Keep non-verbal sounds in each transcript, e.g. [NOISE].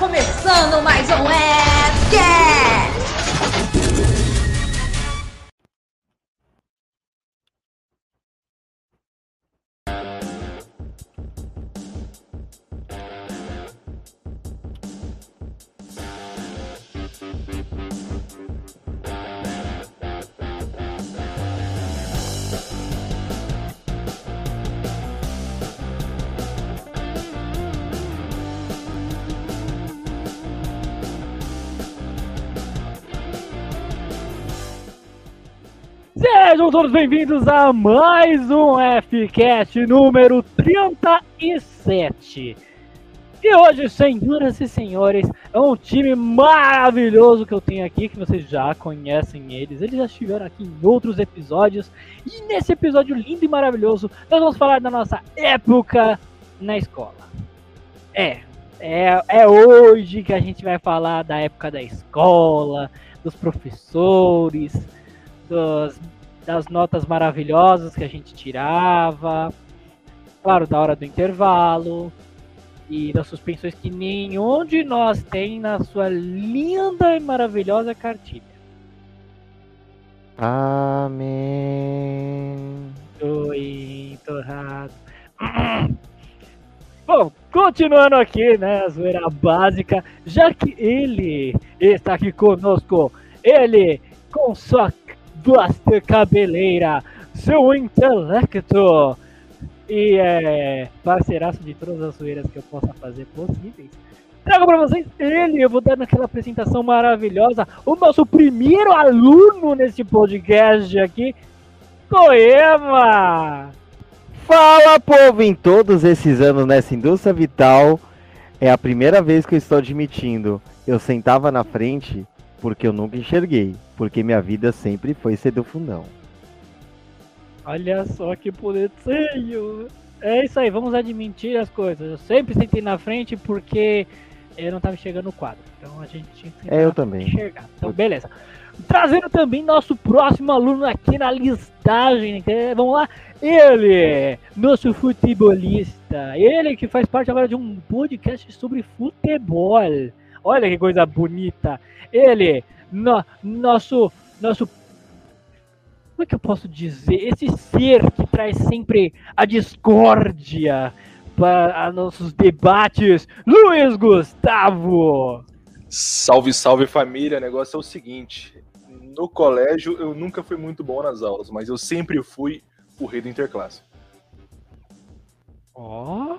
começando mais um Webcast! Sejam todos bem-vindos a mais um Fcast número 37. E hoje, senhoras e senhores, é um time maravilhoso que eu tenho aqui, que vocês já conhecem eles. Eles já estiveram aqui em outros episódios. E nesse episódio lindo e maravilhoso, nós vamos falar da nossa época na escola. É, é, é hoje que a gente vai falar da época da escola, dos professores, dos, das notas maravilhosas que a gente tirava, claro, da hora do intervalo e das suspensões que nenhum de nós tem na sua linda e maravilhosa cartilha. Amém. Tô entorrado. [CLEARS THROAT] Bom, continuando aqui, né, a zoeira básica, já que ele está aqui conosco, ele com sua vasta cabeleira, seu intelecto e é parceiraço de todas as zoeiras que eu possa fazer possíveis. Trago para vocês ele, eu vou dar naquela apresentação maravilhosa, o nosso primeiro aluno nesse podcast aqui, Poema! Fala, povo! Em todos esses anos nessa indústria vital, é a primeira vez que eu estou admitindo. Eu sentava na frente porque eu nunca enxerguei, porque minha vida sempre foi ser do fundão. Olha só que bonitinho! É isso aí, vamos admitir as coisas. Eu sempre sentei na frente porque eu não estava enxergando o quadro. Então a gente tinha que É, eu também. enxergar. Então, beleza. Trazendo também nosso próximo aluno aqui na listagem. né? Vamos lá. Ele, nosso futebolista. Ele que faz parte agora de um podcast sobre futebol. Olha que coisa bonita. Ele, no- nosso, nosso. Como é que eu posso dizer? Esse ser que traz sempre a discórdia para nossos debates, Luiz Gustavo. Salve, salve família. O negócio é o seguinte: no colégio eu nunca fui muito bom nas aulas, mas eu sempre fui o rei do interclasse. Ó.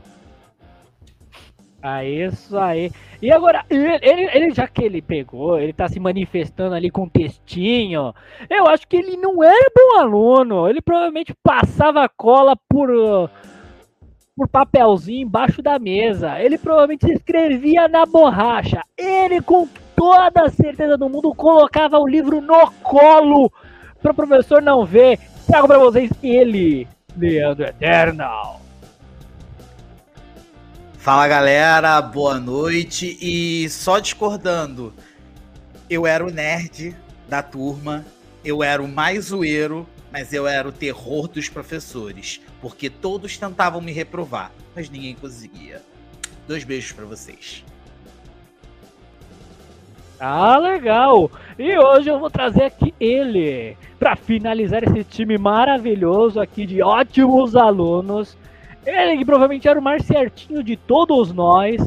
Aí, isso aí. E agora, ele, ele, já que ele pegou, ele tá se manifestando ali com textinho, eu acho que ele não era bom aluno. Ele provavelmente passava cola por, por papelzinho embaixo da mesa. Ele provavelmente escrevia na borracha. Ele, com toda a certeza do mundo, colocava o livro no colo pro professor não ver. Trago pra vocês ele, Leandro Eternal. Fala galera, boa noite. E só discordando, eu era o nerd da turma, eu era o mais zoeiro, mas eu era o terror dos professores, porque todos tentavam me reprovar, mas ninguém conseguia. Dois beijos pra vocês. Ah, legal! E hoje eu vou trazer aqui ele para finalizar esse time maravilhoso aqui de ótimos alunos. Ele que provavelmente era o mais certinho de todos nós.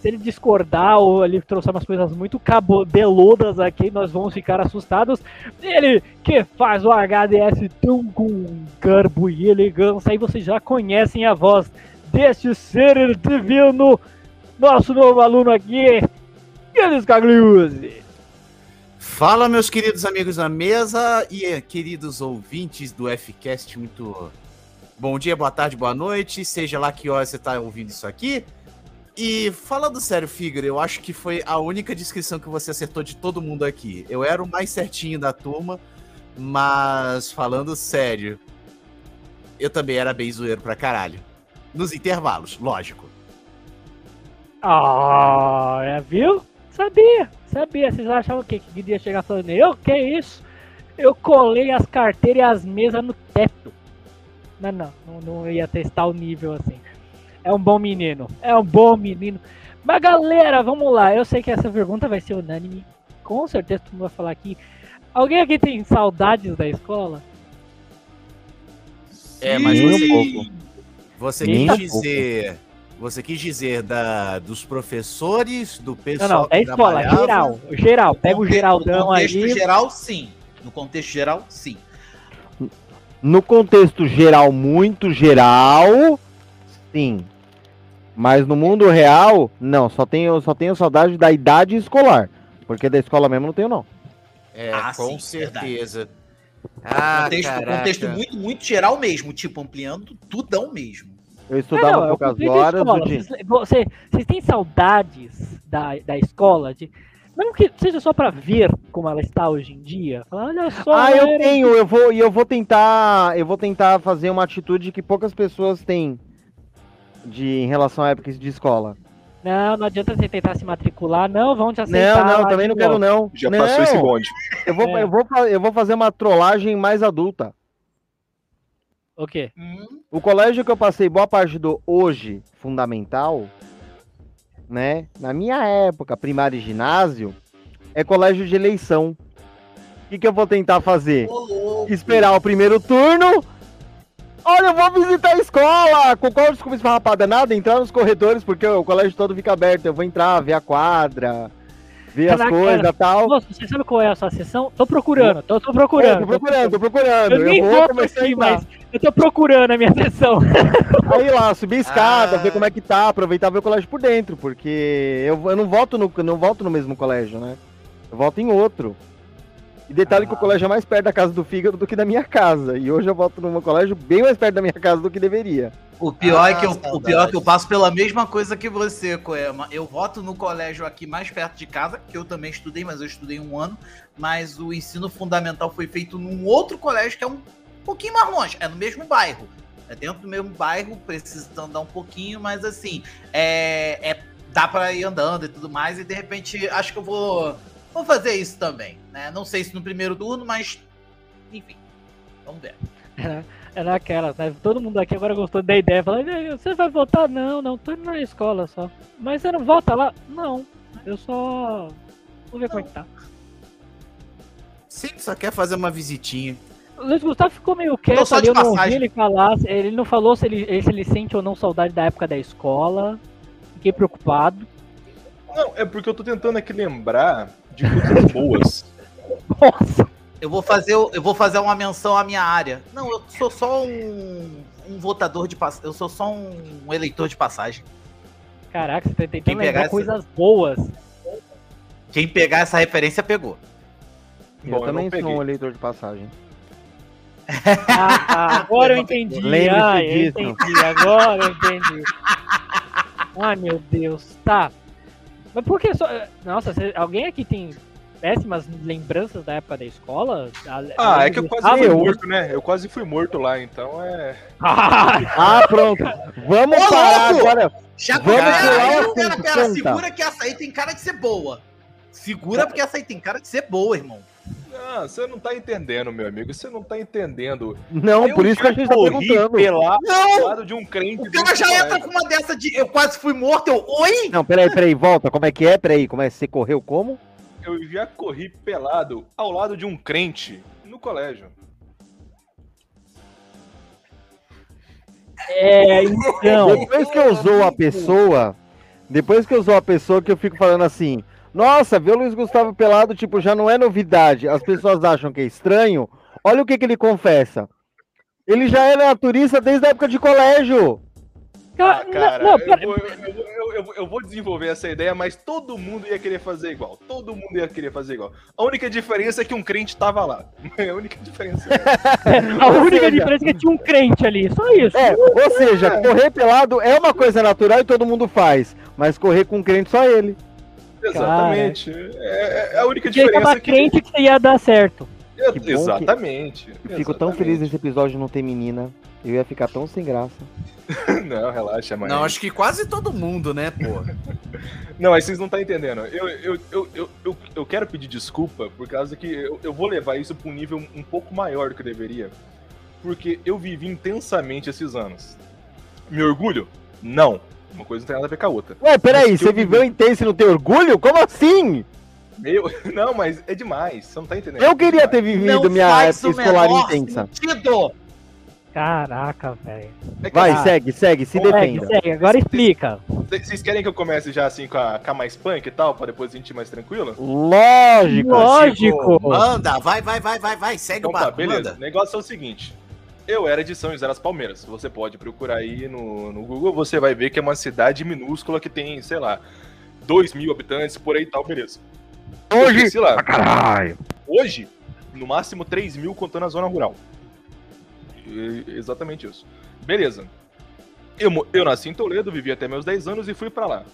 Se ele discordar ou ele trouxer umas coisas muito cabeludas aqui, nós vamos ficar assustados. Ele que faz o HDS tão com garbo e elegância, e vocês já conhecem a voz deste ser divino, nosso novo aluno aqui, Yannis Cagliuzzi. Fala, meus queridos amigos da mesa e queridos ouvintes do Fcast, muito bom dia, boa tarde, boa noite, seja lá que hora você tá ouvindo isso aqui. E falando sério, Figure, eu acho que foi a única descrição que você acertou de todo mundo aqui. Eu era o mais certinho da turma, mas falando sério, eu também era bem zoeiro pra caralho. Nos intervalos, lógico. Ah, é, viu? Sabia, sabia. Vocês achavam o quê? Que iria chegar falando, eu? Que isso? Eu colei as carteiras e as mesas no teto. Não, não, não, não ia testar o nível assim. É um bom menino, é um bom menino. Mas galera, vamos lá. Eu sei que essa pergunta vai ser unânime. Com certeza todo mundo vai falar aqui. Alguém aqui tem saudades da escola? É, mas Nem um você, você Nem quis um dizer. Você quis dizer da, dos professores, do Não, pessoal. não, da que escola, geral. Geral, pega o geraldão No contexto aí. geral, sim. No contexto geral, sim. No contexto geral, muito geral, sim. Mas no mundo real, não. Só tenho, só tenho saudade da idade escolar. Porque da escola mesmo não tenho, não. É, Ah, com sim, certeza. Ah, contexto, caraca. contexto muito, muito geral mesmo, tipo, ampliando tudão mesmo. Eu estudava Não, é o poucas horas escola. do dia. Vocês, você- vocês têm saudades da, da escola? De, mesmo que seja só pra ver como ela está hoje em dia. Falar, olha só. Ah, eu tenho, eu vou e eu vou tentar, eu vou tentar fazer uma atitude que poucas pessoas têm de em relação à época de escola. Não, não adianta você tentar se matricular, não, vão te aceitar. Não, não, lá também não quero não. Já não, passou esse bonde. [LAUGHS] Eu vou, É. eu vou, eu vou fazer uma trollagem mais adulta. O quê? Hum, O colégio que eu passei boa parte do hoje fundamental, né? Na minha época, primário e ginásio, é colégio de eleição. O que, que eu vou tentar fazer? ô. Esperar o primeiro turno. Olha, eu vou visitar a escola! Com qual desculpa esfarrapada? Nada, entrar nos corredores, porque o colégio todo fica aberto. Eu vou entrar, ver a quadra, ver as coisas e tal. Moço, você sabe qual é a sua sessão? Tô procurando, tô, tô É, procurando. tô procurando, tô procurando. Eu nem vou começar aqui, mas eu tô procurando a minha sessão. [LAUGHS] Aí lá, subir a escada, Ah. ver como é que tá, aproveitar ver o colégio por dentro, porque eu, eu não voto no não volto no mesmo colégio, né? Eu voto em outro. E detalhe que o colégio é mais perto da casa do Fígado do que da minha casa. E hoje eu voto num colégio bem mais perto da minha casa do que deveria. O pior, Ah, é que eu, o pior é que eu passo pela mesma coisa que você, Coema. Eu voto no colégio aqui mais perto de casa, que eu também estudei, mas eu estudei um ano. Mas o ensino fundamental foi feito num outro colégio que é um pouquinho mais longe, é no mesmo bairro. É dentro do mesmo bairro, precisa andar um pouquinho, mas assim, é, é- dá pra ir andando e tudo mais. E de repente, acho que eu vou, vou fazer isso também. Né? Não sei se no primeiro turno, mas enfim, vamos ver. Era, era aquela, né? Todo mundo aqui agora gostou da ideia. Fala, "E, você vai votar? Não, não, tô indo na escola só. Mas você não vota lá? Não. Eu só. Vou ver como é que tá. Sim, só quer fazer uma visitinha. O Luiz Gustavo ficou meio quieto ali, eu não ouvi ele falar. Ele não falou se ele, se ele sente ou não saudade da época da escola. Fiquei preocupado. Não, é porque eu tô tentando aqui lembrar de coisas boas. [LAUGHS] Nossa! Eu vou fazer, eu vou fazer uma menção à minha área. Não, eu sou só um, um votador de passagem. Eu sou só um eleitor de passagem. Caraca, você tá Quem tentando pegar lembrar essa- coisas boas. Quem pegar essa referência pegou. eu Bom, eu também não sou peguei. um eleitor de passagem. Ah, tá, agora eu entendi. Lembre-se Ah, eu disso. entendi. Agora eu entendi. Ai, meu Deus. Tá. Mas por que só. Nossa, você- alguém aqui tem péssimas lembranças da época da escola? Ah, Além é que eu quase Gustavo? fui eu- morto, né? Eu quase fui morto lá, então é. [LAUGHS] Ah, pronto. Vamos Ô, parar louco! agora. Já Vamos pera, pera, pera, pera, segura que essa aí tem cara de ser boa. Segura porque essa aí tem cara de ser boa, irmão. Não, você não tá entendendo, meu amigo. Você não tá entendendo. Não, por isso que a gente tá perguntando. pelado Não! lado de um crente. O cara já entra com uma dessa de eu quase fui morto, eu. Oi? Não, peraí, peraí, volta. Como é que é? Peraí, como é? Você correu como? Eu já corri pelado ao lado de um crente no colégio. É, então. Depois que eu usou a pessoa, depois que eu usou a pessoa que eu fico falando assim, nossa, ver o Luiz Gustavo pelado, tipo, já não é novidade. As pessoas acham que é estranho. Olha o que, que ele confessa. Ele já era naturista desde a época de colégio. Ah, cara, não, eu, pera- vou, eu, eu- eu- eu vou desenvolver essa ideia, mas todo mundo ia querer fazer igual. Todo mundo ia querer fazer igual. A única diferença é que um crente tava lá. [LAUGHS] É a única diferença. é [LAUGHS] a única seja- diferença é que tinha um crente ali, só isso. É, ou seja, correr pelado é uma coisa natural e todo mundo faz. Mas correr com um crente só ele. Exatamente. É, é a única ele diferença tava é que. crente que ia dar certo. É, Que que- exatamente. Eu fico tão feliz nesse episódio não ter menina. Eu ia ficar tão sem graça. [LAUGHS] Não, relaxa, mãe. Não, acho que quase todo mundo, né, pô? [LAUGHS] Não, mas vocês não estão entendendo. Eu, eu, eu, eu, eu, eu quero pedir desculpa por causa que eu, eu vou levar isso para um nível um pouco maior do que eu deveria. Porque eu vivi intensamente esses anos. Me orgulho? Não. Uma coisa não tem nada a ver com a outra. Ué, peraí, Mas você eu- viveu intenso e não tem orgulho? Como assim? Meu, [LAUGHS] não, mas é demais. Você não tá entendendo. Eu queria ter Não vivido minha faz época escolar intensa. sentido. Caraca, velho. É Vai, assim, segue, segue, se Segue, defenda. segue, agora explica. Vocês querem que eu comece já assim com a, com a mais punk e tal, pra depois a gente ir mais tranquilo? Lógico. Lógico. Manda, vai, vai, vai, vai, vai. Segue Então o tá, barco, beleza. O negócio é o seguinte. Eu era de São José das Palmeiras. Você pode procurar aí no, no Google, você vai ver que é uma cidade minúscula que tem, sei lá, 2 mil habitantes, por aí e tal, beleza. Hoje. Sei lá, Caralho. hoje, no máximo 3 mil contando a zona rural. E- exatamente isso. Beleza. Eu, eu nasci em Toledo, vivi até meus 10 anos e fui pra lá.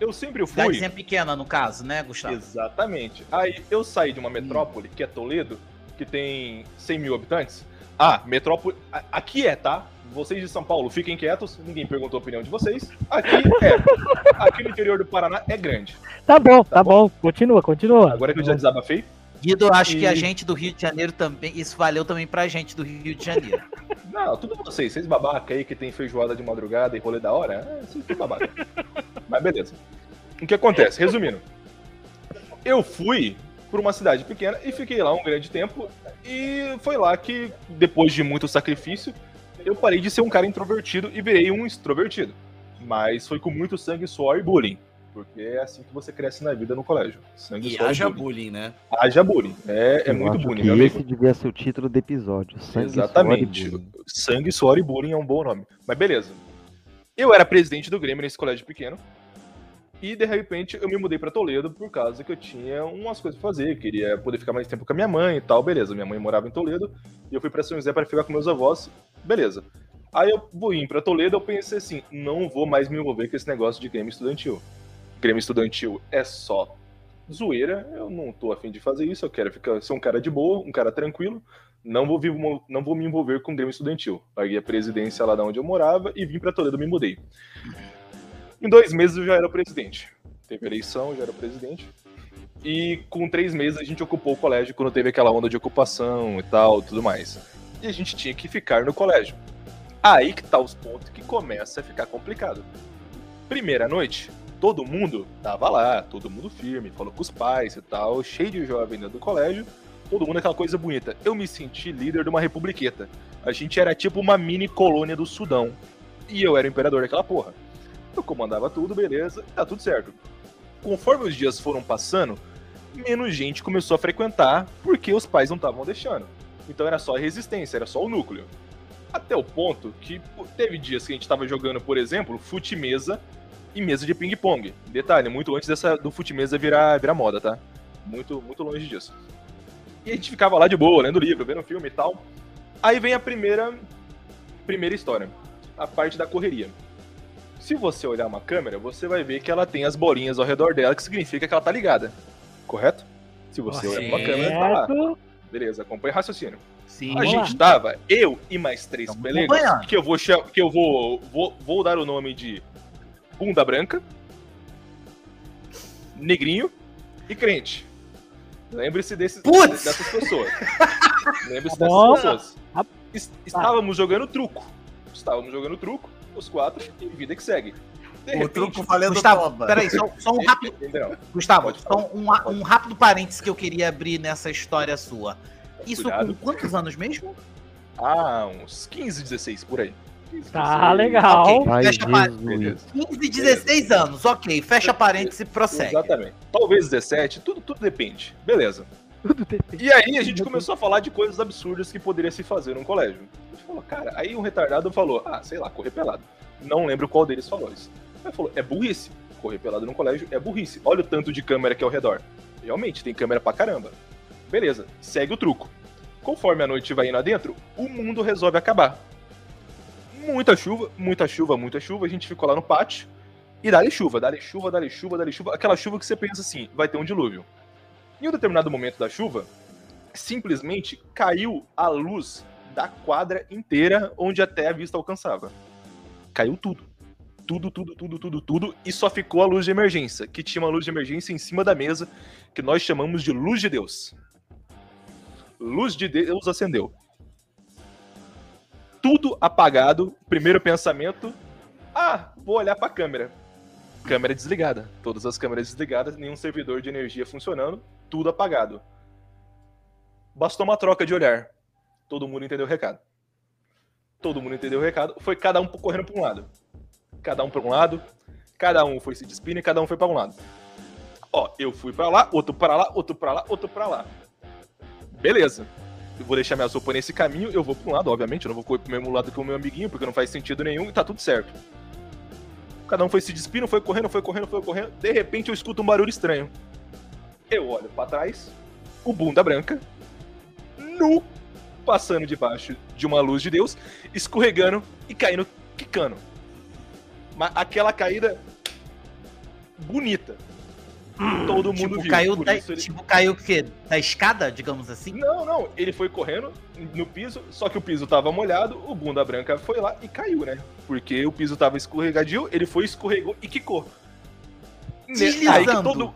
Eu sempre fui. Cidadezinha pequena, no caso, né, Gustavo? Exatamente. Aí eu saí de uma metrópole, que é Toledo, que tem 100 mil habitantes. Ah, metrópole. Aqui é, tá? Vocês de São Paulo, fiquem quietos, ninguém perguntou a opinião de vocês. Aqui é. Aqui no interior do Paraná é grande. Tá bom, tá, bom. Continua, continua. Agora que eu já desabafei, Guido, eu acho que a E- gente do Rio de Janeiro também. Isso valeu também pra gente do Rio de Janeiro. [LAUGHS] Não, tudo vocês. Vocês babaca aí que tem feijoada de madrugada e rolê da hora. É, vocês tudo babaca. Mas beleza. O que acontece? Resumindo. Eu fui por uma cidade pequena e fiquei lá um grande tempo. E foi lá que, depois de muito sacrifício, eu parei de ser um cara introvertido e virei um extrovertido. Mas foi com muito sangue, suor e bullying. Porque é assim que você cresce na vida no colégio. Sangue, E suor haja e bullying. bullying, né? Haja bullying. É, é muito bullying, que meu amigo. esse devia ser o título do episódio. Sangue, Exatamente. suor e bullying. Sangue, suor e bullying é um bom nome. Mas beleza. Eu era presidente do Grêmio nesse colégio pequeno. E de repente eu me mudei pra Toledo por causa que eu tinha umas coisas pra fazer. Queria poder ficar mais tempo com a minha mãe e tal. Beleza. Minha mãe morava em Toledo. E eu fui pra São José pra ficar com meus avós. Beleza. Aí eu vou ir pra Toledo. Eu pensei assim: não vou mais me envolver com esse negócio de Grêmio estudantil. Grêmio estudantil é só zoeira. Eu não tô afim de fazer isso. Eu quero ficar, ser um cara de boa, um cara tranquilo não vou, vir- não vou me envolver com Grêmio Estudantil. Larguei a presidência lá de onde eu morava e vim pra Toledo, me mudei. Em dois meses eu já era presidente. Teve eleição, eu já era presidente. E com três meses a gente ocupou o colégio quando teve aquela onda de ocupação e tal, tudo mais. E a gente tinha que ficar no colégio. Aí que tá os pontos que começa a ficar complicado. Primeira noite, todo mundo tava lá, todo mundo firme, falou com os pais e tal, cheio de jovem dentro do colégio todo mundo aquela coisa bonita. Eu me senti líder de uma republiqueta. A gente era tipo uma mini colônia do Sudão. E eu era o imperador daquela porra. Eu comandava tudo, beleza, tá tudo certo. Conforme os dias foram passando, menos gente começou a frequentar porque os pais não estavam deixando. Então era só a resistência, era só o núcleo. Até o ponto que teve dias que a gente tava jogando, por exemplo, fute mesa e mesa de ping-pong. Detalhe, muito antes dessa, do fute mesa virar, virar moda, tá? Muito, muito longe disso. E a gente ficava lá de boa, lendo livro, vendo filme e tal. Aí vem a primeira primeira história, a parte da correria. Se você olhar uma câmera, você vai ver que ela tem as bolinhas ao redor dela, que significa que ela tá ligada. Correto? Se você olhar uma câmera, tá lá. Beleza, acompanha o raciocínio. Sim. A gente tava, eu e mais três colegas, acompanhando. que eu vou que eu vou, vou vou dar o nome de Bunda Branca, Negrinho e Crente. Lembre-se desses, dessas pessoas. [LAUGHS] Lembre-se Tá dessas pessoas. Es- Estávamos jogando truco. Estávamos jogando truco, os quatro, e vida que segue. De O repente, truco valendo Gustavo, toba. peraí, só, só um rápido. Gustavo, só um, um rápido parênteses que eu queria abrir nessa história sua. Isso Cuidado. com quantos anos mesmo? Ah, uns 15, 16 por aí. 15, Tá 16. legal. Ok. Ai, Fecha pa- Jesus. Beleza. 15, 16 anos, ok. Fecha parênteses e prossegue. Exatamente. Talvez 17, tudo, tudo depende. Beleza. [LAUGHS] E aí a gente começou a falar de coisas absurdas que poderia se fazer num colégio. A gente falou, cara, aí um retardado falou, ah, sei lá, correr pelado. Não lembro qual deles falou isso. Aí falou, é burrice. Correr pelado num colégio é burrice. Olha o tanto de câmera que é ao redor. Realmente, tem câmera pra caramba. Beleza, segue o truco. Conforme a noite vai indo adentro, o mundo resolve acabar. Muita chuva, muita chuva, muita chuva. A gente ficou lá no pátio. E dá-lhe chuva, dá-lhe chuva, dá-lhe chuva, dá-lhe chuva. Aquela chuva que você pensa assim, vai ter um dilúvio. Em um determinado momento da chuva, simplesmente caiu a luz da quadra inteira onde até a vista alcançava. Caiu tudo. Tudo, tudo, tudo, tudo, tudo. E só ficou a luz de emergência, que tinha uma luz de emergência em cima da mesa, que nós chamamos de luz de Deus. Luz de Deus acendeu. Tudo apagado. Primeiro pensamento: Ah, vou olhar pra câmera. Câmera desligada. Todas as câmeras desligadas, nenhum servidor de energia funcionando, tudo apagado. Bastou uma troca de olhar. Todo mundo entendeu o recado. Todo mundo entendeu o recado. Foi cada um correndo pra um lado. Cada um pra um lado. Cada um foi se despindo e cada um foi pra um lado. Ó, eu fui pra lá, outro pra lá, outro pra lá, outro pra lá. Beleza. Eu vou deixar minha sopa nesse caminho, eu vou pra um lado, obviamente, eu não vou correr pro mesmo lado que o meu amiguinho, porque não faz sentido nenhum e tá tudo certo. Cada um foi se despindo, foi correndo, foi correndo, foi correndo. De repente eu escuto um barulho estranho. Eu olho pra trás, o bunda branca, nu, passando debaixo de uma luz de Deus, escorregando e caindo, quicando. Mas aquela caída bonita. Todo mundo tipo, viu. caiu da, ele- tipo, caiu o quê? Da escada, digamos assim? Não, não, ele foi correndo no piso, só que o piso tava molhado, o bunda branca foi lá e caiu, né? Porque o piso tava escorregadio, ele foi, escorregou e quicou. Deslizando. Aí que todo...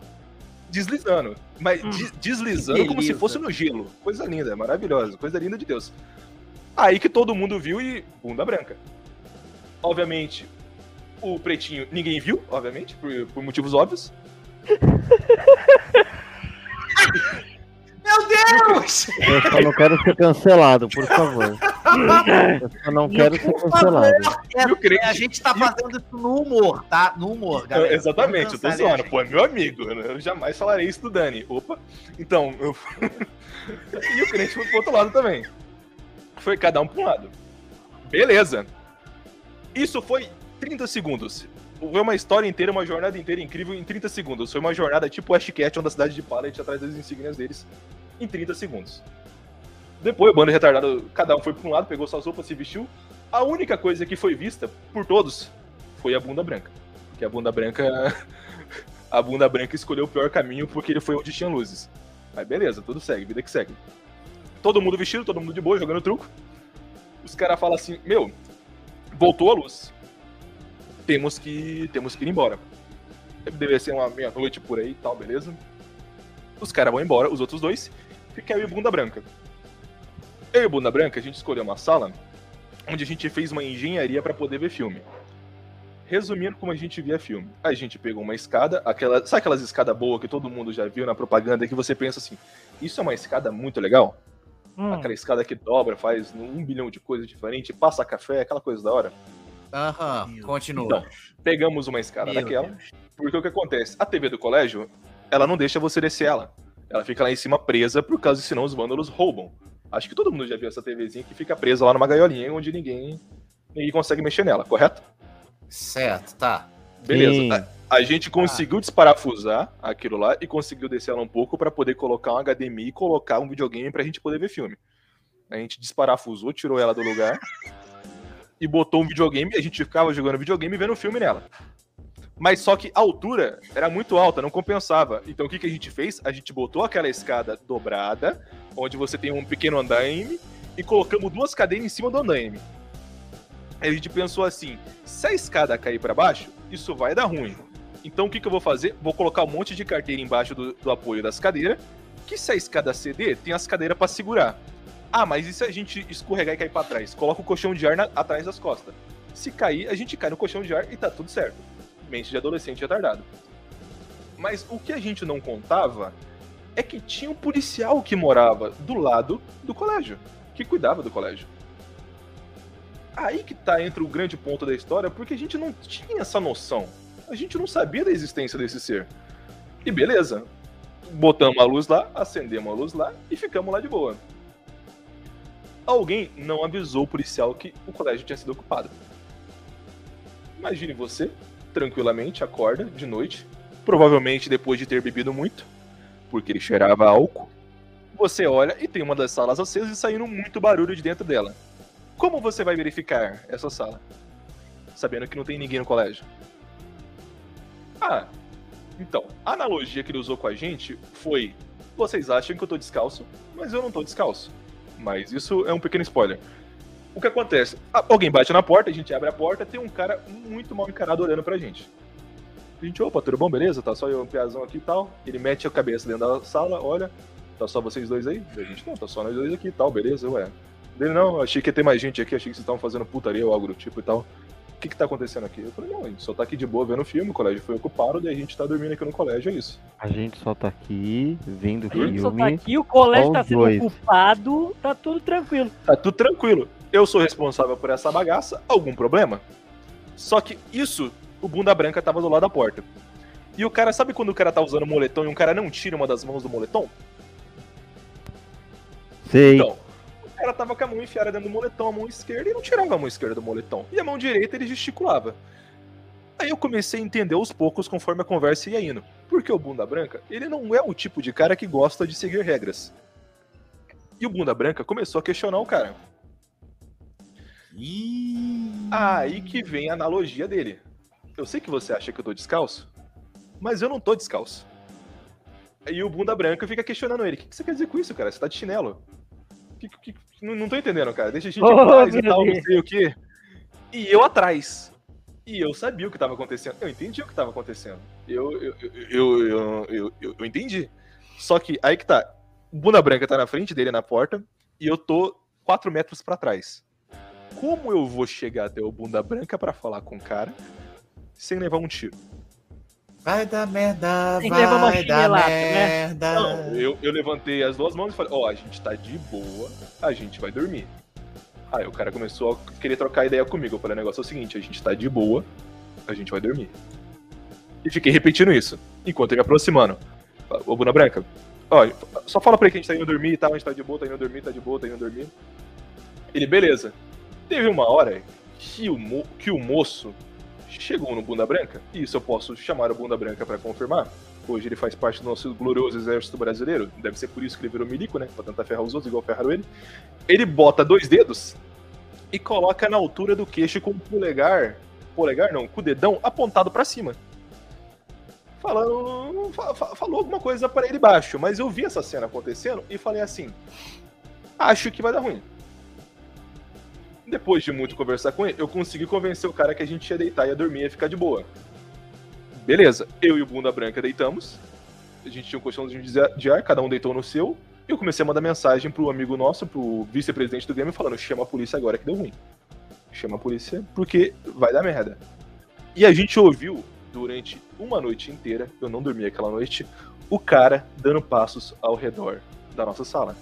Deslizando. Mas de- deslizando como se fosse no gelo. Coisa linda, maravilhosa, coisa linda de Deus. Aí que todo mundo viu e bunda branca. Obviamente, o pretinho ninguém viu, obviamente, por, por motivos óbvios. [LAUGHS] Meu Deus! Eu só não quero ser cancelado, por favor. Eu só não quero ser cancelado. favor, é- E o crente- a gente tá fazendo isso no humor, tá? No humor, galera. Exatamente, Não eu tô zoando. Pô, é meu amigo. Eu eu jamais falarei isso do Dani. Opa. Então, eu. [LAUGHS] e o crente foi pro outro lado também. Foi cada um um lado. Beleza. Isso foi 30 segundos. Foi uma história inteira, uma jornada inteira incrível em 30 segundos. Foi uma jornada tipo Ashcat, onde a cidade de Pallet atrás das insígnias deles, em 30 segundos. Depois, o bando retardado, cada um foi pra um lado, pegou suas roupas, se vestiu. A única coisa que foi vista por todos foi a bunda branca. Porque a bunda branca. [LAUGHS] A bunda branca escolheu o pior caminho porque ele foi onde tinha luzes. Mas beleza, tudo segue, vida que segue. Todo mundo vestido, todo mundo de boa, jogando truco. Os caras falam assim: Meu, voltou a luz. Temos que. Temos que ir embora. Deve ser uma meia-noite por aí e tal, beleza? Os caras vão embora, os outros dois. Fica eu e Bunda Branca. Eu e Bunda Branca, a gente escolheu uma sala onde a gente fez uma engenharia pra poder ver filme. Resumindo como a gente via filme. A gente pegou uma escada, aquela, sabe aquelas escadas boas que todo mundo já viu na propaganda que você pensa assim, isso é uma escada muito legal? Hum, Aquela escada que dobra, faz um bilhão de coisas diferentes, passa café, aquela coisa da hora. Aham, Meu continua. Então, pegamos uma escada Meu daquela, Deus. porque o que acontece? A TV do colégio, ela não deixa você descer ela. Ela fica lá em cima presa, por causa senão os vândalos roubam. Acho que todo mundo já viu essa TVzinha que fica presa lá numa gaiolinha onde ninguém, ninguém consegue mexer nela, correto? Certo, tá. Beleza. Sim. A, a gente conseguiu desparafusar aquilo lá e conseguiu descer ela um pouco pra poder colocar um HDMI e colocar um videogame pra gente poder ver filme. A gente desparafusou, tirou ela do lugar [LAUGHS] e botou um videogame a gente ficava jogando videogame e vendo filme nela. Mas só que a altura era muito alta, não compensava. Então o que, que a gente fez? A gente botou aquela escada dobrada, onde você tem um pequeno andaime, e colocamos duas cadeiras em cima do andaime. Aí a gente pensou assim: se a escada cair pra baixo, isso vai dar ruim. Então o que, que eu vou fazer? Vou colocar um monte de carteira embaixo do, do apoio das cadeiras, que se a escada ceder, tem as cadeiras pra segurar. Ah, mas e se a gente escorregar e cair pra trás? Coloca o colchão de ar na- atrás das costas. Se cair, a gente cai no colchão de ar e tá tudo certo. Mente de adolescente retardado. Mas o que a gente não contava é que tinha um policial que morava do lado do colégio, que cuidava do colégio. Aí que tá entre o grande ponto da história, porque a gente não tinha essa noção. A gente não sabia da existência desse ser. E beleza. Botamos a luz lá, acendemos a luz lá e ficamos lá de boa. Alguém não avisou o policial que o colégio tinha sido ocupado. Imagine você, tranquilamente, acorda de noite, provavelmente depois de ter bebido muito, porque ele cheirava álcool. Você olha e tem uma das salas acesas e saindo muito barulho de dentro dela. Como você vai verificar essa sala? Sabendo que não tem ninguém no colégio. Ah, então, a analogia que ele usou com a gente foi: vocês acham que eu tô descalço, mas eu não tô descalço. Mas isso é um pequeno spoiler. O que acontece? Alguém bate na porta, a gente abre a porta, tem um cara muito mal encarado olhando pra gente. A gente, opa, tudo bom, beleza? Tá só eu, um piazão aqui e tal. Ele mete a cabeça dentro da sala, olha, tá só vocês dois aí? A gente, não, tá só nós dois aqui e tal, beleza, ué. Dele, não, achei que ia ter mais gente aqui, achei que vocês estavam fazendo putaria ou algo do tipo e tal. O que que tá acontecendo aqui? Eu falei, não, a gente só tá aqui de boa vendo filme, o colégio foi ocupado, daí a gente tá dormindo aqui no colégio, é isso. A gente só tá aqui vendo A gente só tá filme. aqui, o colégio tá sendo dois. ocupado, tá tudo tranquilo. Tá tudo tranquilo. Eu sou responsável por essa bagaça, algum problema? Só que isso, o bunda branca tava do lado da porta. E o cara, sabe quando o cara tá usando moletom e um cara não tira uma das mãos do moletom? Sei. Então, cara tava com a mão enfiada dentro do moletom, a mão esquerda, e não tirava a mão esquerda do moletom. E a mão direita ele gesticulava. Aí eu comecei a entender aos poucos conforme a conversa ia indo. Porque o Bunda Branca, ele não é o tipo de cara que gosta de seguir regras. E o Bunda Branca começou a questionar o cara. Ih. Aí que vem a analogia dele. Eu sei que você acha que eu tô descalço, mas eu não tô descalço. Aí o Bunda Branca fica questionando ele. O que que você quer dizer com isso, cara? Você tá de chinelo? Que- que- não, não tô entendendo, cara. Deixa a gente Oh, paz e tal, não Deus. sei o quê. E eu atrás. E eu sabia o que tava acontecendo. Eu entendi o que tava acontecendo. Eu, eu, eu, eu, eu, eu, eu- entendi. Só que aí que tá. O Bunda Branca tá na frente dele na porta e eu tô 4 metros pra trás. Como eu vou chegar até o Bunda Branca pra falar com o cara sem levar um tiro? Vai dar merda, Tem que levar uma vai dar né? merda. Não, eu, eu levantei as duas mãos e falei, ó, a gente tá de boa, a gente vai dormir. Aí o cara começou a querer trocar ideia comigo. Eu falei, o negócio é o seguinte, a gente tá de boa, a gente vai dormir. E fiquei repetindo isso, enquanto ele me aproximando. Ô, Buna Branca, ó, só fala pra ele que a gente tá indo dormir e tal, a gente tá de boa, tá indo dormir, tá de boa, tá indo dormir. Ele, beleza. Teve uma hora que o, mo- que o moço chegou no Bunda Branca, e isso eu posso chamar o Bunda Branca pra confirmar. Hoje ele faz parte do nosso glorioso exército brasileiro. Deve ser por isso que ele virou milico, né? Pra tentar ferrar os outros, igual ferraram ele. Ele bota dois dedos e coloca na altura do queixo com o polegar. Polegar não, com o dedão apontado pra cima. Falando. fa- fa- falou alguma coisa para ele baixo, mas eu vi essa cena acontecendo e falei assim: acho que vai dar ruim. Depois de muito conversar com ele, eu consegui convencer o cara que a gente ia deitar, ia dormir, ia ficar de boa. Beleza, eu e o Bunda Branca deitamos. A gente tinha um colchãozinho de ar- cada um deitou no seu. E eu comecei a mandar mensagem pro amigo nosso, pro vice-presidente do Grêmio, falando: chama a polícia agora que deu ruim. Chama a polícia porque vai dar merda. E a gente ouviu durante uma noite inteira, eu não dormi aquela noite, o cara dando passos ao redor da nossa sala.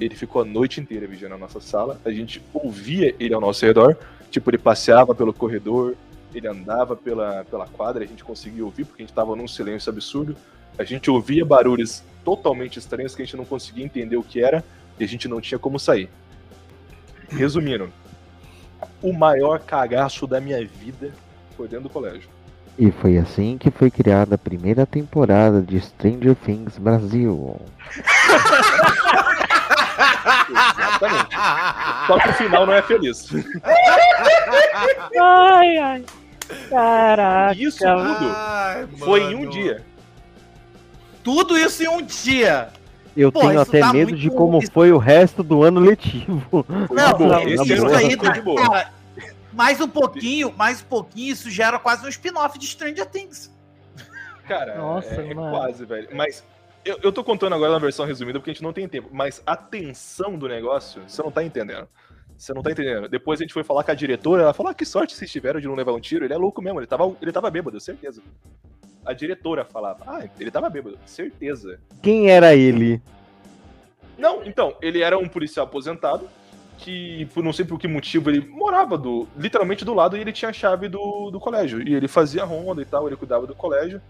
Ele ficou a noite inteira vigiando a nossa sala, a gente ouvia ele ao nosso redor, tipo, ele passeava pelo corredor, ele andava pela, pela quadra, a gente conseguia ouvir, porque a gente tava num silêncio absurdo. A gente ouvia barulhos totalmente estranhos que a gente não conseguia entender o que era e a gente não tinha como sair. Resumindo, o maior cagaço da minha vida foi dentro do colégio. E foi assim que foi criada a primeira temporada de Stranger Things Brasil. [LAUGHS] Exatamente. Só que o final não é feliz. Ai, ai. Caraca. Isso tudo Ai, foi em um dia. Tudo isso em um dia. Eu Pô, tenho até tá medo muito- de como isso- foi o resto do ano letivo. Não, não, Esse isso aí tá, de boa. cara, mais um pouquinho, mais um pouquinho, isso gera quase um spin-off de Stranger Things. Cara, Nossa, é, é mano. quase, velho. Mas eu, eu tô contando agora na versão resumida porque a gente não tem tempo. Mas a tensão do negócio, você não tá entendendo. Você não tá entendendo. Depois a gente foi falar com a diretora, ela falou: ah, que sorte vocês tiveram de não levar um tiro. Ele é louco mesmo, ele tava, ele tava bêbado, certeza. A diretora falava: ah, ele tava bêbado, certeza. Quem era ele? Não, então, ele era um policial aposentado que, por não sei por que motivo, ele morava do, literalmente do lado e ele tinha a chave do, do colégio. E ele fazia ronda e tal, ele cuidava do colégio.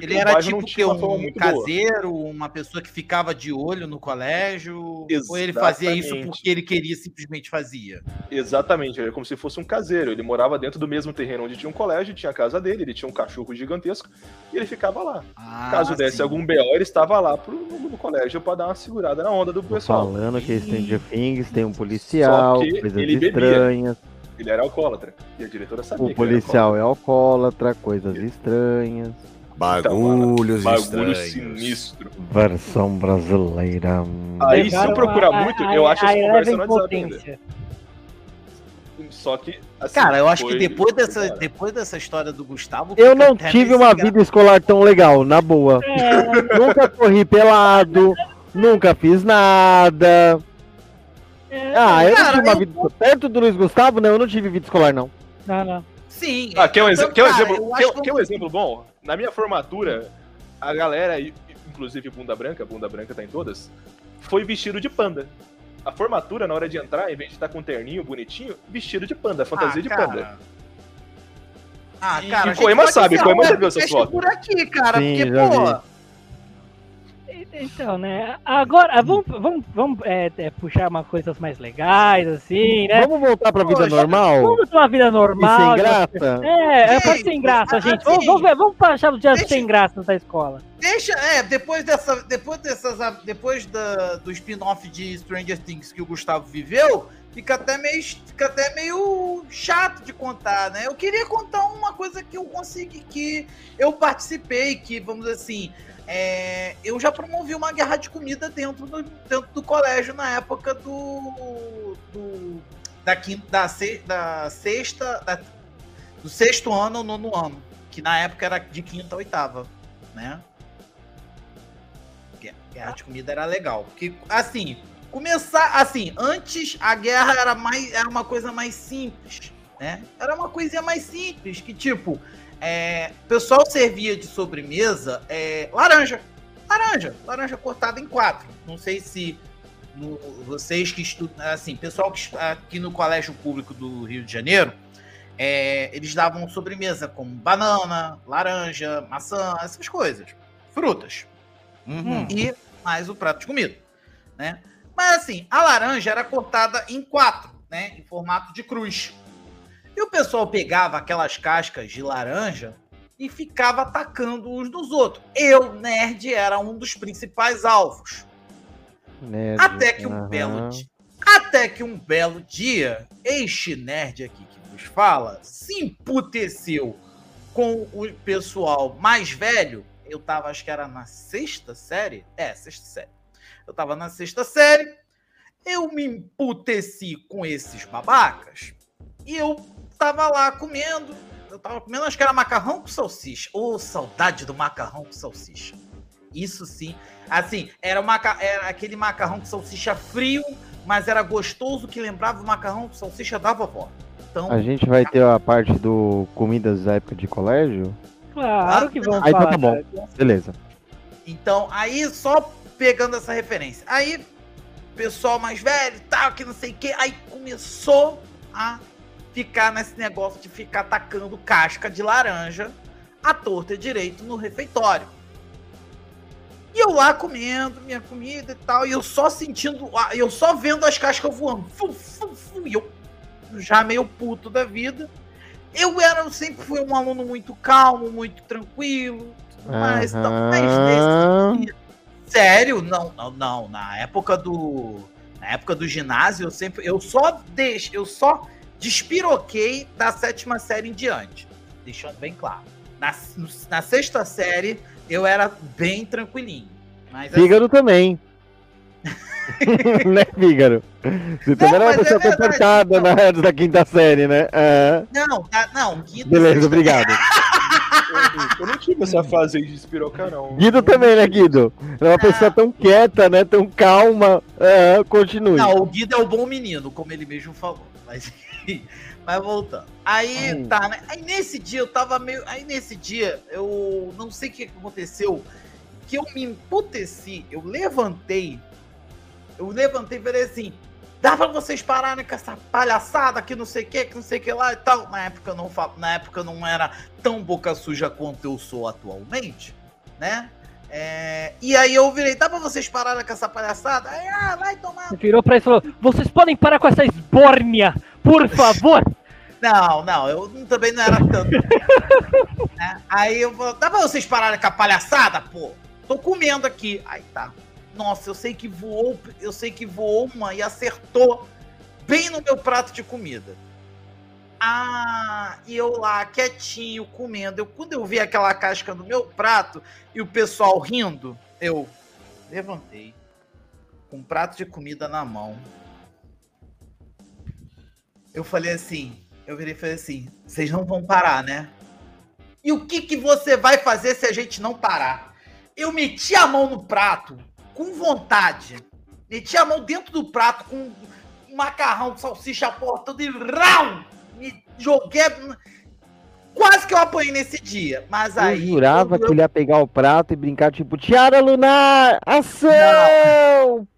Porque Ele era tipo que um muito boa. caseiro, uma pessoa que ficava de olho no colégio, ou ele fazia isso Exatamente. porque ele queria simplesmente fazia. Exatamente, era como se fosse um caseiro. Ele morava dentro do mesmo terreno onde tinha um colégio, tinha a casa dele, ele tinha um cachorro gigantesco e ele ficava lá. Ah, Caso desse sim. algum BO, ele estava lá pro, no, no colégio pra dar uma segurada na onda do Tô pessoal. falando que Stranger Things tem um policial, Só que coisas bebia. estranhas. Ele era alcoólatra. E a diretora sabia O que ele era policial é alcoólatra, coisas estranhas. Bagulhos alcoólatra. Bagulho estranhos. sinistro. Versão brasileira. Aí, se eu procurar a- muito, a- eu acho a essa conversa no WhatsApp potência. Só que. assim, Cara, eu acho que depois dessa, depois dessa história do Gustavo. Eu não tive uma vida escolar tão legal, na boa. É, [LAUGHS] nunca corri pelado, nunca fiz nada. é, Ah, eu não Cara, tive uma eu- vida. Perto do Luiz Gustavo, não, eu não tive vida escolar, não. não, não. Sim. Ah, quer um, então, quer um cara, exemplo, quer, acho quer um exemplo bom? Na minha formatura, a galera, inclusive bunda branca, bunda branca tá em todas, foi vestido de panda. A formatura, na hora de entrar, em vez de estar com um terninho bonitinho, vestido de panda, fantasia de cara. panda. Ah, E- cara, e gente Coema sabe, Coema o já viu essas fotos. por aqui, cara, Sim, porque, pô... vi. Então, né? Agora, vamos, vamos, vamos é, é, puxar umas coisas mais legais, assim, né? Vamos voltar pra vida Poxa, normal? Vamos ter uma vida E normal. sem graça? É, é pra Gente, sem graça, gente. assim, Vamos, vamos, ver, vamos achar os dias deixa- sem graça da escola. Deixa, é, depois dessa, depois dessas, depois da, do spin-off de Stranger Things que o Gustavo viveu, fica até meio, fica até meio chato de contar, né? Eu queria contar uma coisa que eu consegui, que eu participei, que vamos dizer assim, é, eu já promovi uma guerra de comida dentro do, dentro do colégio na época do, do da quinta, da, se, da sexta, da- do sexto ano ou nono ano, que na época era de quinta a oitava, né? Guerra de comida era legal. Porque, assim, começar. Assim, antes a guerra era mais. Era uma coisa mais simples. Né? Era uma coisinha mais simples. Que, tipo, é, o pessoal servia de sobremesa é, laranja. Laranja. Laranja cortada em quatro. Não sei se. no- vocês que estudam. Assim, pessoal que estu- aqui no Colégio Público do Rio de Janeiro. é, eles davam sobremesa como banana, laranja, maçã, essas coisas. Frutas Uhum. e mais o prato de comida, né? Mas assim, a laranja era cortada em quatro, né? Em formato de cruz. E o pessoal pegava aquelas cascas de laranja e ficava atacando uns dos outros. Eu, nerd, era um dos principais alvos. Nerd. Até que um belo dia. Até que um belo dia, este nerd aqui que vos fala se emputeceu com o pessoal mais velho. Eu tava, acho que era na sexta série. É, sexta série. Eu tava na sexta série. Eu me emputeci com esses babacas. E eu tava lá comendo. Eu tava comendo, acho que era macarrão com salsicha. Ô, saudade do macarrão com salsicha. Isso sim. Assim, era, o maca... era aquele macarrão com salsicha frio, mas era gostoso que lembrava o macarrão com salsicha da vovó. Então, A gente vai ter a parte do comidas da época de colégio? Claro que vamos Aí então falar. tá bom. cara. Beleza. então, aí só pegando essa referência. Aí, pessoal mais velho, tal, que não sei o que, aí começou a ficar nesse negócio de ficar atacando casca de laranja à torta e direito no refeitório. E eu lá comendo minha comida e tal, e eu só sentindo, eu só vendo as cascas voando. Fu, fu, fu, e eu já meio puto da vida. Eu era, eu sempre fui um aluno muito calmo, muito tranquilo, tudo mais, tal, mas nesse Sério? Não, não, não. Na época do. Na época do ginásio, eu sempre. Eu só deixo. Eu só despiroquei da sétima série em diante. Deixando bem claro. Na, na sexta série, eu era bem tranquilinho. Mas assim, Fígaro também. [LAUGHS] né, Fígaro? Você também era uma mas é pessoa verdade, comportada na da quinta série, né? Aham. Não, tá, não. quinta, Beleza, sexta- obrigado. [LAUGHS] Eu não tive essa fase aí de espirocar, não. Guido também, né, Guido? É uma pessoa tão quieta, né? Tão calma. Aham, continue. Não, o Guido é o bom menino, como ele mesmo falou. Mas, [LAUGHS] mas voltando. Aí Hum. tá, né? Aí nesse dia eu tava meio. Aí nesse dia eu não sei o que aconteceu. Que eu me emputeci, eu levantei. Eu levantei e falei assim: dá pra vocês pararem com essa palhaçada que não sei o que, que não sei o que lá e tal. Na época eu não na época não era tão boca suja quanto eu sou atualmente, né? É, e aí eu virei, dá pra vocês pararem com essa palhaçada? Aí, ah, vai tomar Você virou pra ele e falou: Vocês podem parar com essa esbórnia, por favor? Não, não, eu também não era tanto. [LAUGHS] né? Aí eu vou. Dá pra vocês pararem com a palhaçada, pô? Tô comendo aqui. Aí tá. Nossa, eu sei que voou. Eu sei que voou uma e acertou bem no meu prato de comida. Ah, e eu lá quietinho, comendo. Eu, quando eu vi aquela casca no meu prato e o pessoal rindo, eu levantei com um prato de comida na mão. Eu falei assim, eu virei e falei assim, vocês não vão parar, né? E o que que você vai fazer se a gente não parar? Eu meti a mão no prato com vontade. Meti a mão dentro do prato com um macarrão de salsicha a porra toda e rau! Me joguei. quase que eu apanhei nesse dia. Mas Eu aí. jurava quando que eu- ele ia pegar o prato e brincar, tipo, Tiara Lunar, ação! Não,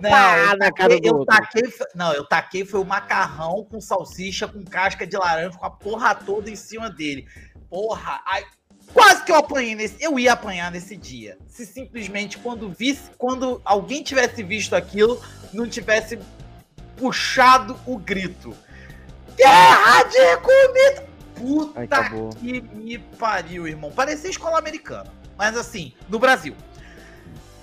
Pá, eu na taquei, eu taquei, não, eu taquei foi o macarrão com salsicha, com casca de laranja, com a porra toda em cima dele. Porra, ai, quase que eu apanhei nesse, eu ia apanhar nesse dia. Se simplesmente quando visse, quando alguém tivesse visto aquilo, não tivesse puxado o grito. Guerra de comida! Puta Ai, que me pariu, irmão. Parecia escola americana. Mas assim, no Brasil.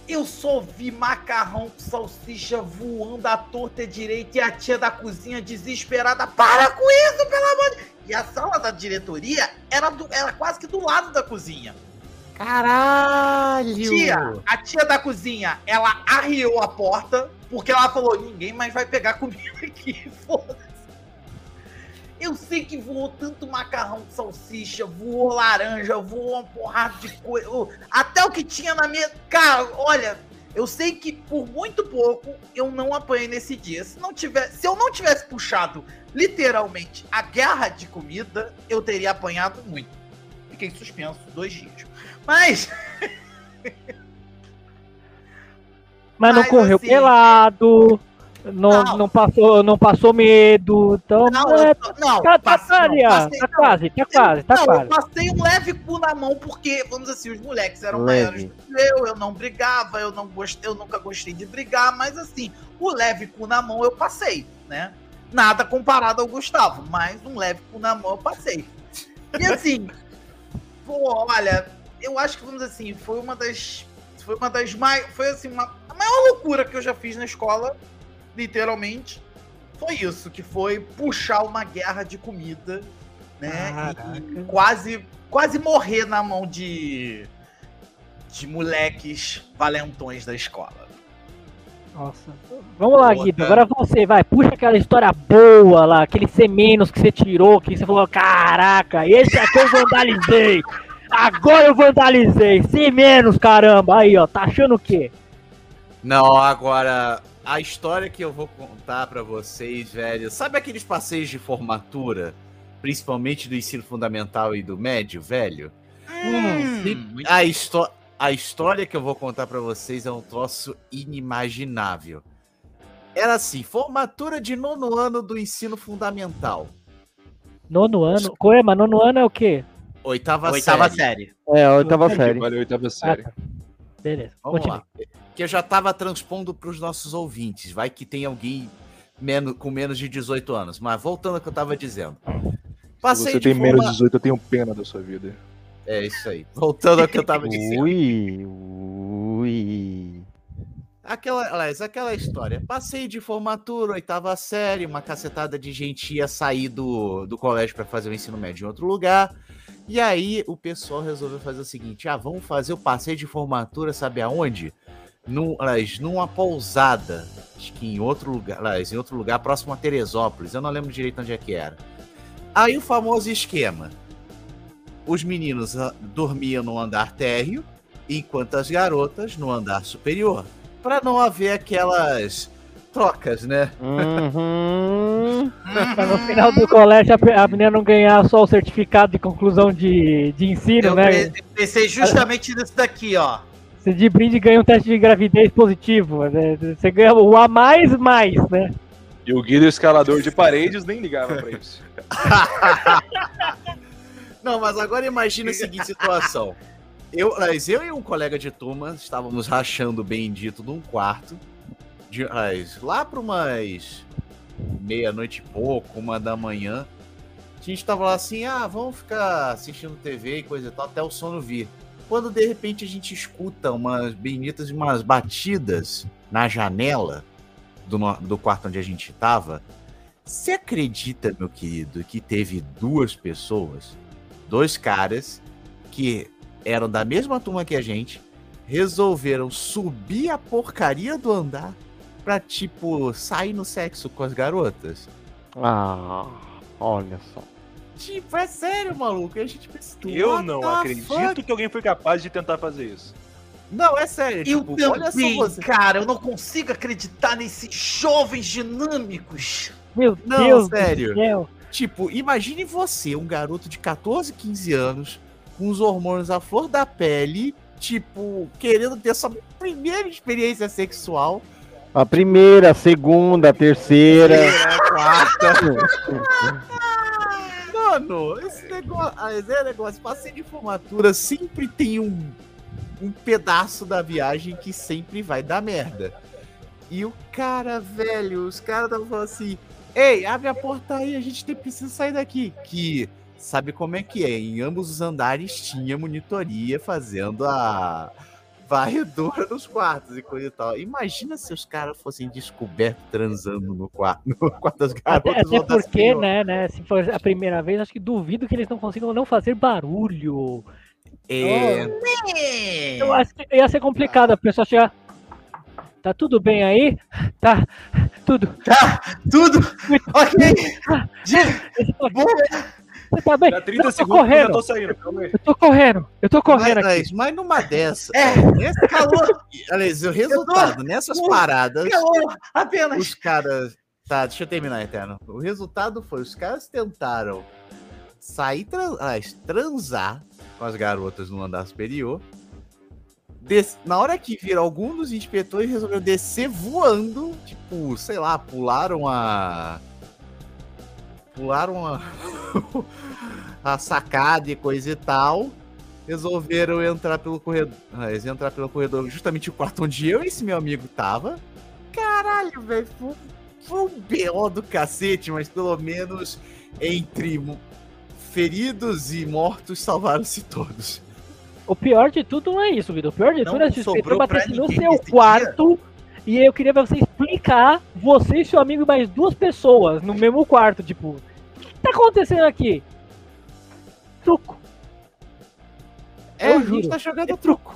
Eu só vi macarrão com salsicha voando à torta e direita e a tia da cozinha desesperada. Para com isso, pelo amor de... E a sala da diretoria era, do- era quase que do lado da cozinha. Caralho! Tia, a tia da cozinha, ela arriou a porta porque ela falou: ninguém mais vai pegar comida aqui, [LAUGHS] foda-se. Eu sei que voou tanto macarrão com salsicha, voou laranja, voou uma porrada de coisa. Até o que tinha na minha. Cara, olha, eu sei que por muito pouco eu não apanhei nesse dia. Se, não tivesse, se eu não tivesse puxado literalmente a guerra de comida, eu teria apanhado muito. Fiquei suspenso dois dias. Mas. Mas não Mas, correu assim, pelado, não, Não. não. passou, não passou medo. Então, Não, é, não, tá, tá, passei- tá não, passei- tá não. quase, tá quase, tá não, quase. eu passei um leve cu na mão porque, vamos assim, os moleques eram Leve. maiores do que eu, eu não brigava, eu não gostei, eu nunca gostei de brigar, mas assim, o leve cu na mão eu passei, né? Nada comparado ao Gustavo, mas um leve cu na mão eu passei. E assim, [LAUGHS] pô, olha, eu acho que vamos assim, foi uma das foi uma das mais, foi assim, uma, a maior loucura que eu já fiz na escola, literalmente. Foi isso, que foi puxar uma guerra de comida, né? E, e quase, quase morrer na mão de, de moleques valentões da escola. Nossa. Vamos lá, Guido. Agora você, vai. Puxa aquela história boa lá, aquele C menos que você tirou, que você falou, caraca, esse aqui eu vandalizei. Agora eu vandalizei. C menos, caramba. Aí, ó, tá achando o quê? Não, agora a história que eu vou contar pra vocês, velho. Sabe aqueles passeios de formatura, principalmente do ensino fundamental e do médio, velho? Hum, A, histó a história que eu vou contar pra vocês é um troço inimaginável. Era assim, formatura de nono ano do ensino fundamental. Nono ano. Coema, nono ano é o quê? Oitava, Oitava série. série. É, a oitava série. Valeu, oitava Ah, série. tá. Beleza. Vamos continue. lá. Que eu já tava transpondo pros nossos ouvintes. Vai que tem alguém menos, com menos de 18 anos. Mas voltando ao que eu tava dizendo. Se Passei você de tem menos de forma- 18, eu tenho pena da sua vida. É isso aí. Voltando ao que eu tava [LAUGHS] dizendo. Ui, ui. Aquela, aliás, aquela história. Passei de formatura, oitava série, uma cacetada de gente ia sair do, do colégio para fazer o ensino médio em outro lugar. E aí o pessoal resolveu fazer o seguinte: ah, vamos fazer o passeio de formatura, sabe aonde? Num, aliás, numa pousada. Acho que em outro lugar, aliás, em outro lugar, próximo a Teresópolis. Eu não lembro direito onde é que era. Aí o famoso esquema. Os meninos ah, dormiam no andar térreo, enquanto as garotas no andar superior para não haver aquelas trocas, né? Uhum. [LAUGHS] No final do colégio a menina não ganhar só o certificado de conclusão de, de ensino, Eu né? pe- pensei justamente nisso daqui, ó. Você de brinde ganha um teste de gravidez positivo. Né? Você ganha o A mais mais, né? E o Guido escalador de paredes nem ligava pra isso. [LAUGHS] Não, mas agora imagina a seguinte situação. Eu, mas eu e um colega de turma estávamos rachando bem dito num quarto. De, mas lá para umas meia-noite e pouco, uma da manhã. A gente tava lá assim, ah, vamos ficar assistindo TV e coisa e tal, até o sono vir. Quando de repente a gente escuta umas benitas, umas batidas na janela do, do quarto onde a gente tava. Você acredita, meu querido, que teve duas pessoas, dois caras, que eram da mesma turma que a gente, resolveram subir a porcaria do andar pra, tipo, sair no sexo com as garotas? Ah, olha só. Tipo, é sério, maluco. A gente pensa, Eu "What não acredito fuck?" que alguém foi capaz de tentar fazer isso. Não, é sério. Eu tipo, olha só também, você. cara, eu não consigo acreditar nesses jovens dinâmicos. Meu Não, Deus sério. do céu. Tipo, imagine você, um garoto de 14, 15 anos, com os hormônios à flor da pele, tipo, querendo ter sua primeira experiência sexual. A primeira, a segunda, a terceira. a quarta. [LAUGHS] Mano, esse negócio, ah, esse negócio, passeio de formatura sempre tem um, um pedaço da viagem que sempre vai dar merda. E o cara, velho, os caras estavam falando assim: Ei, abre a porta aí, a gente precisa sair daqui. Que sabe como é que é? Em ambos os andares tinha monitoria fazendo a varredura [LAUGHS] nos quartos e coisa e tal. Imagina se os caras fossem descobertos transando no quarto, [LAUGHS] no quarto das Até, garotas. até das porque, senhoras. né, né, se for a primeira vez, acho que duvido que eles não consigam não fazer barulho. É, Eu acho que ia ser complicado a pessoa chegar. Tá tudo bem aí? Tá, tudo. Tudo! Ok! [LAUGHS] Você tá bem? Dá 30 Não, eu tô segundos que eu correndo. tô saindo. Eu tô correndo, eu tô correndo mas, aqui. mas, mas numa dessa, É. nesse calor, aliás, o resultado nessas paradas, Calor! Apenas! os caras. Tá, deixa eu terminar, Eterno. O resultado foi: os caras tentaram sair, tran- aliás, transar com as garotas no andar superior. Des- Na hora que viram algum dos inspetores, resolveram descer voando. Tipo, sei lá, pularam a. Pularam a. [LAUGHS] a sacada e coisa e tal. Resolveram entrar pelo corredor. Ah, eles entrar pelo corredor, justamente o quarto onde eu e esse meu amigo tava. Caralho, velho. Foi, foi um BO do cacete, mas pelo menos entre feridos e mortos salvaram-se todos. O pior de tudo não é isso, Vitor. O pior de Não tudo é se o inspetor batesse no seu quarto e eu queria ver você explicar, você e seu amigo e mais duas pessoas no mesmo quarto. Tipo, o que tá acontecendo aqui? Truco. É, Eu gente juro. tá jogando truco.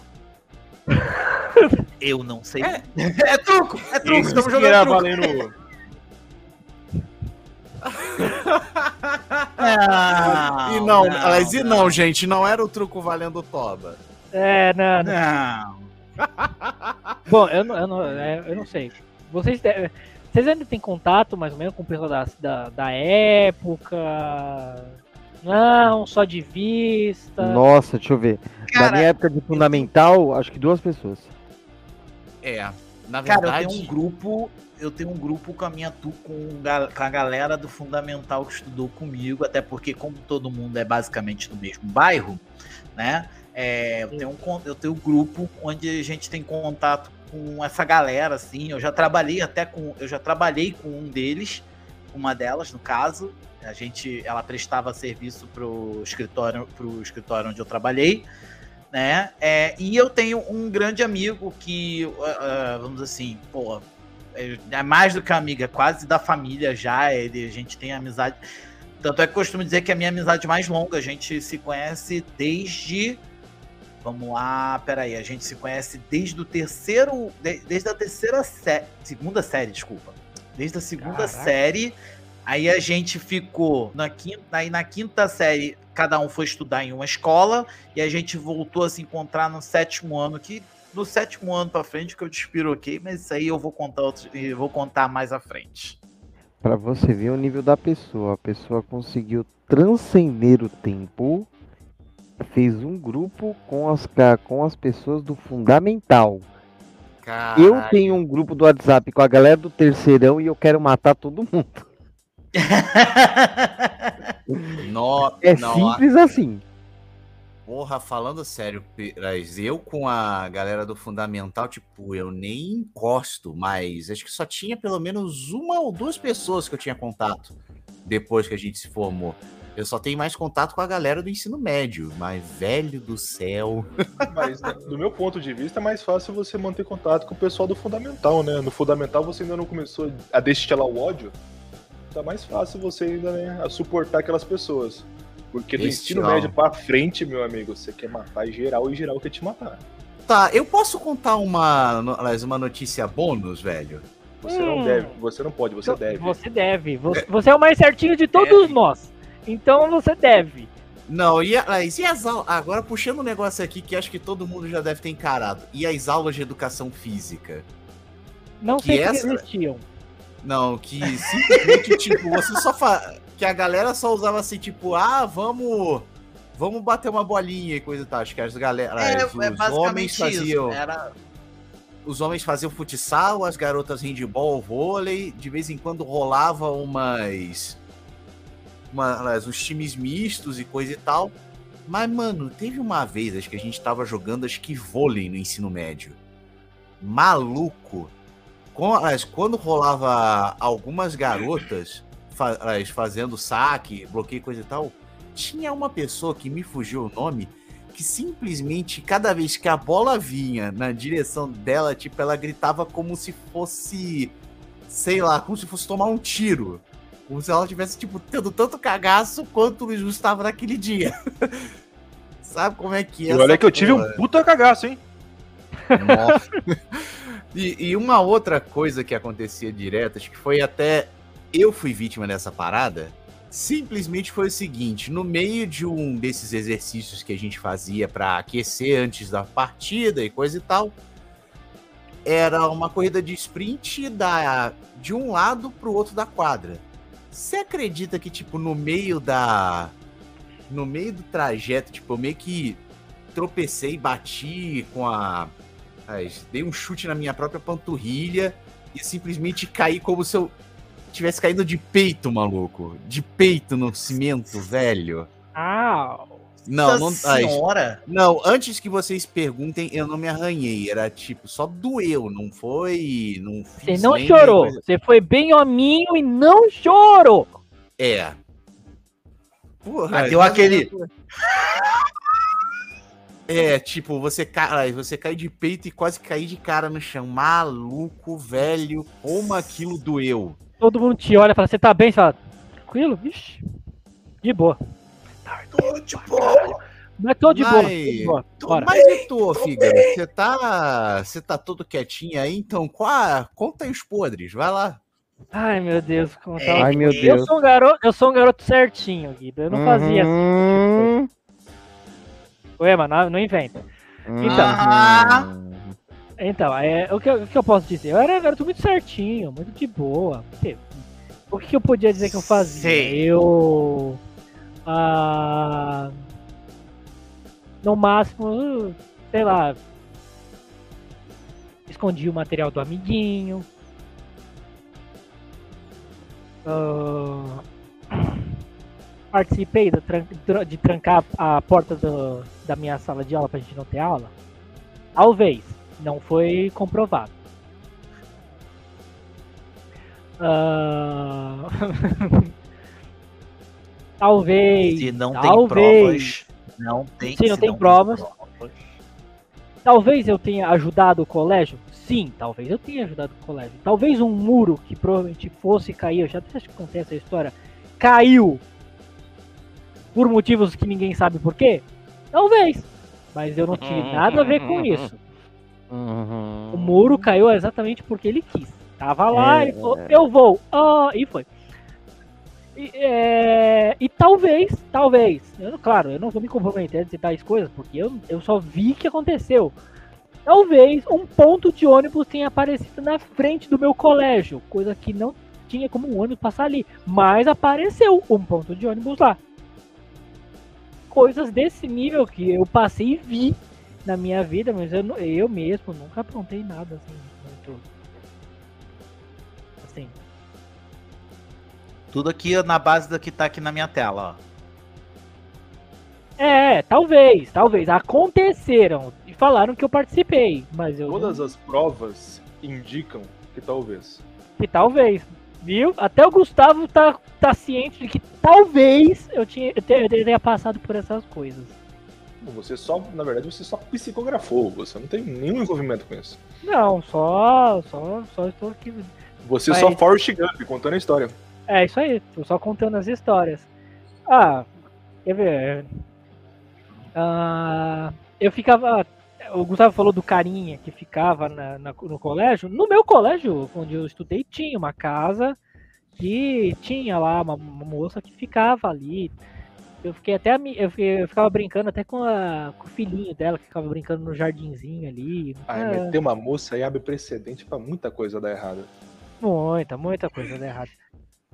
Eu não sei. É, é truco! É truco! Esse Estamos jogando truco! valendo. [LAUGHS] Não, e não, aliás, e não, gente, não era o truco valendo toba. É, não, não. Não. [LAUGHS] Bom, eu não, eu não, é, eu não sei. Vocês, vocês ainda têm contato mais ou menos com o pessoal da, da, da época? Não, só de vista. Nossa, deixa eu ver. Cara, minha época de fundamental, acho que duas pessoas. É, na Cara, verdade. eu tenho um grupo, eu tenho um grupo com a minha tu com, com a galera do fundamental que estudou comigo, até porque como todo mundo é basicamente do mesmo bairro, né? É, eu tenho um con- eu tenho um grupo onde a gente tem contato com essa galera, assim. Eu já trabalhei até com, eu já trabalhei com um deles, uma delas no caso. A gente, ela prestava serviço pro escritório, pro escritório onde eu trabalhei né? É, e eu tenho um grande amigo que, ah, vamos assim, pô, é é mais do que amiga, é quase da família já. Ele, a gente tem amizade. Tanto é que eu costumo dizer que é a minha amizade mais longa. A gente se conhece desde. Vamos lá, peraí. A gente se conhece desde o terceiro. de- desde a terceira série. Segunda série, desculpa. Desde a segunda Caraca. série. Aí a gente ficou na quinta, aí na quinta série, cada um foi estudar em uma escola e a gente voltou a se encontrar no sétimo ano, que do sétimo ano pra frente que eu despiroquei, mas isso aí eu vou contar outro, eu vou contar mais à frente. Pra você ver o nível da pessoa. A pessoa conseguiu transcender o tempo. Fez um grupo com as, com as pessoas do fundamental. Eu Caralho. tenho um grupo do WhatsApp com a galera do terceirão e eu quero matar todo mundo. [LAUGHS] No, É simples assim. Porra, falando sério, Pires, eu com a galera do Fundamental, tipo, eu nem encosto, mas acho que só tinha pelo menos uma ou duas pessoas que eu tinha contato depois que a gente se formou. Eu só tenho mais contato com a galera do ensino médio, mas velho do céu. [LAUGHS] Mas, né, do meu ponto de vista, é mais fácil você manter contato com o pessoal do Fundamental, né? No Fundamental você ainda não começou a destilar o ódio. Tá mais fácil você ainda, né, a suportar aquelas pessoas. Porque do ensino Destilar. médio pra frente, meu amigo, você quer matar geral e geral quer te matar. Tá, eu posso contar uma, uma notícia bônus, velho? Você Hum. não deve, você não pode, você deve. Você deve. Você, você é o mais certinho de todos nós. Então você deve. Não, e, e as aulas. Agora puxando um negócio aqui que acho que todo mundo já deve ter encarado. E as aulas de educação física? Não Que sei se essa- existiam. Não, que simplesmente, [LAUGHS] tipo, você só fa... que a galera só usava assim, tipo, ah, vamos. Vamos bater uma bolinha e coisa e tal. Acho que as galera. É, os é homens basicamente faziam. isso. Era... Os homens faziam futsal, as garotas handball, vôlei. De vez em quando rolava umas. Umas uns times mistos e coisa e tal. Mas, mano, teve uma vez, acho que a gente tava jogando, acho que vôlei no ensino médio. Maluco. Quando rolava algumas garotas fa- as fazendo saque, bloqueio, coisa e tal, tinha uma pessoa que me fugiu o nome, que simplesmente, cada vez que a bola vinha na direção dela, tipo, ela gritava como se fosse, sei lá, como se fosse tomar um tiro. Como se ela tivesse, tipo, tendo tanto cagaço quanto o Luiz Gustavo naquele dia. [LAUGHS] Sabe como é que é? E olha que eu tive um puta cagaço, hein? Nossa. [LAUGHS] e, e uma outra coisa que acontecia direto, acho que foi até eu fui vítima dessa parada. Simplesmente foi o seguinte: no meio de um desses exercícios que a gente fazia pra aquecer antes da partida e coisa e tal, era uma corrida de sprint da, de um lado pro outro da quadra. Você acredita que, tipo, no meio da. No meio do trajeto, tipo, eu meio que tropecei, bati com a. as- dei um chute na minha própria panturrilha e simplesmente caí como se eu tivesse caído de peito, maluco. De peito no cimento, velho. Au. Não, não. Senhora. não, antes que vocês perguntem, eu não me arranhei. Era tipo, só doeu, não foi. Não Você não chorou. coisa- Você foi bem hominho e não chorou. É. Porra, deu aquele- [LAUGHS] É, tipo, você cai, você cai de peito e quase cai de cara no chão. Maluco, velho, como aquilo doeu. Todo mundo te olha e fala, você tá bem? Você fala, tranquilo? Vixe, de boa. Tô de boa. Mas tô de boa, Mas- Bora. Mas e tu, Fígaro? Você tá, você tá todo quietinho aí, então quá, conta aí os podres, vai lá. Ai, meu Deus. Como É, tá... Ai, meu Eu Deus. sou um garoto, eu sou um garoto certinho, Guido. Eu não fazia assim. Uhum. Ué, mano, não, não inventa. Então. Uhum. Então, é, o, que, eu- o que eu posso dizer? Eu era um garoto muito certinho, muito de boa. O que, que eu podia dizer que eu fazia? Sei. Eu. Ah, no máximo, sei lá. Escondi o material do amiguinho. Ah, participei de trancar a porta do- da minha sala de aula pra gente não ter aula? Talvez. Não foi comprovado. Ah, [LAUGHS] talvez. Se não tem talvez. provas, não tem Se não tem provas. Talvez eu tenha ajudado o colégio? Sim, talvez eu tenha ajudado o colégio. Talvez um muro que provavelmente fosse cair, eu já até acho que contei essa história, caiu por motivos que ninguém sabe por quê? Talvez. Mas eu não tive nada a ver com isso. Uhum. O muro caiu exatamente porque ele quis. Tava lá, É, ele falou, eu vou. Ah, e foi. E, é, e talvez, talvez, eu, claro, eu não vou me comprometer a dizer tais coisas, porque eu, eu só vi que aconteceu. Talvez um ponto de ônibus tenha aparecido na frente do meu colégio, coisa que não tinha como um ônibus passar ali, mas apareceu um ponto de ônibus lá. Coisas desse nível que eu passei e vi na minha vida, mas eu, eu mesmo nunca aprontei nada assim, muito. Assim. Tudo aqui na base do que tá aqui na minha tela, ó. É, talvez, talvez. Aconteceram e falaram que eu participei, mas eu. Todas as provas indicam que talvez. Que talvez. Viu? Até o Gustavo tá, tá ciente de que talvez eu, tinha, eu te- eu teria passado por essas coisas. Você só, na verdade, você só psicografou. Você não tem nenhum envolvimento com isso. Não, só. Só, só estou aqui. Você Mas- só Forrest Gump contando a história. É isso aí, tô só contando as histórias. Ah, quer ver? Ah, eu ficava. O Gustavo falou do carinha que ficava na- na- no colégio. No meu colégio, onde eu estudei, tinha uma casa que tinha lá uma, uma moça que ficava ali. Eu fiquei até. Eu, fiquei- eu ficava brincando até com, a- com o filhinho dela, que ficava brincando no jardinzinho ali. Ai, Ah, meter uma moça aí abre precedente pra muita coisa dar errado. Muita, muita coisa dá errado.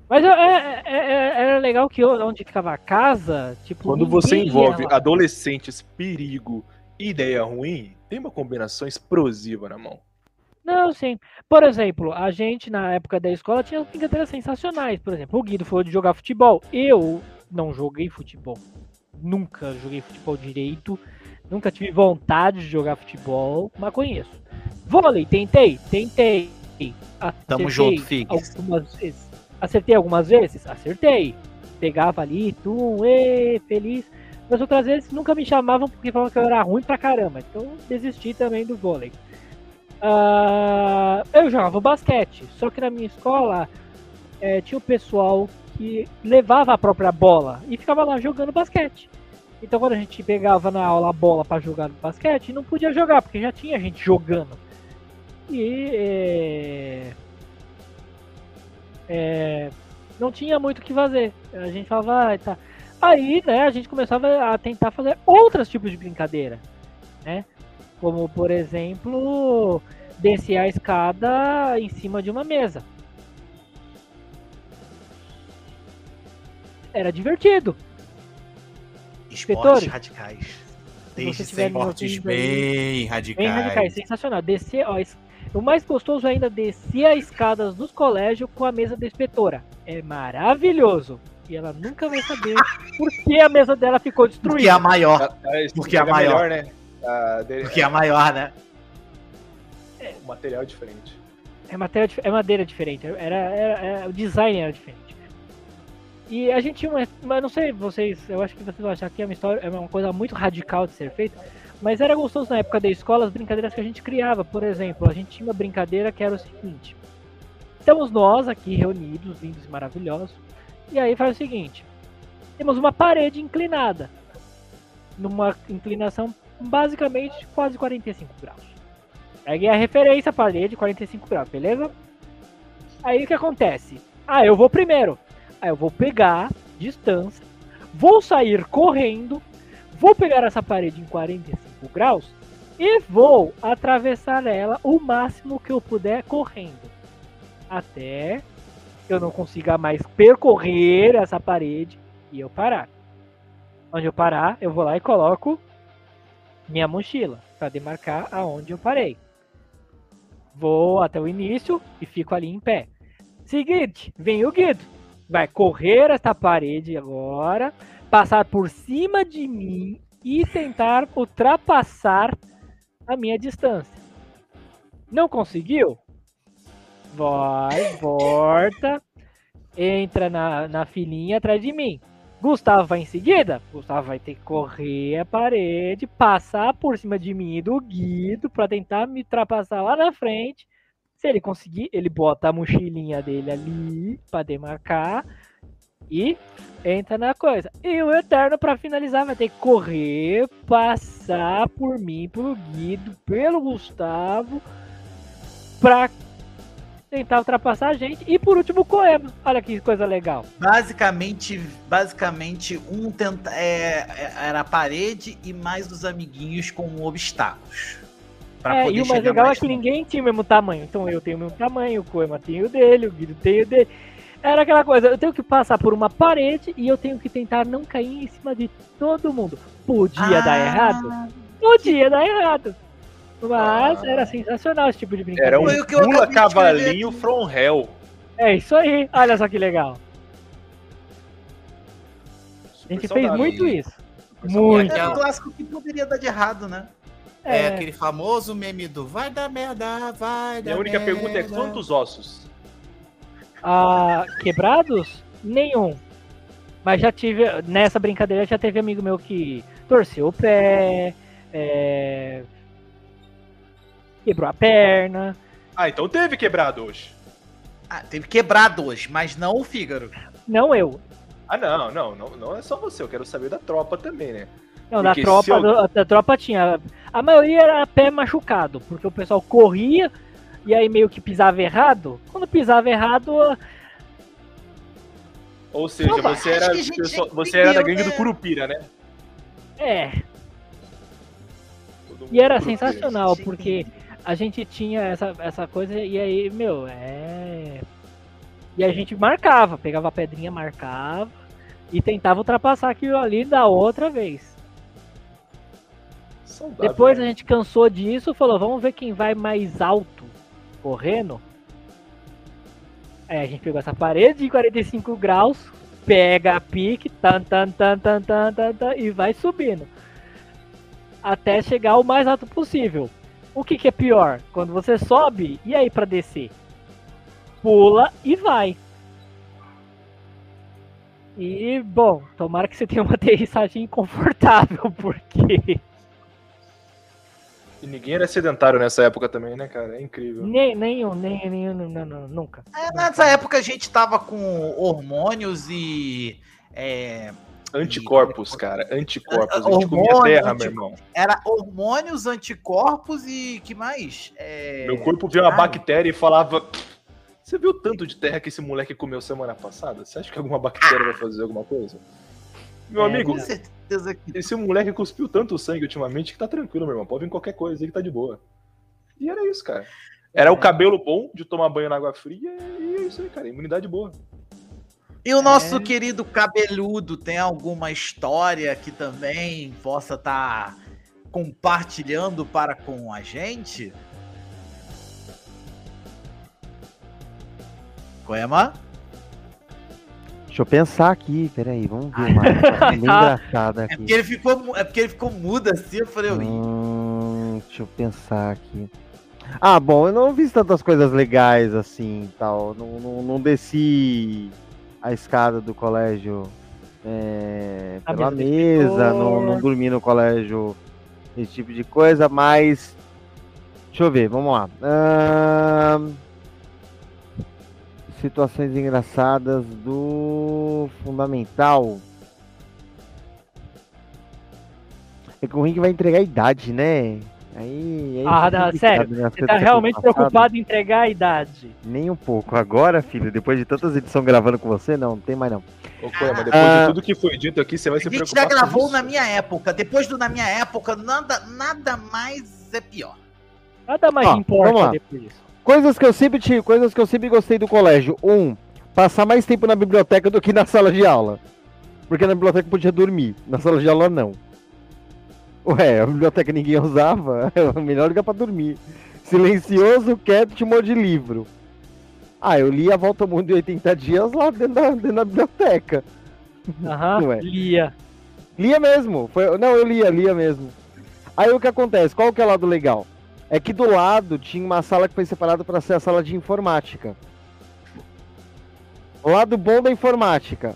Mas é- é- é- é- era legal que onde ficava a casa, tipo. Quando você envolve adolescentes, perigo e ideia ruim, tem uma combinação explosiva na mão. Não, sim. Por exemplo, a gente na época da escola tinha brincadeiras sensacionais. Por exemplo, o Guido falou de jogar futebol. Eu não joguei futebol. Nunca joguei futebol direito. Nunca tive vontade de jogar futebol, mas conheço. Vôlei, tentei, tentei. Tamo junto, Figs. Algumas vezes. Acertei algumas vezes? Acertei. Pegava ali, tum, ê, feliz. Mas outras vezes nunca me chamavam porque falavam que eu era ruim pra caramba. Então desisti também do vôlei. Ah, eu jogava basquete, só que na minha escola eh, tinha o pessoal que levava a própria bola e ficava lá jogando basquete. Então quando a gente pegava na aula a bola pra jogar no basquete, não podia jogar, porque já tinha gente jogando. E eh, eh, não tinha muito o que fazer. A gente falava, ah, tá. Aí, né, a gente começava a tentar fazer outros tipos de brincadeira, né? Como, por exemplo, descer a escada em cima de uma mesa. Era divertido. Esportes radicais. Desde Esportes bem radicais. Bem radicais, sensacional. Descer, ó, o mais gostoso ainda, descer as escadas dos colégios com a mesa da inspetora. É maravilhoso. E ela nunca vai saber por que a mesa dela ficou Porque é destruída. a maior. Ah, esse Porque é jogo maior. né? Ah, Porque é a maior, né? o material é diferente. É, matéria, dif- é madeira diferente. Era, era- era- o design era diferente. E a gente tinha uma. Mas não sei, vocês. Eu acho que vocês vão achar que é uma história. É uma coisa muito radical de ser feita. Mas era gostoso na época da escola as brincadeiras que a gente criava. Por exemplo, a gente tinha uma brincadeira que era o seguinte. Estamos nós aqui reunidos, lindos e maravilhosos. E aí faz o seguinte. Temos uma parede inclinada. Numa inclinação basicamente quase 45 graus. Peguei a referência, parede 45 graus, beleza? Aí o que acontece? Ah, eu vou primeiro. Aí eu vou pegar distância, vou sair correndo, vou pegar essa parede em 45 graus e vou atravessar ela o máximo que eu puder correndo. Até eu não consiga mais percorrer essa parede e eu parar. Onde eu parar, eu vou lá e coloco minha mochila para demarcar aonde eu parei. Vou até o início e fico ali em pé. Seguinte, vem o Guido. Vai correr esta parede agora, passar por cima de mim e tentar ultrapassar a minha distância. Não conseguiu? Vai, volta, entra na, na filinha atrás de mim. Gustavo vai em seguida? Gustavo vai ter que correr a parede, passar por cima de mim e do Guido para tentar me ultrapassar lá na frente. Se ele conseguir, ele bota a mochilinha dele ali para demarcar e entra na coisa. E o Eterno, para finalizar, vai ter que correr, passar por mim, pelo Guido, pelo Gustavo, para tentar ultrapassar a gente. E por último, o Coema. Olha que coisa legal. Basicamente, basicamente um tenta, é, é- era a parede e mais os amiguinhos com obstáculos. Pra É, e o mais legal é mais que longe. ninguém tinha o mesmo tamanho. Então eu tenho o mesmo tamanho, o Koema tem o dele, o Guido tem o dele. Era aquela coisa, eu tenho que passar por uma parede e eu tenho que tentar não cair em cima de todo mundo. Podia dar Ah, errado? Podia dar errado. Mas Ah. era sensacional esse tipo de brincadeira. Era um pula cavalinho from hell. É isso aí, olha só que legal. A Super gente fez saudável. muito isso. Super Muito. É um clássico que poderia dar de errado, né? É, É, aquele famoso meme do vai dar merda, vai dar Minha única merda. pergunta é quantos ossos? Ah, quebrados? Nenhum. Mas já tive, nessa brincadeira já teve amigo meu que torceu o pé, é, quebrou a perna. Ah, então teve quebrado hoje. Ah, teve quebrado hoje, mas não o Fígaro. Não eu. Ah, não, não, não, não é só você, eu quero saber da tropa também, né? Não, da Porque tropa, eu- do- da tropa tinha. A maioria era pé machucado, porque o pessoal corria e aí meio que pisava errado. Quando pisava errado, Ou seja, você era, pessoa- já você era da gangue do né? Curupira, né? é. E era Curupira. sensacional, porque a gente tinha essa, essa coisa e aí, meu, é. E a gente marcava, pegava a pedrinha, marcava e tentava ultrapassar aquilo ali da outra vez. Saudável. Depois a gente cansou disso, falou, vamos ver quem vai mais alto correndo. Aí a gente pegou essa parede de 45 graus, pega a pique, tan, tan, tan, tan, tan, tan, tan, e vai subindo. Até chegar o mais alto possível. O que, que é pior? Quando você sobe, e aí pra descer? Pula e vai. E, bom, tomara que você tenha uma [LAUGHS] aterrissagem confortável, porque E ninguém era sedentário nessa época também, né, cara? É incrível. nem, nenhum, nem, nenhum, não, não, nunca. É, nessa época a gente tava com hormônios e. é, Anticorpos, cara. Anticorpos. A gente comia terra, anti- meu irmão. era hormônios, anticorpos e. que mais? É, Meu corpo via uma bactéria e falava. Você viu o tanto de terra que esse moleque comeu semana passada? Você acha que alguma bactéria vai fazer alguma coisa? Meu É, amigo, Com certeza que. esse moleque cuspiu tanto sangue ultimamente que tá tranquilo, meu irmão. Pode vir qualquer coisa aí que tá de boa. E era isso, cara. Era o cabelo bom de tomar banho na água fria e é isso aí, cara. Imunidade boa. E o nosso É. querido cabeludo tem alguma história que também possa estar compartilhando para com a gente? Coema? Deixa eu pensar aqui, peraí, vamos ver uma [LAUGHS] bem engraçada É aqui. porque ele ficou, é porque ele ficou mudo assim, eu falei, "Ih, Hum, deixa eu pensar aqui. Ah, bom, eu não fiz tantas coisas legais assim tal. Não, não, não desci a escada do colégio é, pela mesa do mesa, não, não dormi no colégio, esse tipo de coisa, mas. Deixa eu ver, vamos lá. Ahn, situações engraçadas do Fundamental. É que o Ring vai entregar a idade, né? Aí, aí Ah, não, sério, né? Você tá realmente preocupado em entregar a idade. Nem um pouco. Agora, filho, depois de tantas edições gravando com você, não, não tem mais não. Ô, Koema, depois Ah. de tudo que foi dito aqui, você vai a se gente preocupar já com gravou isso? na minha época. Depois do na minha época, nada, nada mais é pior. Nada mais Ó, importa depois disso. Coisas que eu sempre tive, coisas que eu sempre gostei do colégio. Um, passar mais tempo na biblioteca do que na [LAUGHS] sala de aula. Porque na biblioteca podia dormir, na sala de aula não. Ué, a biblioteca ninguém usava, [LAUGHS] é o melhor lugar pra dormir. Silencioso, quieto, monte de livro. Ah, eu li a Volta ao Mundo em 80 dias lá dentro da, dentro da biblioteca. Aham, é. Lia. Lia mesmo. Foi, não, eu lia, lia mesmo. Aí o que acontece? Qual que é o lado legal? É que do lado tinha uma sala que foi separada para ser a sala de informática. O lado bom da informática.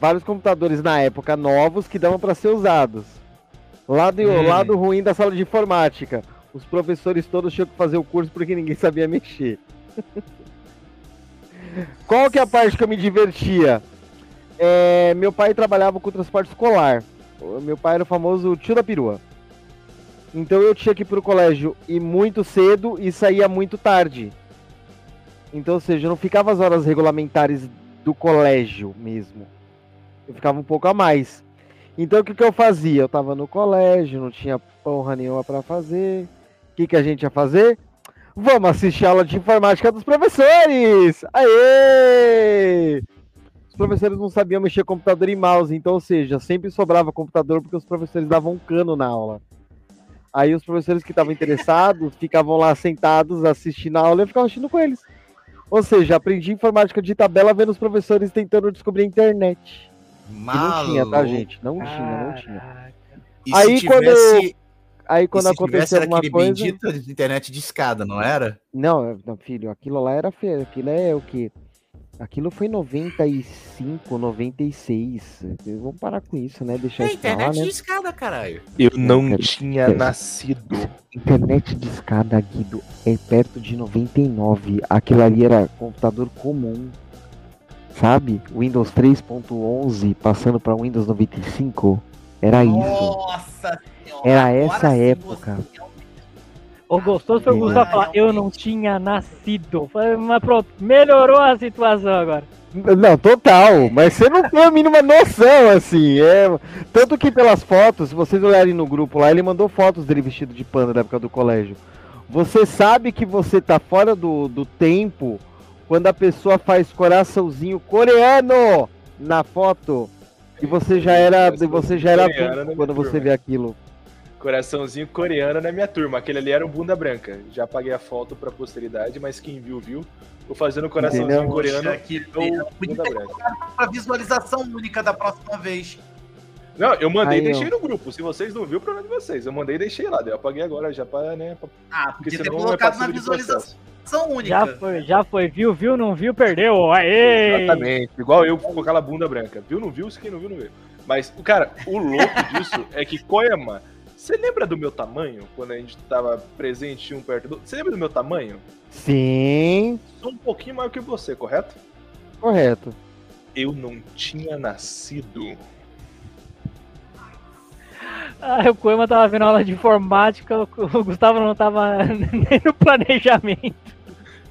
Vários computadores na época novos que davam para ser usados. Lado, o Hum. lado ruim da sala de informática. Os professores todos tinham que fazer o curso porque ninguém [LAUGHS] sabia mexer. Qual que é a parte que eu me divertia? É, meu pai trabalhava com transporte escolar. Meu pai era o famoso tio da perua. Então eu tinha que ir pro colégio ir muito cedo e saía muito tarde. Então, ou seja, eu não ficava as horas regulamentares do colégio mesmo. Eu ficava um pouco a mais. Então o que, que eu fazia? Eu tava no colégio, não tinha porra nenhuma pra fazer. O que, que a gente ia fazer? Vamos assistir a aula de informática dos professores! Aê! Os professores não sabiam mexer computador e mouse, então, ou seja, sempre sobrava computador porque os professores davam um cano na aula. Aí os professores que estavam interessados ficavam lá sentados assistindo a aula e eu ficava assistindo com eles. Ou seja, aprendi informática de tabela vendo os professores tentando descobrir a internet. Não tinha, tá, gente? Não tinha, não tinha. Caraca. E Aí, se quando tivesse, Aí quando tivesse era alguma aquele coisa. bendito de internet de escada, não era? Não, não, filho, aquilo lá era feio. Aquilo é o quê? Aquilo foi 95, 96. Vamos parar com isso, né? Deixar isso pra lá, né? escada, caralho. Eu não quero- tinha quero. nascido. Internet de escada, Guido, é perto de 99. Aquilo ali era computador comum. Sabe? Windows 3.11 passando para Windows 95. Era isso. Nossa senhora. Era essa época. você- O gostoso foi o. Gustavo falar, eu não tinha nascido. Mas pronto, melhorou a situação agora. Não, total, mas você não tem a mínima noção, assim. É... Tanto que pelas fotos, se vocês olharem no grupo lá, ele mandou fotos dele vestido de panda da época do colégio. Você sabe que você tá fora do, do tempo quando a pessoa faz coraçãozinho coreano na foto e você já era, e você já era quando você turma. vê aquilo. Coraçãozinho coreano na minha turma. Aquele ali era o bunda branca. Já apaguei a foto pra posteridade, mas quem viu, viu. Tô fazendo coraçãozinho Entendeu? coreano. Podia bunda branca. pra visualização única da próxima vez. Não, eu mandei e deixei no grupo. Se vocês não viram, o problema é de vocês. Eu mandei e deixei lá. Eu apaguei agora já pra, né? pra- Ah, Porque podia ter é colocado na passivo de visualização única. Já foi, já foi. Viu, viu, não viu, perdeu. Aê! Exatamente. Igual eu com aquela bunda branca. Viu, não viu? Se quem não viu, não viu. Mas, o cara, o louco disso é que Koyama. Você lembra do meu tamanho? Quando a gente tava presente um perto do. Você lembra do meu tamanho? Sim, Sou um pouquinho maior que você, correto? correto. Eu não tinha nascido. Ah, o Coima tava vendo aula de informática, o o Gustavo não tava [LAUGHS] nem no planejamento.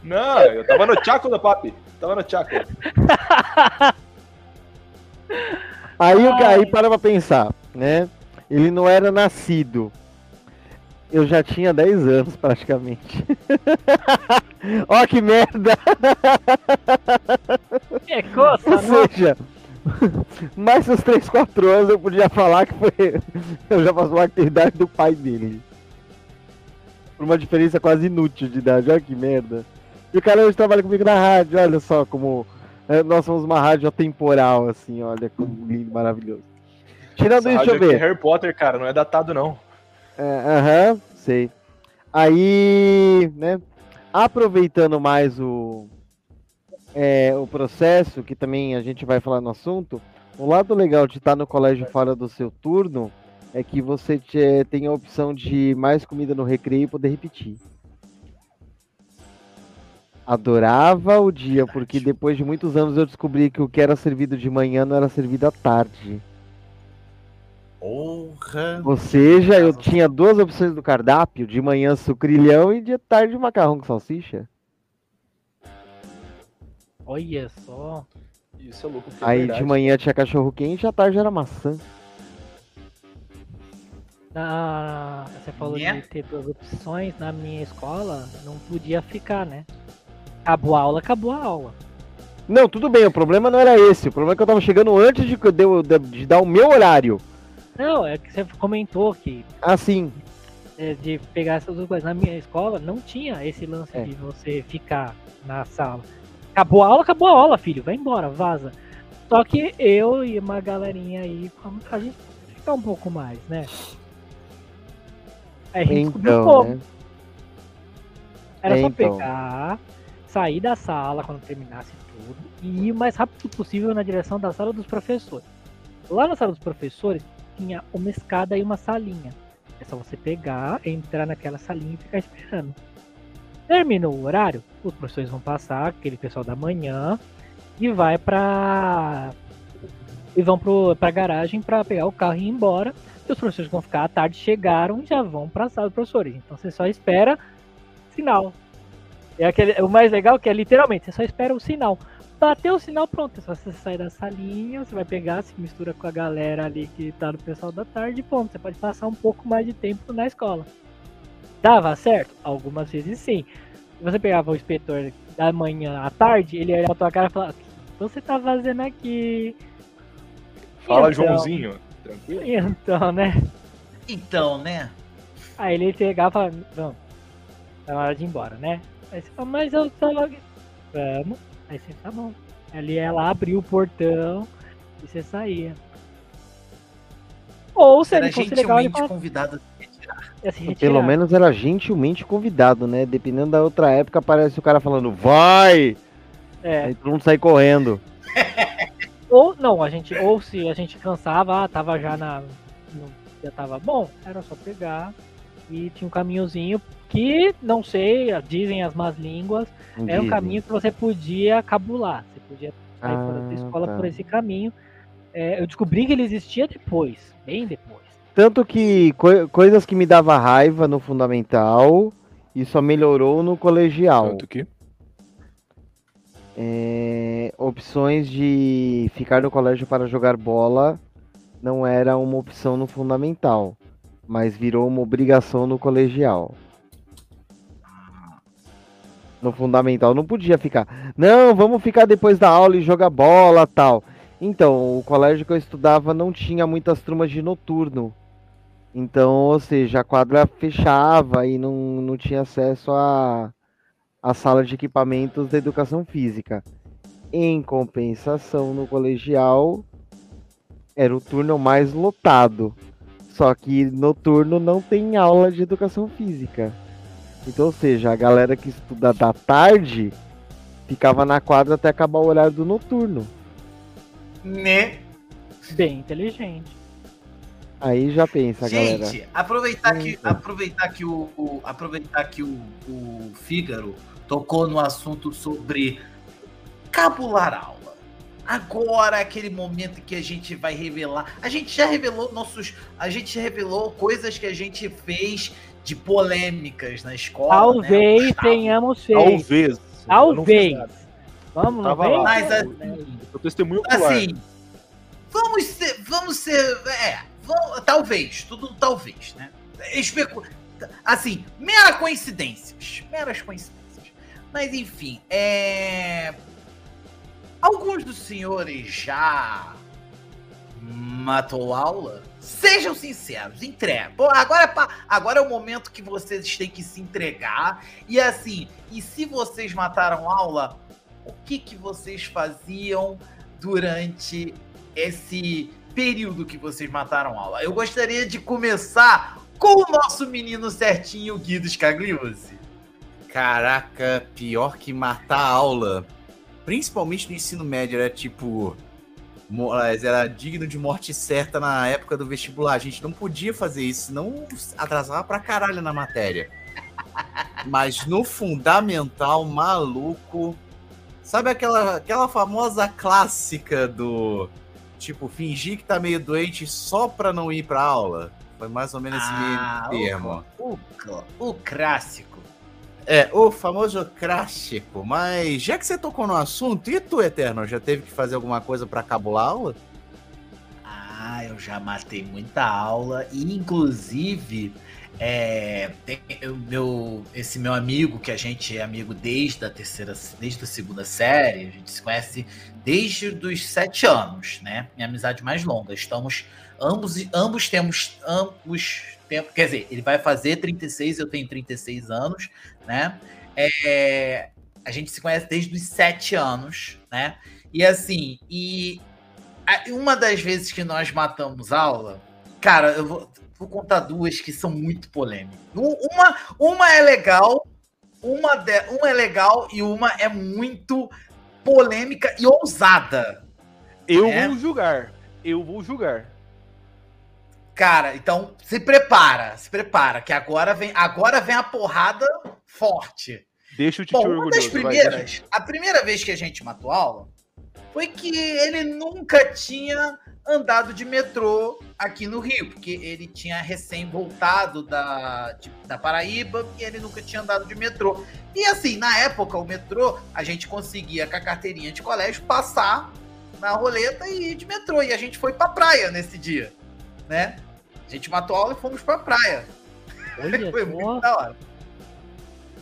Não, eu tava no Chaco da Papi. Tava no Chaco. Aí o aí para pra pensar, né? Ele não era nascido. Eu já tinha 10 anos praticamente. [LAUGHS] Ó que merda! É coça, Ou não? seja, mais uns 3, 4 anos eu podia falar que foi. Eu já faço uma atividade do pai dele. Por uma diferença quase inútil de idade, olha que merda. E o cara hoje trabalha comigo na rádio, olha só como. é, nós somos uma rádio atemporal, assim, olha como lindo, maravilhoso. Tirando isso, deixa eu é ver. Harry Potter, cara, não é datado, não. É, Aham, sei. Aí, né, aproveitando mais o, é, o processo, que também a gente vai falar no assunto, o lado legal de estar no colégio fora do seu turno é que você te- tem a opção de mais comida no recreio e poder repetir. Adorava o dia, porque depois de muitos anos eu descobri que o que era servido de manhã não era servido à tarde. Porra. Ou seja, eu tinha duas opções do cardápio, de manhã sucrilhão e de tarde macarrão com salsicha. Olha só. Isso é louco. é Aí verdade. de manhã tinha cachorro quente e à tarde era maçã. Na... Você falou Né? de ter duas opções. Na minha escola, não podia ficar, né? Acabou a aula, acabou a aula. Não, tudo bem, o problema não era esse. O problema é que eu tava chegando antes de, de, de- de dar o meu horário. Não, é que você comentou que Assim, é, de pegar essas duas coisas. Na minha escola não tinha esse lance É. de você ficar na sala. Acabou a aula, acabou a aula, filho. Vai embora, vaza. Só que eu e uma galerinha aí, a gente ficar um pouco mais, né? Aí a gente descobriu então, como. né? Era só Então. pegar, sair da sala quando terminasse tudo e ir o mais rápido possível na direção da sala dos professores. Lá na sala dos professores tinha uma escada e uma salinha. É só você pegar, entrar naquela salinha e ficar esperando. Terminou o horário, os professores vão passar, aquele pessoal da manhã, e vai pra. E vão pro, pra garagem pra pegar o carro e ir embora. E os professores vão ficar à tarde, chegaram já vão pra sala dos professores. Então você só espera sinal. É aquele, o mais legal que é literalmente, você só espera o sinal. Bateu o sinal, pronto. É só você sair da salinha, você vai pegar, se mistura com a galera ali que tá no pessoal da tarde e pronto. Você pode passar um pouco mais de tempo na escola. Dava certo? Algumas vezes sim. Se você pegava o inspetor da manhã à tarde, ele olhava pra tua cara e falava, o que você tá fazendo aqui? Fala, Então. Joãozinho. Tranquilo? [LAUGHS] Então, né? Então, né? Aí ele pegava e falava, não, tá na hora de ir embora, né? Aí você fala, mas eu tava. Vamos. Aí você tá bom. Ali ela abriu o portão e você saía. Ou se Era ele fosse legal, ele falava, convidado. se Pelo menos era gentilmente convidado, né? Dependendo da outra época, aparece o cara falando, vai! É. Aí todo mundo sai correndo. [LAUGHS] Ou não, a gente, ou se a gente cansava, ah, tava já na. no- já tava bom, era só pegar e tinha um caminhozinho que, não sei, dizem as más línguas, era um Dizem. caminho que você podia cabular. Você podia sair fora da Ah, escola tá. por esse caminho. É, eu descobri que ele existia depois, bem depois. Tanto que coi- coisas que me dava raiva no fundamental e só melhorou no colegial. Tanto que. É, opções de ficar no colégio para jogar bola não era uma opção no fundamental, mas virou uma obrigação no colegial. no fundamental. Não podia ficar. Não, vamos ficar depois da aula e jogar bola tal. Então, o colégio que eu estudava não tinha muitas turmas de noturno. Então, ou seja, a quadra fechava e não, não tinha acesso à a, a sala de equipamentos da educação física. Em compensação, no colegial, era o turno mais lotado. Só que noturno não tem aula de educação física. Então, ou seja, a galera que estuda da tarde ficava na quadra até acabar o horário do noturno. Né? Bem inteligente. Aí já pensa, galera. Gente, aproveitar que, Eita. aproveitar que, o, o- aproveitar que o, o Fígaro tocou no assunto sobre cabular aula. Agora é aquele momento que a gente vai revelar. A gente já revelou nossos. A gente já revelou coisas que a gente fez de polêmicas na escola. Talvez né, tenhamos feito. Talvez. Talvez. Vamos, não Tava vem? lá. Mas né? assim, Eu testemunho assim, vamos ser, vamos ser, é, vamos- talvez, tudo talvez, né? Especu assim, mera coincidências, meras coincidências. Mas enfim, é, alguns dos senhores já matou aula? Sejam sinceros, entrega. Agora, é agora é o momento que vocês têm que se entregar. E assim, e se vocês mataram aula, o que, que vocês faziam durante esse período que vocês mataram aula? Eu gostaria de começar com o nosso menino certinho, Guido Scagliuzzi. Caraca, pior que matar aula. Principalmente no ensino médio, era tipo. mo- Era digno de morte certa na época do vestibular. A gente não podia fazer isso, senão atrasava pra caralho na matéria. [LAUGHS] Mas no fundamental, maluco. Sabe aquela, aquela famosa clássica do. Tipo, fingir que tá meio doente só pra não ir pra aula? Foi mais ou menos esse Ah, meio termo. O, cl- o clássico. É, o famoso clássico. Mas já que você tocou no assunto, e tu, Eterno, já teve que fazer alguma coisa pra cabular a aula? Ah, eu já matei muita aula e inclusive é, tem o meu, esse meu amigo que a gente é amigo desde a terceira, desde a segunda série, a gente se conhece desde os sete anos, né? Minha amizade mais longa. Estamos ambos, ambos temos ambos tempo, quer dizer, ele vai fazer 36, eu tenho 36 anos, né? É, a gente se conhece desde os sete anos, né? E assim, e uma das vezes que nós matamos aula, cara, eu vou, vou contar duas que são muito polêmicas. Um- Uma, uma é legal, uma, de- uma é legal e uma é muito polêmica e ousada. Eu É. vou julgar. Eu vou julgar. Cara, então se prepara, se prepara, que agora vem, agora vem a porrada forte. Deixa o Titi Bom, uma orgulhoso. das vai, primeiras, a primeira vez que a gente matou aula, foi que ele nunca tinha andado de metrô aqui no Rio, porque ele tinha recém voltado da, de- da Paraíba e ele nunca tinha andado de metrô. E assim, na época, o metrô, a gente conseguia com a carteirinha de colégio passar na roleta e ir de metrô. E a gente foi pra praia nesse dia, né? A gente matou aula e fomos pra praia. Olha [LAUGHS] Foi muito da hora.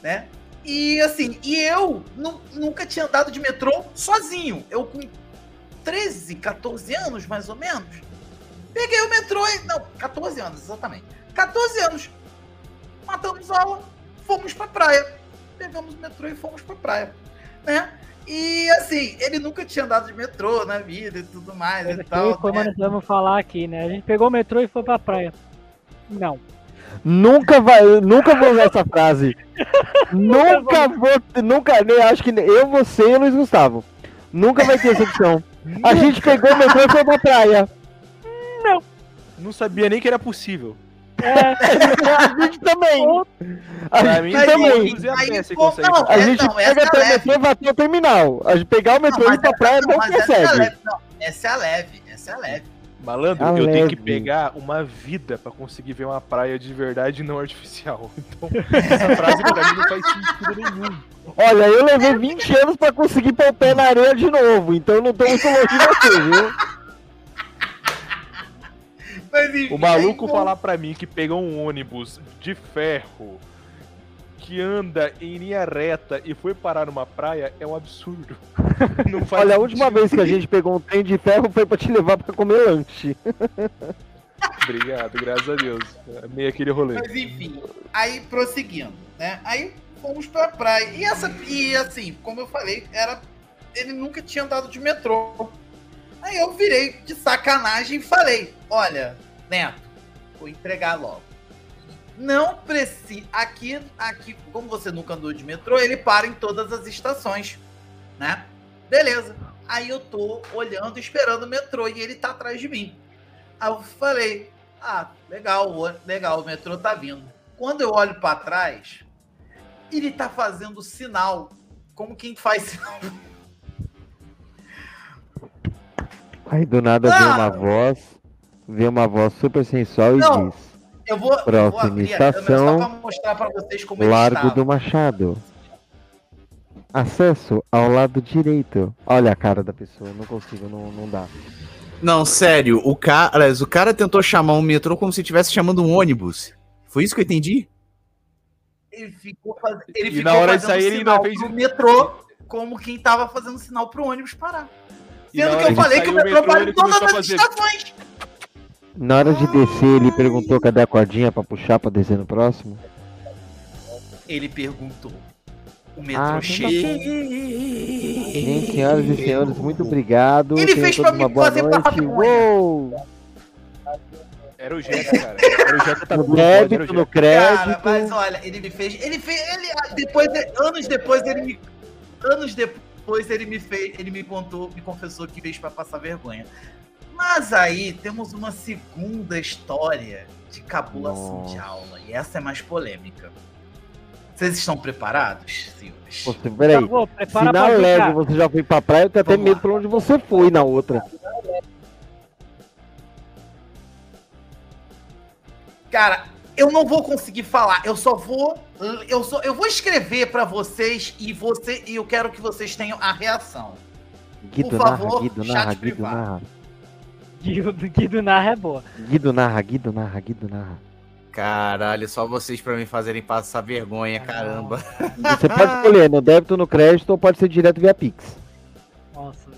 Né? E assim, e eu nu- nunca tinha andado de metrô sozinho. Eu com 13, 14 anos, mais ou menos. Peguei o metrô e. Não, 14 anos, exatamente. 14 anos. Matamos aula, fomos pra praia. Pegamos o metrô e fomos pra praia. Né? E assim, ele nunca tinha andado de metrô na vida e tudo mais Coisa e tal. o né? Mano vamos falar aqui, né? A gente pegou o metrô e foi pra praia. Não. Nunca vai, nunca vou usar essa frase. [LAUGHS] nunca vou, nunca, nem acho que nem- eu, você e o Luiz Gustavo. Nunca vai ter essa opção. A gente pegou o metrô e foi pra praia. Não sabia nem que era possível. [LAUGHS] A gente também. A Pra gente mim, também. Inclusive, a aí, pô, não, A é, gente não, pega é até o metrô e vai até o terminal. A gente pegar o metrô Não, e ir pra praia não, não é a consegue. leve. Não, essa é a leve. Essa é a leve. Malandro, eu tenho que pegar uma vida pra conseguir ver uma praia de verdade e não artificial. [LAUGHS] Então, essa frase pra mim não faz sentido nenhum. Olha, eu levei 20 anos pra conseguir pôr o pé na areia de novo, então eu não tô muito longe de você, viu? Mas, enfim, O maluco aí, falar pra mim que pegou um ônibus de ferro que anda em linha reta e foi parar numa praia é um absurdo. [LAUGHS] Não faz Olha, a última vez que a gente pegou um trem de ferro foi pra te levar pra comer lanche. [LAUGHS] Obrigado, graças a Deus. Meio aquele rolê. Mas enfim, aí prosseguindo, né? Aí fomos pra praia. E essa, e assim, como eu falei, era. Ele nunca tinha andado de metrô. Aí eu virei de sacanagem e falei: Olha, Neto, vou entregar logo. Não precisa. Aqui, aqui, como você nunca andou de metrô, ele para em todas as estações, né? Beleza. Aí eu tô olhando, esperando o metrô e ele tá atrás de mim. Aí eu falei: Ah, legal, o- legal, o metrô tá vindo. Quando eu olho pra trás, ele tá fazendo sinal. Como quem faz [LAUGHS] sinal. Aí do nada vê uma voz, vê uma voz super sensual e Não, diz: Eu vou, eu vou Próxima abrir a câmera só estação, pra mostrar pra vocês como Largo do Machado. Acesso ao lado direito. Olha a cara da pessoa, não consigo, não, não dá. Não, sério, o cara, o cara tentou chamar um metrô como se estivesse chamando um ônibus. Foi isso que eu entendi? Ele ficou, faz... ele E ficou na hora de fazendo sair, ele sinal ainda fez- pro metrô como quem tava fazendo sinal pro ônibus parar. E Sendo que eu falei que o metrô metrô, para em todas as fazer- estações. Na hora de descer, ele perguntou cadê a cordinha pra puxar pra descer no próximo. Ele perguntou. O metrô Ah, chegou. Gente, senhoras e senhores, muito obrigado. Ele Tenham fez pra mim boa fazer noite. vergonha. Uou! Era o Jeca, cara. Era o Jeca tá No débito, no crédito. Cara, mas olha, ele me fez. Ele fez. Ele, depois, anos depois, ele me. Anos depois ele me fez. Ele me contou, me confessou que fez pra passar vergonha. Mas aí temos uma segunda história de cabulação de Nossa. aula. E essa é mais polêmica. Vocês estão preparados, senhores? Você, peraí. Vou Se preparar na leve você já foi pra praia, eu tenho até medo lá. pra onde você foi na outra. Cara, eu não vou conseguir falar. Eu só vou. Eu, só, eu vou escrever pra vocês e você e eu quero que vocês tenham a reação. Guido Por narra, favor, Guido chat narra, Guido privado. narra. Guido, Guido narra é boa. Guido narra, Guido narra, Guido narra. Caralho, só vocês pra me fazerem passar vergonha, caramba. Você pode escolher no débito, no crédito ou pode ser direto via Pix. Nossa.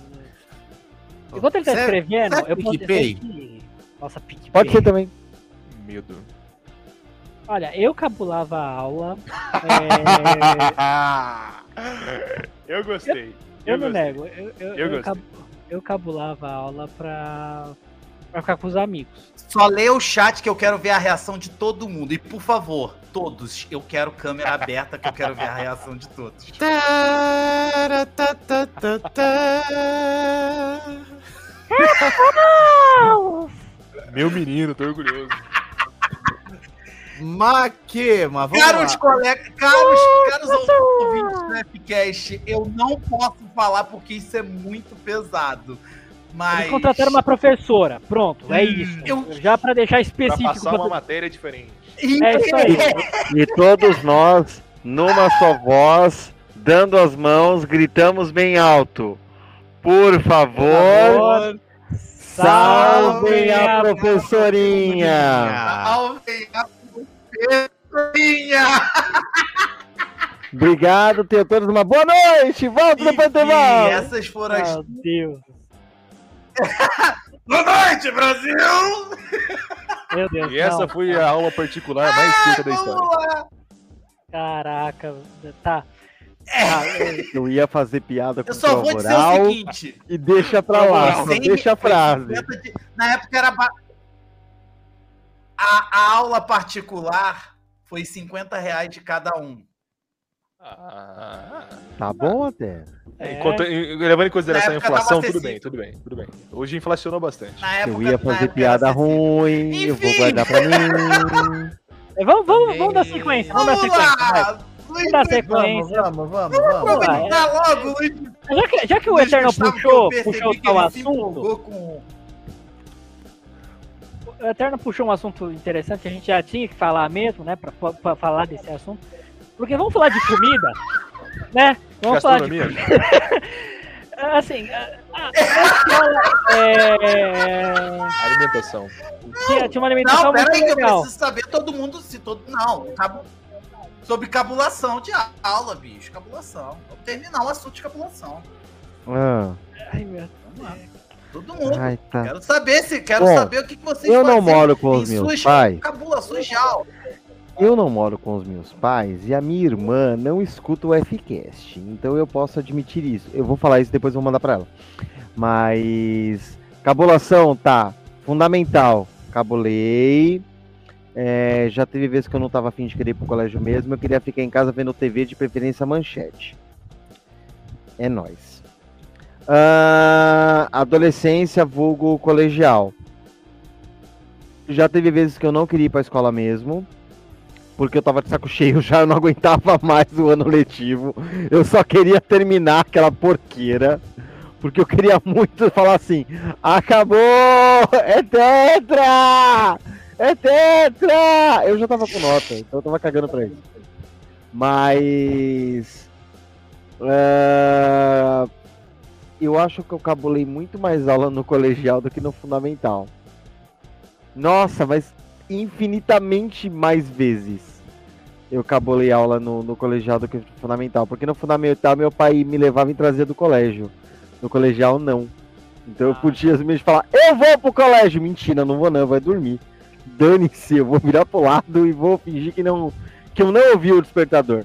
Enquanto ele tá Sério? escrevendo, que eu PicPay? dizer que... Nossa, PicPay. Pode ser também. Medo. Olha, eu cabulava a aula. [LAUGHS] é, Eu gostei. eu não gostei. nego. Eu, eu, Eu eu, gostei. cab- eu cabulava a aula pra, pra ficar com os amigos. Só lê o chat que eu quero ver a reação de todo mundo. E por favor, todos, eu quero câmera aberta que eu quero ver a reação de todos. [LAUGHS] Meu menino, tô orgulhoso. Maquema, vamos Caros lá. colegas, caros, caros ouvintes do Fcast, eu não posso falar porque isso é muito pesado. Mas. Eles contrataram uma professora. Pronto, é Hum, isso. eu- Já pra deixar Pra específico. passar pra- uma matéria diferente. É isso aí. [LAUGHS] E todos nós, numa só voz, dando as mãos, gritamos bem alto. Por favor, salvem a professorinha! Salvem a professorinha! Obrigado, tenham todos uma boa noite! Volta Enfim, intervalo! essas foram as. Meu Deus. [LAUGHS] Boa noite, Brasil! Meu Deus. E essa não. foi a aula particular mais curta da história. Lá! Caraca. Tá. Tá, [LAUGHS] eu- ia fazer piada com Eu só vou dizer o seguinte. e deixa pra lá, só deixa a frase. 50 de- Na época era. A, a aula particular foi 50 reais de cada um. Ah, Tá bom até. É. enquanto- em- levando em consideração a inflação, tudo bem, tudo bem, tudo bem. Hoje inflacionou bastante. Na época, Eu ia fazer piada ruim, eu vou Enfim. guardar pra mim. É, Vamos, vamos, vamos dar sequência. Vamos dar Vamos sequência. vai. lá! Luiz, Vamos dar sequência. Vamos, vamos, vamos. aproveitar logo, Luiz. Já que, já que o Luiz Eterno puxou, puxou se assunto, com- o Eterno puxou um assunto interessante que a gente já tinha que falar mesmo, né? Pra, pra falar desse assunto. Porque vamos falar de comida, né? Vamos falar de Gastronomia? [LAUGHS] Assim, a, a, a escola é, Alimentação. tinha, tinha uma alimentação Não, muito pera aí que eu legal. preciso saber todo mundo se todo. Não, tá bom. Sobre cabulação de aula, bicho. Cabulação. Vamos terminar o assunto de cabulação. Ah, Ai, meu lá. Todo mundo. ai, tá. Quero saber se quero Bom, saber o que vocês Eu não moro com os meus pais. cabulações de aula. Eu não moro com os meus pais e a minha irmã não escuta o Fcast. Então eu posso admitir isso. Eu vou falar isso depois vou mandar pra ela. Mas cabulação tá fundamental. Cabulei. É, já teve vezes que eu não tava afim de querer ir pro colégio mesmo. Eu queria ficar em casa vendo TV de preferência manchete. É nóis. Ah, adolescência, vulgo colegial. Já teve vezes que eu não queria ir pra escola mesmo porque eu tava de saco cheio [LAUGHS] já, eu não aguentava mais o ano letivo. Eu só queria terminar aquela porqueira. Porque eu queria muito falar assim: acabou! É tetra! É tetra! Eu já tava com nota, então eu tava cagando pra isso. Mas. é, eu acho que eu cabulei muito mais aula no colegial do que no fundamental. Nossa, mas infinitamente mais vezes eu cabulei aula no, no colegial do que no fundamental. Porque no fundamental meu pai me levava e trazia do colégio. No colegial não. Então eu Ah. podia simplesmente falar, eu vou pro colégio. Mentira, não vou não, vai dormir. Dane-se, eu vou virar pro lado e vou fingir que não. que eu não ouvi o despertador.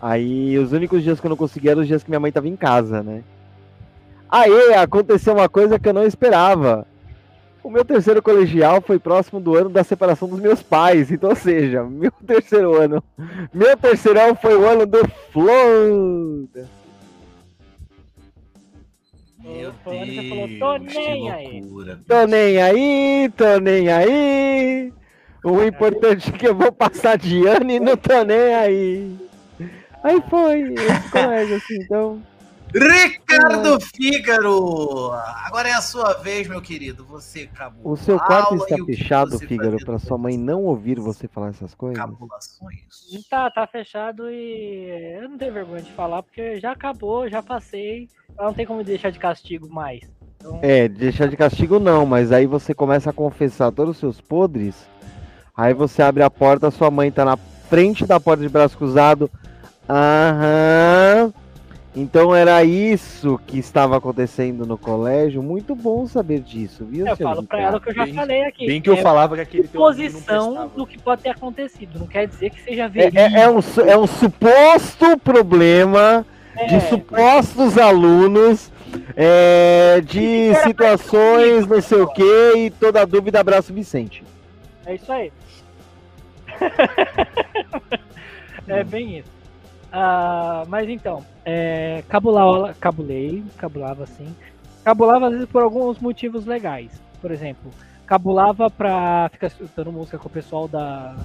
Aí os únicos dias que eu não conseguia eram os dias que minha mãe tava em casa, né? Aí aconteceu uma coisa que eu não esperava. O meu terceiro colegial foi próximo do ano da separação dos meus pais. Então, ou seja, meu [LAUGHS] terceiro ano. Meu terceirão foi o ano do Flor. Meu falou, Deus, "Tô que nem aí." loucura. Tô nem aí, tô nem aí. O importante é que eu vou passar de ano e não tô nem aí. Aí foi, esse colégio, assim, então. Ricardo Fígaro! Agora é a sua vez, meu querido. Você acabou. O seu quarto está fechado, Fígaro, depois sua mãe não ouvir você falar essas coisas? Cabulações. Tá, tá fechado e eu não tenho vergonha de falar, porque já acabou, já passei. Ela não tem como deixar de castigo mais. Então, É, deixar de castigo não, mas aí você começa a confessar todos os seus podres. Aí você abre a porta, sua mãe tá na frente da porta de braço cruzado. Aham. Então era isso que estava acontecendo no colégio. Muito bom saber disso, viu? eu falo pra Ricardo? ela o que eu já Bem- falei aqui. Bem que eu é falava que aquele prestava. do que pode ter acontecido. Não quer dizer que seja É, verídico. é- é um, su- é um suposto problema de É, supostos alunos, é, de situações, não sei o que, e toda dúvida, abraço Vicente. É isso aí. [LAUGHS] é bem isso. Ah, mas então, é, cabulava, cabulei, cabulava assim. Cabulava às vezes por alguns motivos legais. Por exemplo, cabulava pra ficar escutando música com o pessoal da,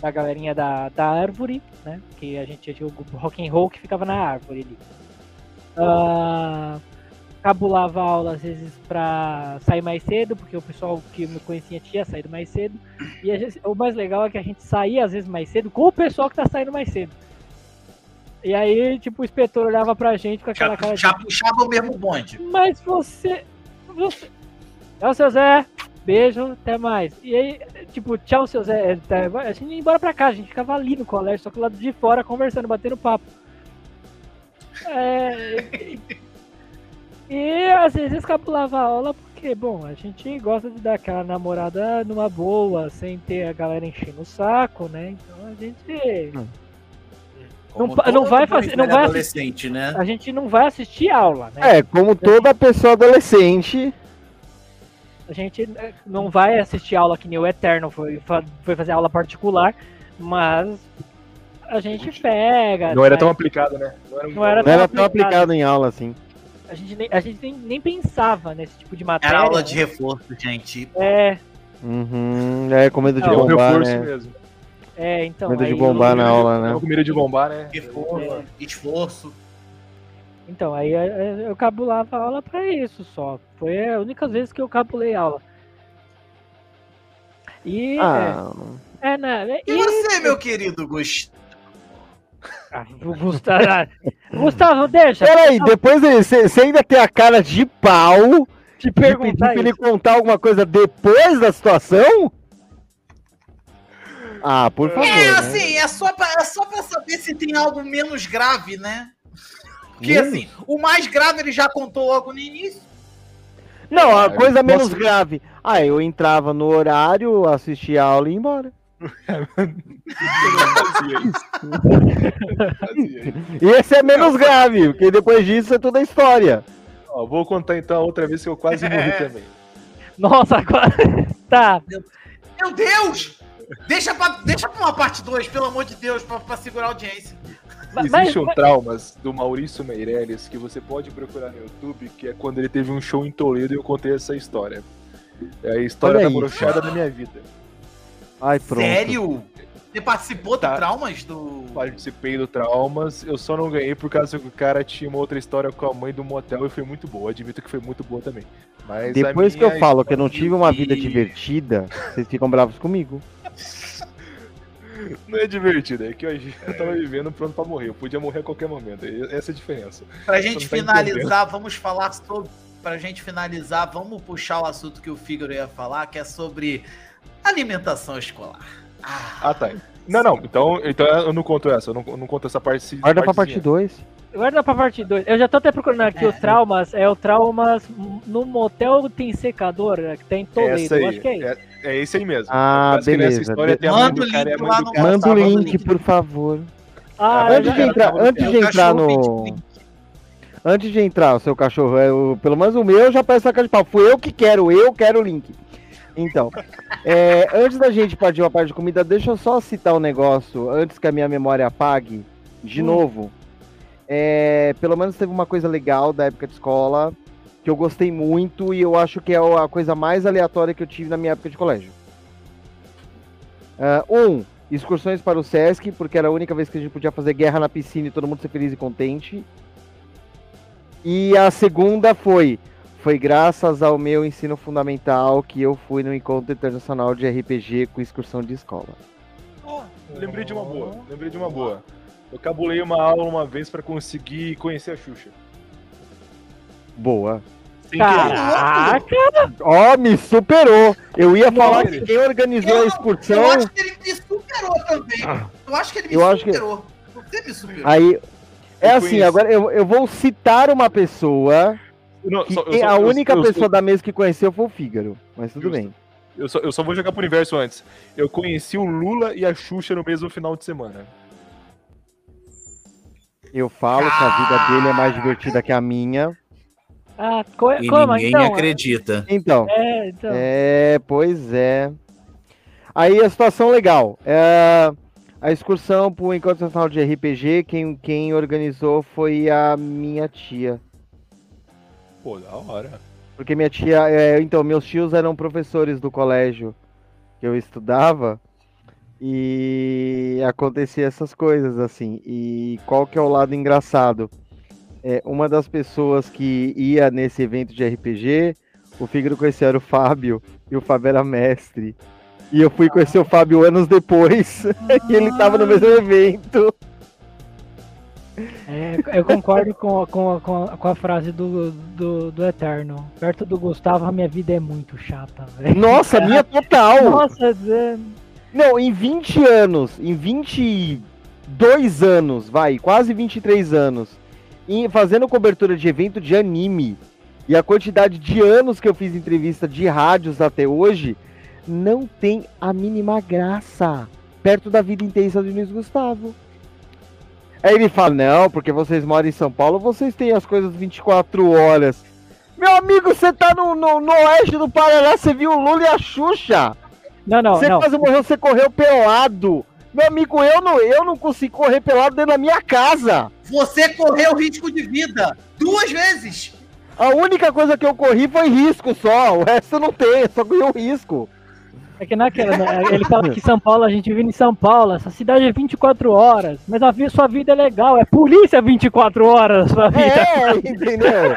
da galerinha da, da árvore, né? Que a gente tinha o rock and roll que ficava na árvore ali. Ah, cabulava aula às vezes pra sair mais cedo, porque o pessoal que me conhecia tinha saído mais cedo. E o mais legal é que a gente saía às vezes mais cedo com o pessoal que tá saindo mais cedo. E aí, tipo, o inspetor olhava pra gente com aquela Já, cara de. já puxava o mesmo bonde. Mas você. Você. Tchau, seu Zé. Beijo, até mais. E aí, tipo, tchau, seu Zé. tá, A gente ia embora pra casa, a gente ficava ali no colégio, só que lá de fora conversando, batendo papo. É. E às vezes escapulava a aula porque, bom, a gente gosta de dar aquela namorada numa boa, sem ter a galera enchendo o saco, né? Então a gente. Como não todo vai fazer- não velho vai adolescente, né? A gente não vai assistir aula, né? É, como toda pessoa adolescente, A gente eh, não vai assistir aula que nem o Eterno foi, foi fazer aula particular, mas a gente pega. Não era né? tão aplicado, né? Não era, Não era não era tão tão aplicado. aplicado em aula assim. A gente, nem, a gente nem, nem pensava nesse tipo de matéria. Era aula de né? reforço, gente. É, Uhum, é, com medo de Não, É um bombar, reforço né? mesmo. É, então. Medo de bombar na aula, né? Tava com medo de bombar, né? Reforço, esforço. Então, aí eh, eu cabulava a aula pra isso só. Foi a única vez que eu cabulei aula. E. Ah, é, é, né? E você, meu querido Gustavo? Ah, Gustavo, Gustavo, deixa. peraí, depois você ainda tem a cara de pau te de pedir perguntar pra ele contar alguma coisa depois da situação? Ah, por favor. É né? assim, é só, pra, é só pra saber se tem algo menos grave, né? Porque Menos? assim, o mais grave ele já contou logo no início. Não, a coisa Posso- menos grave. Ah, eu entrava no horário, assistia a aula e ia embora. Eu não fazia isso. Eu não fazia isso. E esse é menos grave, porque depois disso é toda a história. Ó, vou contar então a outra vez que eu quase morri também. Nossa, agora. [LAUGHS] Tá. Meu Deus! Deixa pra, deixa pra uma parte 2, pelo amor de Deus, pra, pra segurar a audiência. Mas- Existe um mas- traumas do Maurício Meirelles que você pode procurar no YouTube, que é quando ele teve um show em Toledo e eu contei essa história. É a história Olha da brochada da minha vida. Ai, pronto. Sério? Você participou Tá. do Traumas do. Participei do Traumas, eu só não ganhei por causa que o cara tinha uma outra história com a mãe do motel e foi muito boa. Admito que foi muito boa também. Mas Depois que eu falo que eu não tive uma vida divertida, vocês ficam bravos comigo. [LAUGHS] Não é divertido, é que eu, eu tava vivendo pronto pra morrer. Eu podia morrer a qualquer momento. Essa é a diferença. Pra gente tá finalizar, vamos falar sobre. Pra gente finalizar, vamos puxar o assunto que o Fígaro ia falar, que é sobre alimentação escolar. Ah, Ah, tá. Não, não. Então, então eu não conto essa. Eu não, eu não conto essa parte. Guarda pra partezinha. parte 2. Guarda pra parte 2. Eu já tô até procurando aqui É. o Traumas. É o Traumas no motel tem secador, né, que tem em Toledo. Essa aí. Acho que é isso. É, é esse aí mesmo. Ah, Parece que beleza. Nessa história tem a mãe Manda o link lá no- cara. Manda o link, por favor. Ah, É Antes já- de entrar, antes É de entrar no. Antes de entrar, o seu cachorro, é o, pelo menos o meu, eu já peço a cara de pau. Fui eu que quero, eu quero o link. Então, é, antes da gente partir uma parte de comida, deixa eu só citar um negócio, antes que a minha memória apague, de Hum. novo. É, pelo menos teve uma coisa legal da época de escola, que eu gostei muito e eu acho que é a coisa mais aleatória que eu tive na minha época de colégio. Ah, um, excursões para o Sesc, porque era a única vez que a gente podia fazer guerra na piscina e todo mundo ser feliz e contente. E a segunda foi, foi graças ao meu ensino fundamental que eu fui no encontro internacional de RPG com excursão de escola. Lembrei de uma boa. Lembrei de uma boa. Eu cabulei uma aula uma vez pra conseguir conhecer a Xuxa. Boa. Sem. Caraca! Ó, me superou. Eu ia falar que quem organizou a Eu excursão. acho que ele me superou também. Eu acho que ele me Eu acho que- superou. Você me superou. Aí. É Eu assim, conheci. agora eu, eu vou citar uma pessoa Não, que só- eu a eu- única eu- pessoa da mesa que conheceu foi o Fígaro. Mas tudo Justo. bem. Eu só, eu só vou jogar pro universo antes. Eu conheci o Lula e a Xuxa no mesmo final de semana. Eu falo que a vida dele é mais divertida que a minha. Ah, co E como? ninguém então, acredita. Então. É, então. É, pois é. Aí a situação legal. É, a excursão para o Encontro Nacional de RPG, quem, quem organizou foi a minha tia. Pô, da hora. Porque minha tia. é, então, meus tios eram professores do colégio que eu estudava. E acontecia essas coisas, assim. E qual que é o lado engraçado? É, uma das pessoas que ia nesse evento de RPG, o Fígaro conhecia era o Fábio, e o Fábio era mestre. E eu fui conhecer o Fábio anos depois, [LAUGHS] e ele tava no mesmo evento. É, eu concordo com, com, com, com a frase do, do, do Eterno. Perto do Gustavo, a minha vida é muito chata, velho. Nossa, minha total! Nossa, é- Não, em 20 anos, em 22 anos, vai, quase 23 anos, em, fazendo cobertura de evento de anime, e a quantidade de anos que eu fiz entrevista de rádios até hoje, não tem a mínima graça perto da vida intensa do Luiz Gustavo. Aí ele fala, não, porque vocês moram em São Paulo, vocês têm as coisas 24 horas. Meu amigo, você tá no, no, no oeste do Paraná, você viu o Lula e a Xuxa. Não, não, Você não. quase morreu, você correu pelado. Meu amigo, eu não, eu não consigo correr pelado dentro da minha casa. Você correu risco de vida duas vezes. A única coisa que eu corri foi risco só. O resto não tem, só corri o risco. É que naquela, né, ele fala que São Paulo, a gente vive em São Paulo, essa cidade é 24 horas, mas a vi- sua vida é legal, é polícia 24 horas sua vida. É, entendeu? [LAUGHS]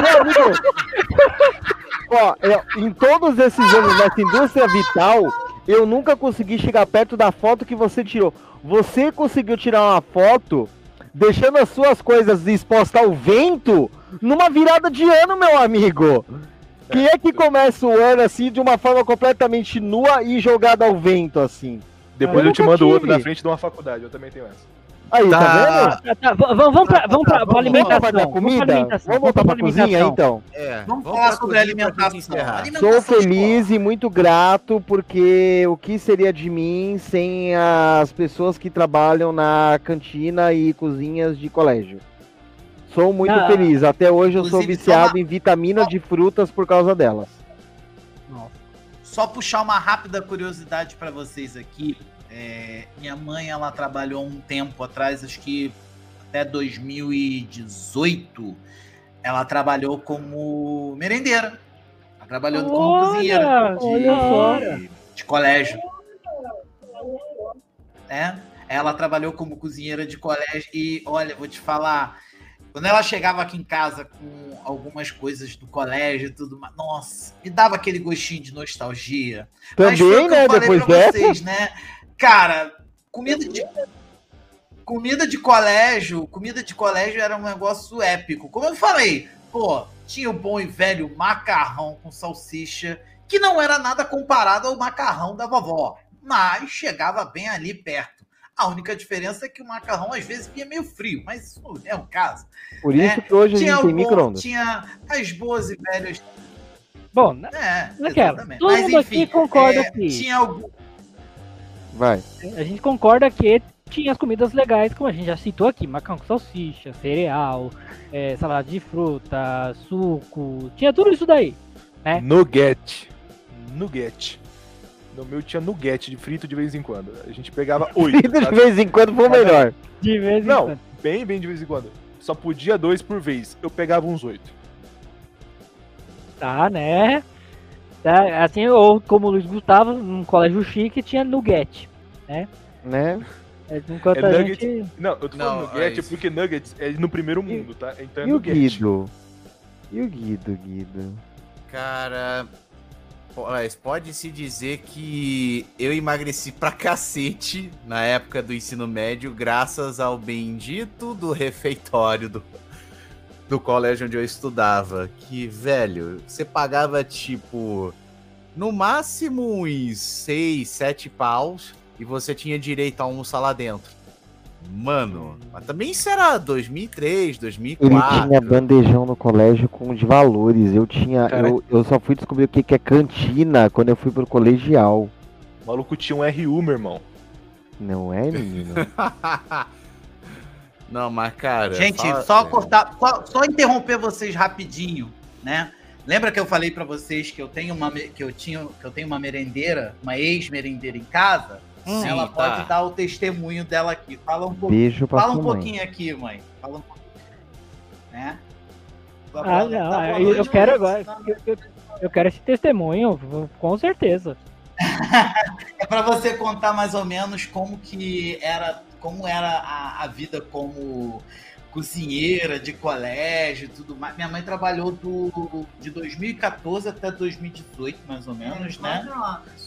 Meu amigo, ó, eu- em todos esses anos nessa indústria vital, eu nunca consegui chegar perto da foto que você tirou. Você conseguiu tirar uma foto deixando as suas coisas expostas ao vento numa virada de ano, meu amigo. Quem é que começa o ano assim de uma forma completamente nua e jogada ao vento assim? Depois Eu eu te mando outro tive. na frente de uma faculdade, eu também tenho essa. Aí, tá, Tá. vendo? Tá, tá, vamos, vamos pra, vamos pra, Tá, pra vamos- alimentação. Vamos Vamos pra comida? Vamos voltar pra pra cozinha, então? É, Vamos pra falar sobre alimentação. Sou escolar. feliz e muito grato porque o que seria de mim sem as pessoas que trabalham na cantina e cozinhas de colégio? Sou muito Ah, feliz. Até hoje eu sou viciado uma- em vitaminas de frutas por causa delas. Nossa. Só puxar uma rápida curiosidade para vocês aqui. É, minha mãe, ela trabalhou um tempo atrás, acho que até 2018, ela trabalhou como merendeira. Ela trabalhou como Olha, cozinheira de, olha só. de colégio. É, ela trabalhou como cozinheira de colégio e, olha, vou te falar, quando ela chegava aqui em casa com algumas coisas do colégio e tudo mais, nossa, me dava aquele gostinho de nostalgia. Mas foi Também, o que eu né? falei Depois pra dessa. vocês, né? Cara, comida de comida de colégio, comida de colégio era um negócio épico. Como eu falei, pô, tinha o bom e velho macarrão com salsicha, que não era nada comparado ao macarrão da vovó, mas chegava bem ali perto. A única diferença é que o macarrão às vezes vinha meio frio, mas isso não é o caso. Por isso É, que hoje a Tinha, gente o tem micro-ondas. tinha as boas e velhas. Bom, na- É, naquela. exatamente. Todo Mas mundo aqui enfim, concorda é, que tinha algum. Vai. a gente concorda que tinha as comidas legais, como a gente já citou aqui, macarrão com salsicha, cereal, é, salada de fruta, suco, tinha tudo isso daí. É. Nugget. Nugget. No meu tinha nugget de frito de vez em quando. A gente pegava [LAUGHS] oito. de sabe? vez em quando foi o melhor. De vez em Não, quando. bem, bem de vez em quando. Só podia dois por vez. Eu pegava uns oito. Tá, né? Tá, assim, ou como o Luiz Gustavo, num colégio chique, tinha nugget. Né? É, Enquanto É a nugget. gente. Não, eu tô Não, falando nugget é isso. porque nuggets é no primeiro mundo, tá? Então é E o. Guido? E o Guido, Guido? Cara, pode-se dizer que eu emagreci pra cacete na época do ensino médio, graças ao bendito do refeitório do, do colégio onde eu estudava. Que, velho, você pagava tipo, no máximo uns 6, 7 paus e você tinha direito a almoçar lá dentro. Mano, mas também isso era 2003, Ele 2004. tinha bandejão no colégio com de valores. Eu tinha. Cara. Eu, eu só fui descobrir o que, que é cantina quando eu fui pro colegial. O maluco tinha um RU, meu irmão. Não é, menino? [LAUGHS] Não, mas cara. Gente, fala- só é. cortar, só, só interromper vocês rapidinho, né? Lembra que eu falei pra vocês que eu tenho uma que eu tinha que eu tenho uma merendeira, uma ex-merendeira em casa? Sim, Ela tá. pode dar o testemunho dela aqui. Fala um pouco, Beijo pra fala um pouquinho aqui, mãe. Fala um pouquinho. Né? Ah, não, boa eu, eu quero mãe. agora. Eu, eu- eu quero esse testemunho, com certeza. [LAUGHS] É para você contar mais ou menos como que era, como era a, a vida como cozinheira de colégio e tudo mais. Minha mãe trabalhou do, de 2014 até 2018, mais ou menos, né?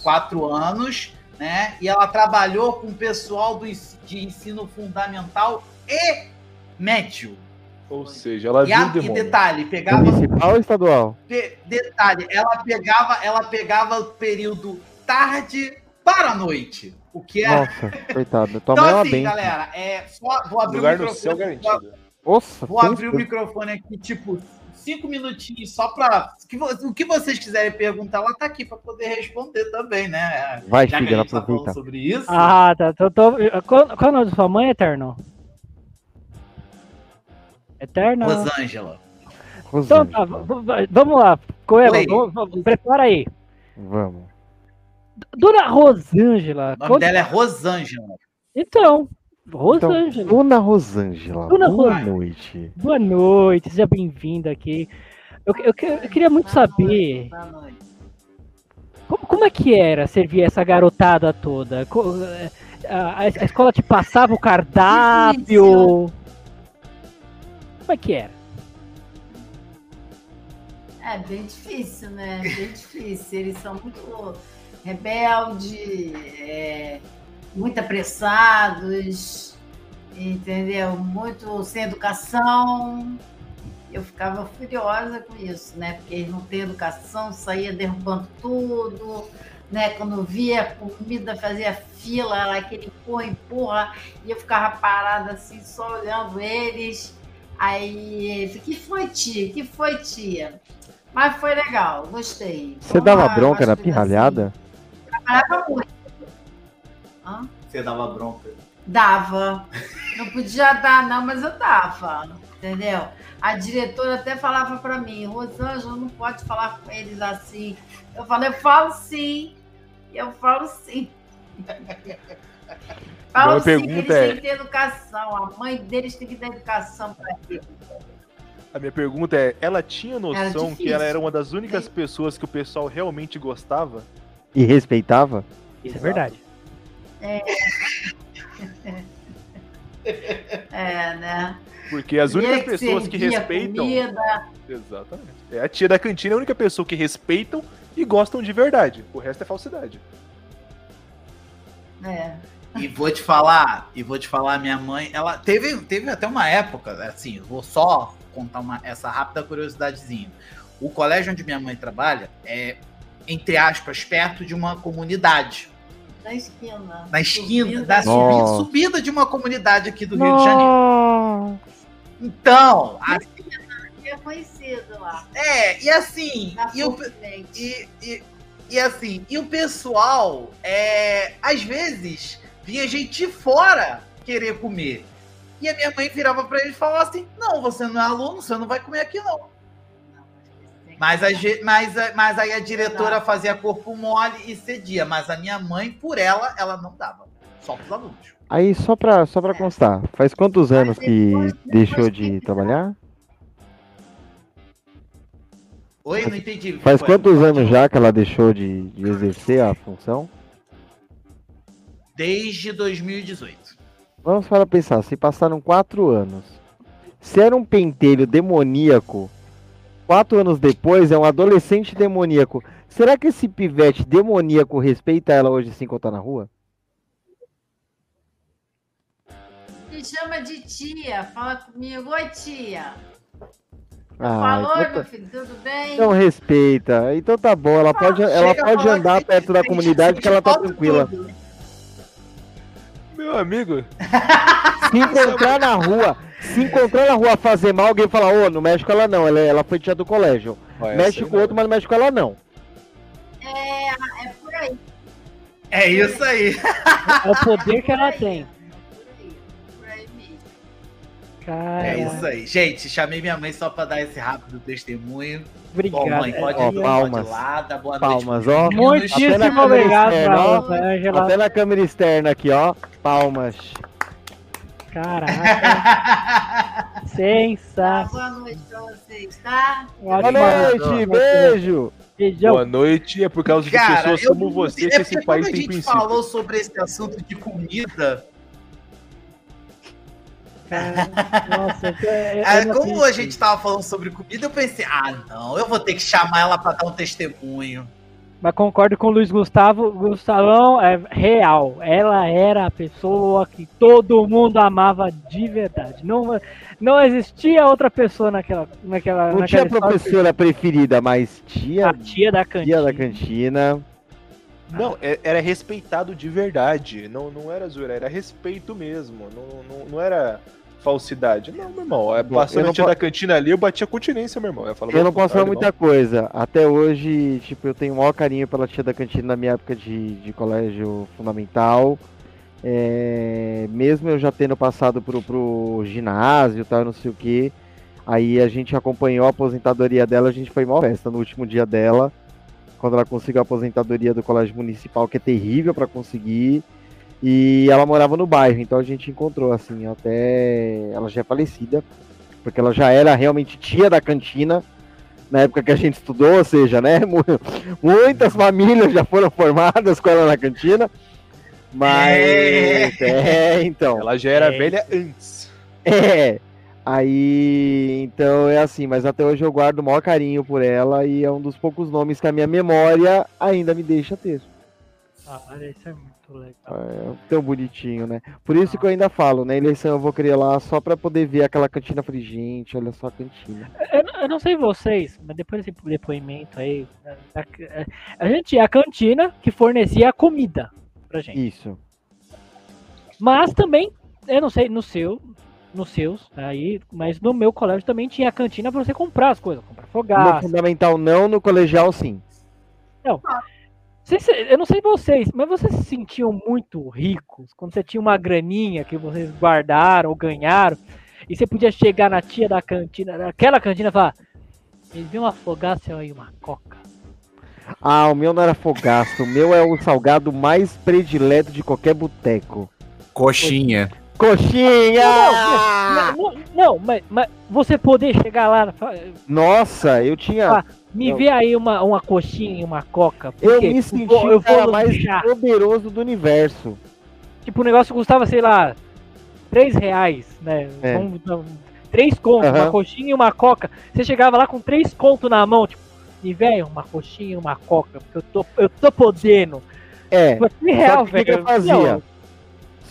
Quatro anos, né? E ela trabalhou com o pessoal do, de ensino fundamental e médio. Ou seja, ela E, viu a, o e detalhe, pegava Municipal ou estadual? de- detalhe, ela pegava, ela pegava o período tarde para noite. O que é. Nossa, coitado. [LAUGHS] Tua então, mãe é assim, benção. galera, é, só, vou abrir Lugar o no céu microfone. garantido. Nossa, Vou abrir o microfone aqui, tipo, cinco minutinhos só para. O que vocês quiserem perguntar, ela tá aqui para poder responder também, né? Vai, Já filha, gente tá aproveita. sobre isso. Ah, tá. Tô, tô- qual, qual é o nome da sua mãe, Eterno? Eterno? Rosângela. Então tá, vamos lá. Coelho, prepara aí. Vamos. Dona Rosângela. O nome quando- dela é Rosângela. Então, Então, Rosângela. Dona Rosângela, Dona boa Rosângela. noite. Boa noite, seja bem-vinda aqui. Eu, eu, eu queria muito saber Boa noite. como, como é que era servir essa garotada toda? Eh, A, a escola te passava o cardápio? Como é que era? É bem difícil, né? Bem difícil. Eles são muito rebeldes, é, muito apressados, entendeu? Muito sem educação. Eu ficava furiosa com isso, né? Porque eles não têm educação, saía derrubando tudo, né? Quando via comida, fazia fila, ela aquele empurra, empurra, e eu ficava parada assim, só olhando eles. Aí, ele, que foi, tia? Que foi, tia? Mas foi legal, gostei. Você dava bronca na pirralhada? assim, trabalhava muito. Hã? Você dava bronca. Dava. Não podia dar, não, mas eu dava. Entendeu? A diretora até falava para mim, Rosângela, não pode falar com eles assim. Eu falei, eu falo sim. Eu falo sim. [LAUGHS] Falo Minha sim que eles pergunta é- têm que ter educação. A mãe deles tem que dar educação para eles. A minha pergunta é: ela tinha noção que ela era uma das únicas pessoas que o pessoal realmente gostava? E respeitava? Isso é verdade. [LAUGHS] É, né? Porque as únicas ele pessoas que respeitam. Comida, Exatamente. É a tia da cantina, é a única pessoa que respeitam e gostam de verdade. O resto é falsidade. é. E vou te falar, e vou te falar, minha mãe, ela teve, teve até uma época, assim, vou só contar uma, essa rápida curiosidadezinha. O colégio onde minha mãe trabalha é, entre aspas, perto de uma comunidade. Na esquina. Na esquina, Subida. da subida, subida de uma comunidade aqui do Rio de Janeiro. Então, a- É conhecido lá. é, e assim, e o. E, e, e assim, e o pessoal, é, às vezes, vinha gente de fora querer comer. E a minha mãe virava pra ele e falava assim: Não, você não é aluno, você não vai comer aqui, não. Mas, a, mas, a- mas aí a diretora fazia corpo mole e cedia. Mas a minha mãe, por ela, ela não dava. Só pros alunos. Aí, só pra, só pra constar, faz quantos anos que depois- deixou depois de que- trabalhar? Oi, não entendi. Faz Foi- quantos anos já que ela deixou de, de exercer a função? Desde 2018. Vamos para pensar, se passaram quatro anos. Se era um pentelho demoníaco, quatro anos depois é um adolescente demoníaco. Será que esse pivete demoníaco respeita ela hoje se encontrar na rua? Me chama de tia, fala comigo. Oi, tia. Ah, Falou, então, meu tá- filho, tudo bem? então respeita. Então tá bom, ela pode, ela pode andar que perto da sente- comunidade que ela tá tranquila. tudo. Meu amigo, Se encontrar na rua, [LAUGHS] se encontrar na rua fazer mal, alguém fala, ô, não mexe com ela não, ela, ela foi tia do colégio. ó, mexe aí com o outro, mas não mexe com ela não. É, é por aí. É isso aí. É o poder que ela tem. Cara, É isso aí. Gente, chamei minha mãe só pra dar esse rápido testemunho. obrigado. Bom, mãe, pode, Ó, ir, palmas. ir lá, dá boa. Palmas, ó. Muitíssimo obrigado externa, ó. Rosângela. Até na câmera externa aqui, ó. Palmas. Caraca, [LAUGHS] sensacional. boa noite pra vocês, tá? Boa Ótima noite, beijo. Beijão. boa noite. É por causa de Cara, pessoas eu como você que é esse porque país quando a tem gente princípio. falou sobre esse assunto de comida, Cara, nossa, eu, eu, ah, como a gente tava falando sobre comida, eu pensei, ah, não, eu vou ter que chamar ela pra dar um testemunho. Mas concordo com o Luiz Gustavo. Gustavão é real. Ela era a pessoa que todo mundo amava de verdade. Não, não existia outra pessoa naquela. naquela Não naquela tinha professora preferida, mas tia, A tia da cantina. tia da cantina. Não, é- era respeitado de verdade. Não, não era zoeira, era respeito mesmo. Não, não, não era falsidade. Não, meu irmão. É, passando não a da cantina ali, eu batia continência, meu irmão. Eu, falava, Eu não posso falar "Caralho, muita coisa. Até hoje, tipo, eu tenho o maior carinho pela tia da cantina na minha época de, de colégio fundamental. É, mesmo eu já tendo passado pro, pro ginásio e tal, não sei o que. Aí a gente acompanhou a aposentadoria dela, a gente foi uma festa no último dia dela. Quando ela conseguiu a aposentadoria do colégio municipal, que é terrível para conseguir. E ela morava no bairro, então a gente encontrou, assim, até. Ela já é falecida, porque ela já era realmente tia da cantina na época que a gente estudou, ou seja, né? [LAUGHS] mu- Muitas famílias já foram formadas com ela na cantina. Mas. É, então. Ela já era É velha antes. É. Aí, então é assim, mas até hoje eu guardo o maior carinho por ela e é um dos poucos nomes que a minha memória ainda me deixa ter. Ah, olha, isso é muito legal. É, tão bonitinho, né? Por isso que eu ainda falo, né? Eleição eu vou querer lá só pra poder ver aquela cantina. Eu Falei, gente, olha só a cantina. Eu, não- eu não sei vocês, mas depois desse depoimento aí, né, a, a gente tinha a cantina que fornecia a comida pra gente. Isso. Mas também, eu não sei, no seu, nos seus, aí, mas no meu colégio também tinha a cantina pra você comprar as coisas, comprar No fogaça. fundamental não, no colegial sim. Sei se- Eu não sei vocês, mas vocês se sentiam muito ricos quando você tinha uma graninha que vocês guardaram ou ganharam e você podia chegar na tia da cantina, naquela cantina e falar: Me vê uma fogaça aí, uma coca. Ah, o meu não era fogaço. O meu é o salgado mais predileto de qualquer boteco. Coxinha. Coxinha! Não, não, não, mas, mas você poder chegar lá, Nossa, eu tinha. Ah, me Eu- vê aí uma, uma coxinha e uma coca. eu me senti eu o cara vou mais poderoso do universo. Tipo, o negócio custava, sei lá, 3 reais, né? É. Dar um- três contos, Aham. uma coxinha e uma coca. Você chegava lá com três contos na mão, tipo, e velho, uma coxinha e uma coca, porque eu tô, eu tô podendo. É. Tipo, 3 real, Sabe o que que velho. eu fazia? Não,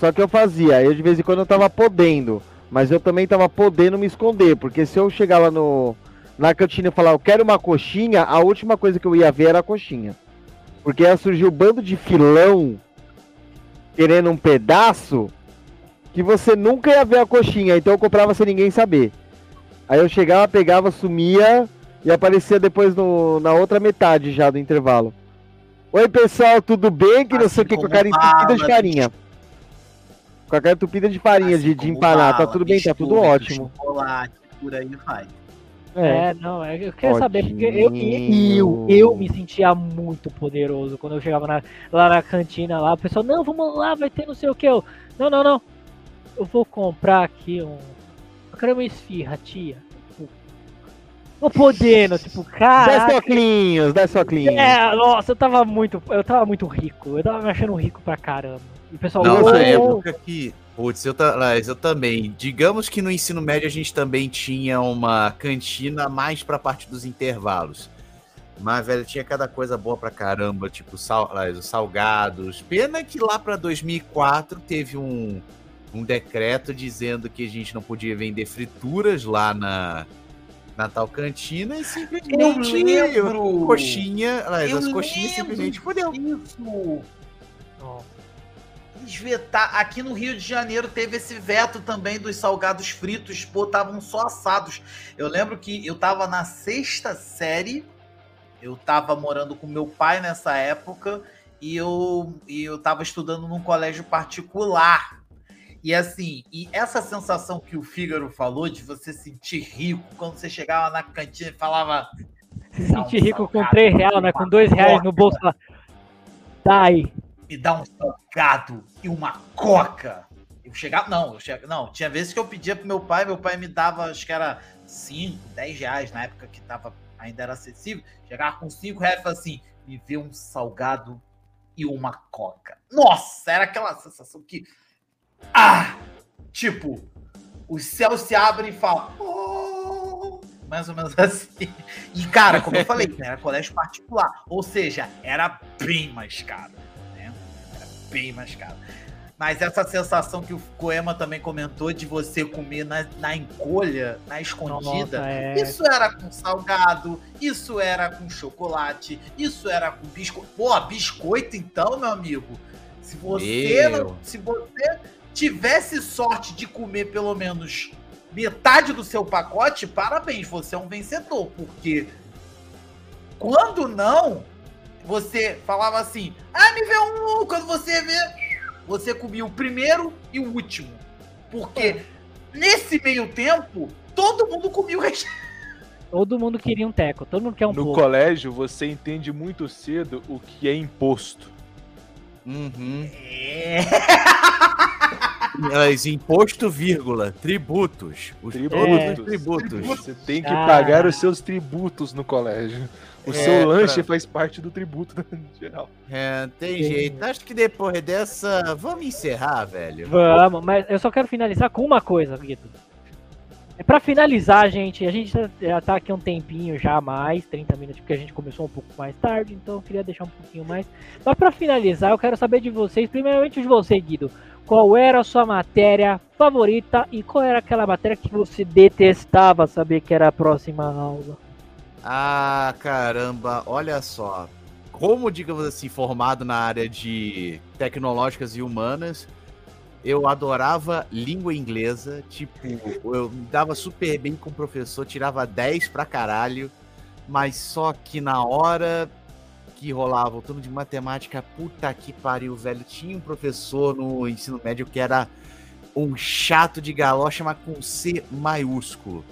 Só que eu fazia, eu de vez em quando eu tava podendo, mas eu também tava podendo me esconder, porque se eu chegar lá no, na cantina e falar, eu quero uma coxinha, a última coisa que eu ia ver era a coxinha. Porque ia surgir um bando de filão querendo um pedaço que você nunca ia ver a coxinha, então eu comprava sem ninguém saber. Aí eu chegava, pegava, sumia e aparecia depois no, na outra metade já do intervalo. Oi pessoal, tudo bem? Que não sei o que, com a cara entupida de bala, farinha. Com a cara entupida de farinha, Assim de, de empanar. Tá bala, tudo bem, tá tudo ótimo. Chocolate, por aí vai. É, não, é, eu quero saber, porque eu, eu, eu me sentia muito poderoso quando eu chegava na- lá na cantina lá, o pessoal, não, vamos lá, vai ter não sei o que. Eu, não, não, não. Eu vou comprar aqui um. Eu quero uma esfirra, tia. Tipo, Tô podendo, tipo, Dez cara. soclinhos, dez soclinhos. É, nossa, eu tava muito. Eu tava muito rico. Eu tava me achando rico pra caramba. E o pessoal, Não, "Ô, na época que. Putz, eu, eu também. Digamos que no ensino médio a gente também tinha uma cantina mais pra parte dos intervalos. Mas, velho, tinha cada coisa boa pra caramba, tipo sal, os salgados. Pena que lá pra 2004 teve um, um decreto dizendo que a gente não podia vender frituras lá na, na tal cantina e simplesmente lembro! coxinha, Eu as coxinhas simplesmente podiam. Isso! Nossa. Vetar- Aqui no Rio de Janeiro teve esse veto também dos salgados fritos, pô, estavam só assados. Eu lembro que eu tava na sexta série, eu tava morando com meu pai nessa época, e eu, e eu tava estudando num colégio particular. E assim, e essa sensação que o Fígaro falou de você sentir rico quando você chegava na cantina e falava. Se sentir rico com salgado, 3 reais, né? Com 2 reais no bolso, tá aí. Me dá um salgado e uma coca. Eu chegava, não, eu chegava, não, tinha vezes que eu pedia pro meu pai, meu pai me dava, acho que era 5, 10 reais na época que tava, ainda era acessível. Chegava com 5 reais e assim: me vê um salgado e uma coca. Nossa, era aquela sensação que. Ah! Tipo, os céus se abrem e falam. "Oh", mais ou menos [LAUGHS] assim. E, cara, como eu falei, era colégio particular. Ou seja, era bem mais caro. Bem mais caro. Mas essa sensação que o Coema também comentou de você comer na, na encolha, na escondida. Nossa, é. Isso era com salgado, isso era com chocolate, isso era com biscoito. Pô, biscoito então, meu amigo. Se você, Meu. se você tivesse sorte de comer pelo menos metade do seu pacote, parabéns, você é um vencedor, porque quando não, você falava assim: "Ah, me vê um", quando você vê, você comia o primeiro e o último. Porque nesse meio tempo, todo mundo comia o resto. Todo mundo queria um teco, todo mundo quer um No pouco. colégio, você entende muito cedo o que é imposto. Uhum. É. Mas imposto, vírgula, tributos. Os Tributos. tributos. Você tem que Ah. pagar os seus tributos no colégio. O É, seu lanche pra- faz parte do tributo [LAUGHS] em geral. É, tem Sim. jeito. Acho que depois dessa. Vamos encerrar, velho. Vamos, mas eu só quero finalizar com uma coisa, Guido. Pra finalizar, gente, a gente já- tá aqui um tempinho já a mais, 30 minutos, porque a gente começou um pouco mais tarde, então eu queria deixar um pouquinho mais. Mas pra finalizar, eu quero saber de vocês, primeiramente de você, Guido, qual era a sua matéria favorita e qual era aquela matéria que você detestava saber que era a próxima aula? Ah, caramba, olha só. Como, digamos assim, formado na área de tecnológicas e humanas, eu adorava língua inglesa. Tipo, eu me dava super bem com o professor, tirava 10 pra caralho. Mas só que na hora que rolava o turno de matemática, puta que pariu, velho. Tinha um professor no ensino médio que era um chato de galocha, mas com C maiúsculo.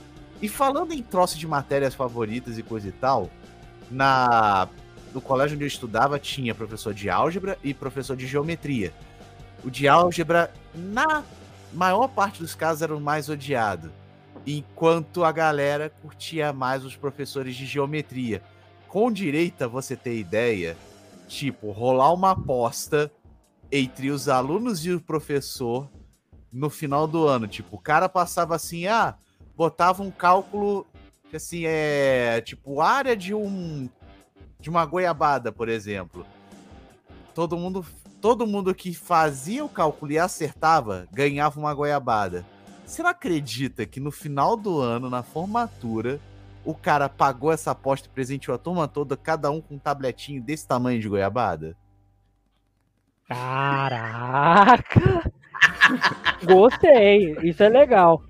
E falando em troço de matérias favoritas e coisa e tal, na no colégio onde eu estudava tinha professor de álgebra e professor de geometria. O de álgebra, na maior parte dos casos, era o mais odiado, enquanto a galera curtia mais os professores de geometria. Com direito a você ter ideia, tipo, rolar uma aposta entre os alunos e o professor no final do ano. Tipo, o cara passava assim, ah, botava um cálculo que assim é tipo área de um de uma goiabada, por exemplo. Todo mundo todo mundo que fazia o cálculo e acertava ganhava uma goiabada. Você não acredita que no final do ano, na formatura, o cara pagou essa aposta e presenteou a turma toda, cada um com um tabletinho desse tamanho de goiabada? Caraca! [LAUGHS] Gostei, isso é legal.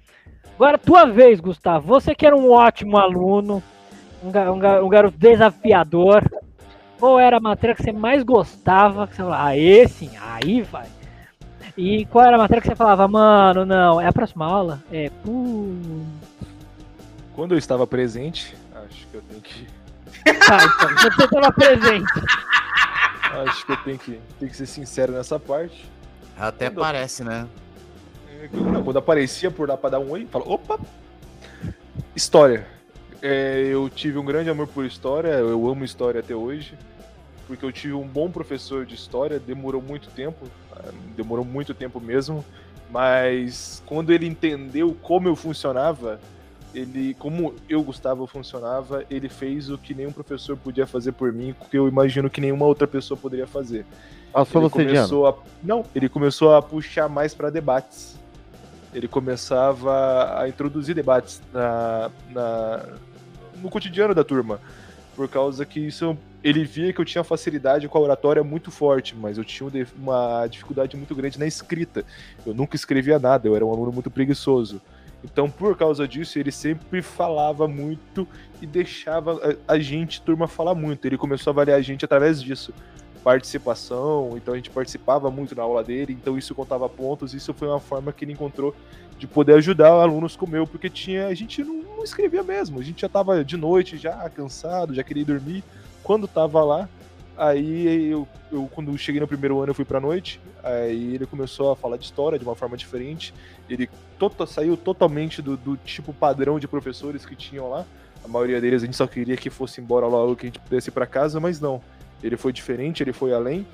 Agora, tua vez, Gustavo. Você que era um ótimo aluno, um, ga- um ga- um garoto desafiador. Qual era a matéria que você mais gostava? Que você falava, ah, esse, aí vai. E qual era a matéria que você falava, mano, não, é a próxima aula? É, pô. Quando eu estava presente, acho que eu tenho que. [LAUGHS] Tá, então, você estava presente. Acho que eu tenho que, tenho que ser sincero nessa parte. Até Quando- parece, né? Não, quando aparecia por lá pra dar um oi, fala, opa! História. É, eu tive um grande amor por história, eu amo história até hoje, porque eu tive um bom professor de história, demorou muito tempo, ah, demorou muito tempo mesmo, mas quando ele entendeu como eu funcionava, ele, como eu, Gustavo, funcionava, ele fez o que nenhum professor podia fazer por mim, que eu imagino que nenhuma outra pessoa poderia fazer. Ah, Ele você, começou a... Não, ele começou a puxar mais para debates. Ele começava a introduzir debates na, na- no cotidiano da turma. Por causa que isso ele via que eu tinha facilidade com a oratória muito forte, mas eu tinha um uma dificuldade muito grande na escrita. Eu nunca escrevia nada, eu era um aluno muito preguiçoso. Então, por causa disso, ele sempre falava muito e deixava a gente, turma, falar muito. Ele começou a avaliar a gente através disso participação, então a gente participava muito na aula dele, então isso contava pontos, isso foi uma forma que ele encontrou de poder ajudar alunos como eu, porque tinha, a gente não, não escrevia mesmo, a gente já tava de noite, já cansado, já queria ir dormir, quando tava lá, aí eu, eu quando cheguei no primeiro ano eu fui pra noite, aí ele começou a falar de história de uma forma diferente, ele tota- saiu totalmente do, do tipo padrão de professores que tinham lá, a maioria deles a gente só queria que fosse embora logo, que a gente pudesse ir pra casa, mas não, ele foi diferente, ele foi além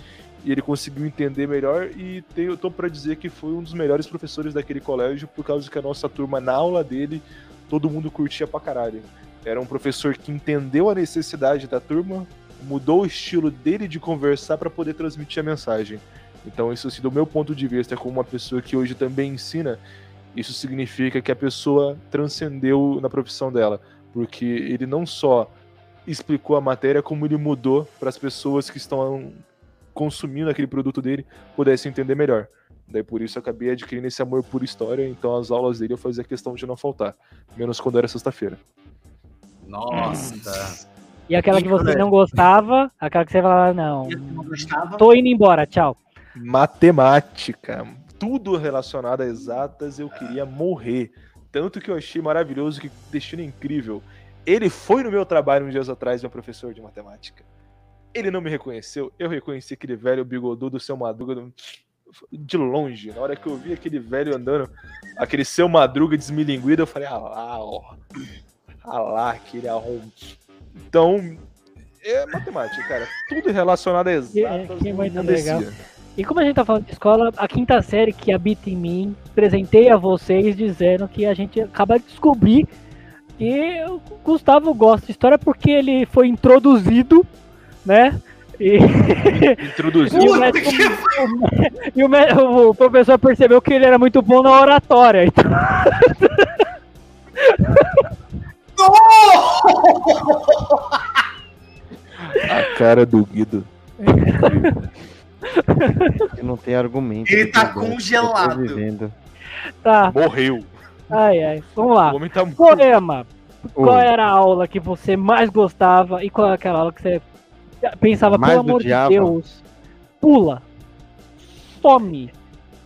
e ele conseguiu entender melhor e tem, eu tô para dizer que foi um dos melhores professores daquele colégio por causa que a nossa turma na aula dele todo mundo curtia pra caralho. Era um professor que entendeu a necessidade da turma, mudou o estilo dele de conversar para poder transmitir a mensagem. Então isso assim, do meu ponto de vista, como uma pessoa que hoje também ensina, isso significa que a pessoa transcendeu na profissão dela, porque ele não só explicou a matéria, como ele mudou para as pessoas que estão consumindo aquele produto dele pudessem entender melhor. Daí por isso eu acabei adquirindo esse amor por história, então as aulas dele eu fazia questão de não faltar, menos quando era sexta-feira. Nossa. E aquela que você não gostava, aquela que você falava, não, Eu não gostava. tô indo embora, tchau. Matemática, tudo relacionado a exatas, eu queria morrer. Tanto que eu achei maravilhoso, que destino incrível. Ele foi no meu trabalho uns dias atrás, meu professor de matemática. Ele não me reconheceu, eu reconheci aquele velho bigodudo, seu Madruga, de longe. Na hora que eu vi aquele velho andando, aquele seu Madruga desmilinguido, eu falei, ah lá, ó. Ah lá, aquele arrombado. Então, é matemática, cara. Tudo relacionado a exatas que não muito legal. E como a gente tá falando de escola, a quinta série que habita em mim, apresentei a vocês dizendo que a gente acaba de descobrir que o Gustavo gosta de história porque ele foi introduzido, né? E, [LAUGHS] Introduziu. e o, médico- e o mé- o professor percebeu que ele era muito bom na oratória. Então, [LAUGHS] A cara do Guido. [LAUGHS] Não tem argumento. Ele tá tô congelado. tá. Morreu. Ai, ai. Vamos lá. O homem tá muito. Poema. Qual era a aula que você mais gostava e qual é aquela aula que você pensava, Mais pelo amor odiava? de Deus, pula, some.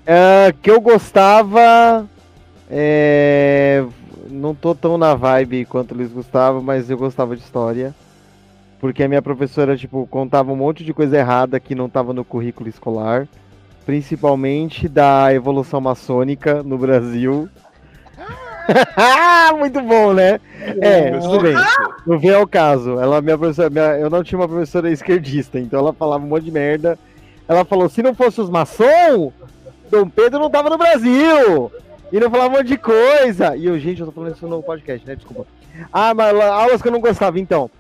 É, que eu gostava. é, Não tô tão na vibe quanto eles gostavam, mas eu gostava de história. Porque a minha professora, tipo, contava um monte de coisa errada que não tava no currículo escolar. Principalmente da evolução maçônica no Brasil. [LAUGHS] Muito bom, né? É, tudo bem. Não vem ao caso. Ela, minha professora, minha- eu não tinha uma professora esquerdista, então ela falava um monte de merda. Ela falou: se não fosse os maçom, Dom Pedro não tava no Brasil! E não falava um monte de coisa. E eu, gente, eu tô falando isso no podcast, né? Desculpa. Ah, mas aulas que eu não gostava, então.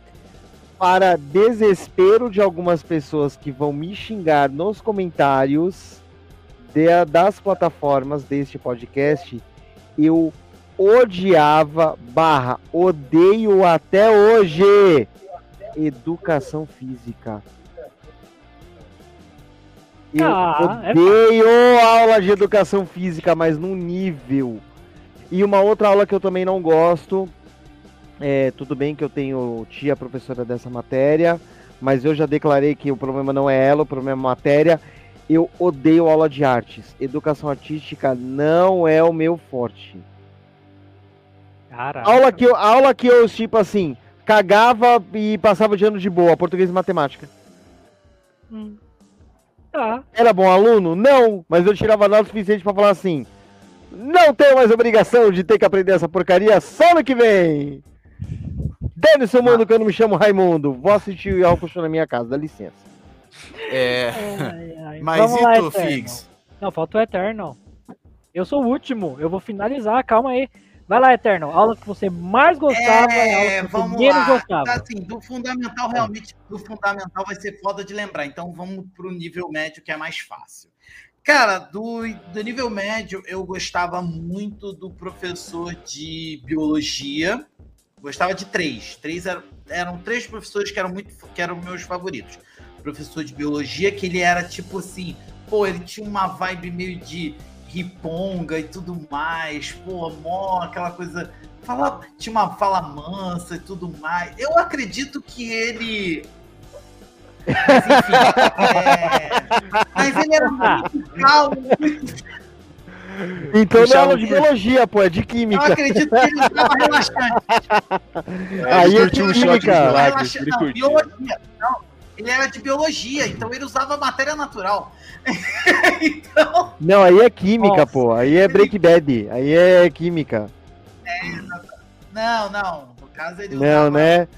Para desespero de algumas pessoas que vão me xingar nos comentários de- das plataformas deste podcast, eu odiava, barra, odeio até hoje, educação física. Eu Ah, é odeio aula de educação física, mas num nível. E uma outra aula que eu também não gosto, é, tudo bem que eu tenho tia professora dessa matéria, mas eu já declarei que o problema não é ela, o problema é a matéria. Eu odeio aula de artes. Educação artística não é o meu forte. Caraca. Aula que eu, aula que eu, tipo assim, cagava e passava de ano de boa, português e matemática. Hum. Tá. Era bom aluno? Não, mas eu tirava nota suficiente pra falar assim: não tenho mais obrigação de ter que aprender essa porcaria só no que vem. Dane seu mundo que eu não me chamo Raimundo. Vou assistir o Yahoo na minha casa, dá licença. É, Ai, ai. mas Vamos e lá, tu. Figs? Não, falta o Eterno. Eu sou o último, eu vou finalizar, calma aí. Vai lá, Eterno. Aula que você mais gostava e a É, aula que você menos lá. gostava. Assim, do fundamental, realmente, do fundamental vai ser foda de lembrar. Então vamos pro nível médio, que é mais fácil. Cara, do, do nível médio, eu gostava muito do professor de biologia. Gostava de três. Três eram, eram três professores que eram muito que eram meus favoritos. Professor de biologia, que ele era tipo assim, pô, ele tinha uma vibe meio de riponga e tudo mais, pô, mó aquela coisa fala, tinha uma fala mansa e tudo mais. Eu acredito que ele. Mas, enfim, é... Mas ele era muito calmo, muito... [LAUGHS] Então não é aula de biologia, pô, é de Eu química. acredito que ele estava relaxante. Aí ele é curtiu um química. milagres, relaxa- não, biologia. Não, ele era de biologia, então ele usava matéria natural. [LAUGHS] então, Não, aí é química, Nossa. pô. Aí é break bad. Aí é química. não, não. No caso, ele Não, usava né?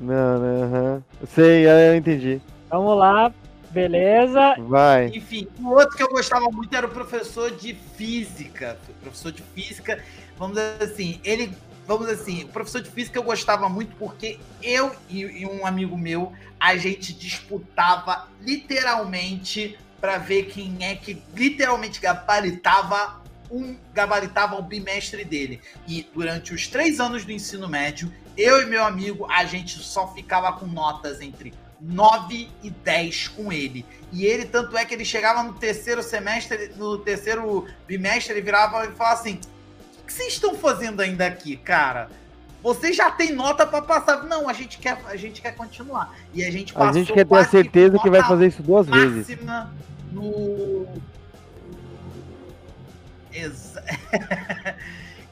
Não, né? aham. Sei, eu entendi. Vamos lá, beleza. Vai. Enfim, o outro que eu gostava muito era o professor de física. O professor de física, vamos dizer assim, ele. Vamos assim, o professor de física eu gostava muito porque eu e, e um amigo meu, a gente disputava literalmente para ver quem é que literalmente gabaritava um gabaritava o bimestre dele. E durante os três anos do ensino médio, eu e meu amigo, a gente só ficava com notas entre 9 e 10 com ele. E ele, tanto é que ele chegava no terceiro semestre, no terceiro bimestre, ele virava e falava assim: que vocês estão fazendo ainda aqui, cara? Vocês já tem nota pra passar. Não, a gente quer, a gente quer continuar. E a gente A gente quer ter a certeza que vai fazer isso duas vezes. máxima no. Exa- [LAUGHS]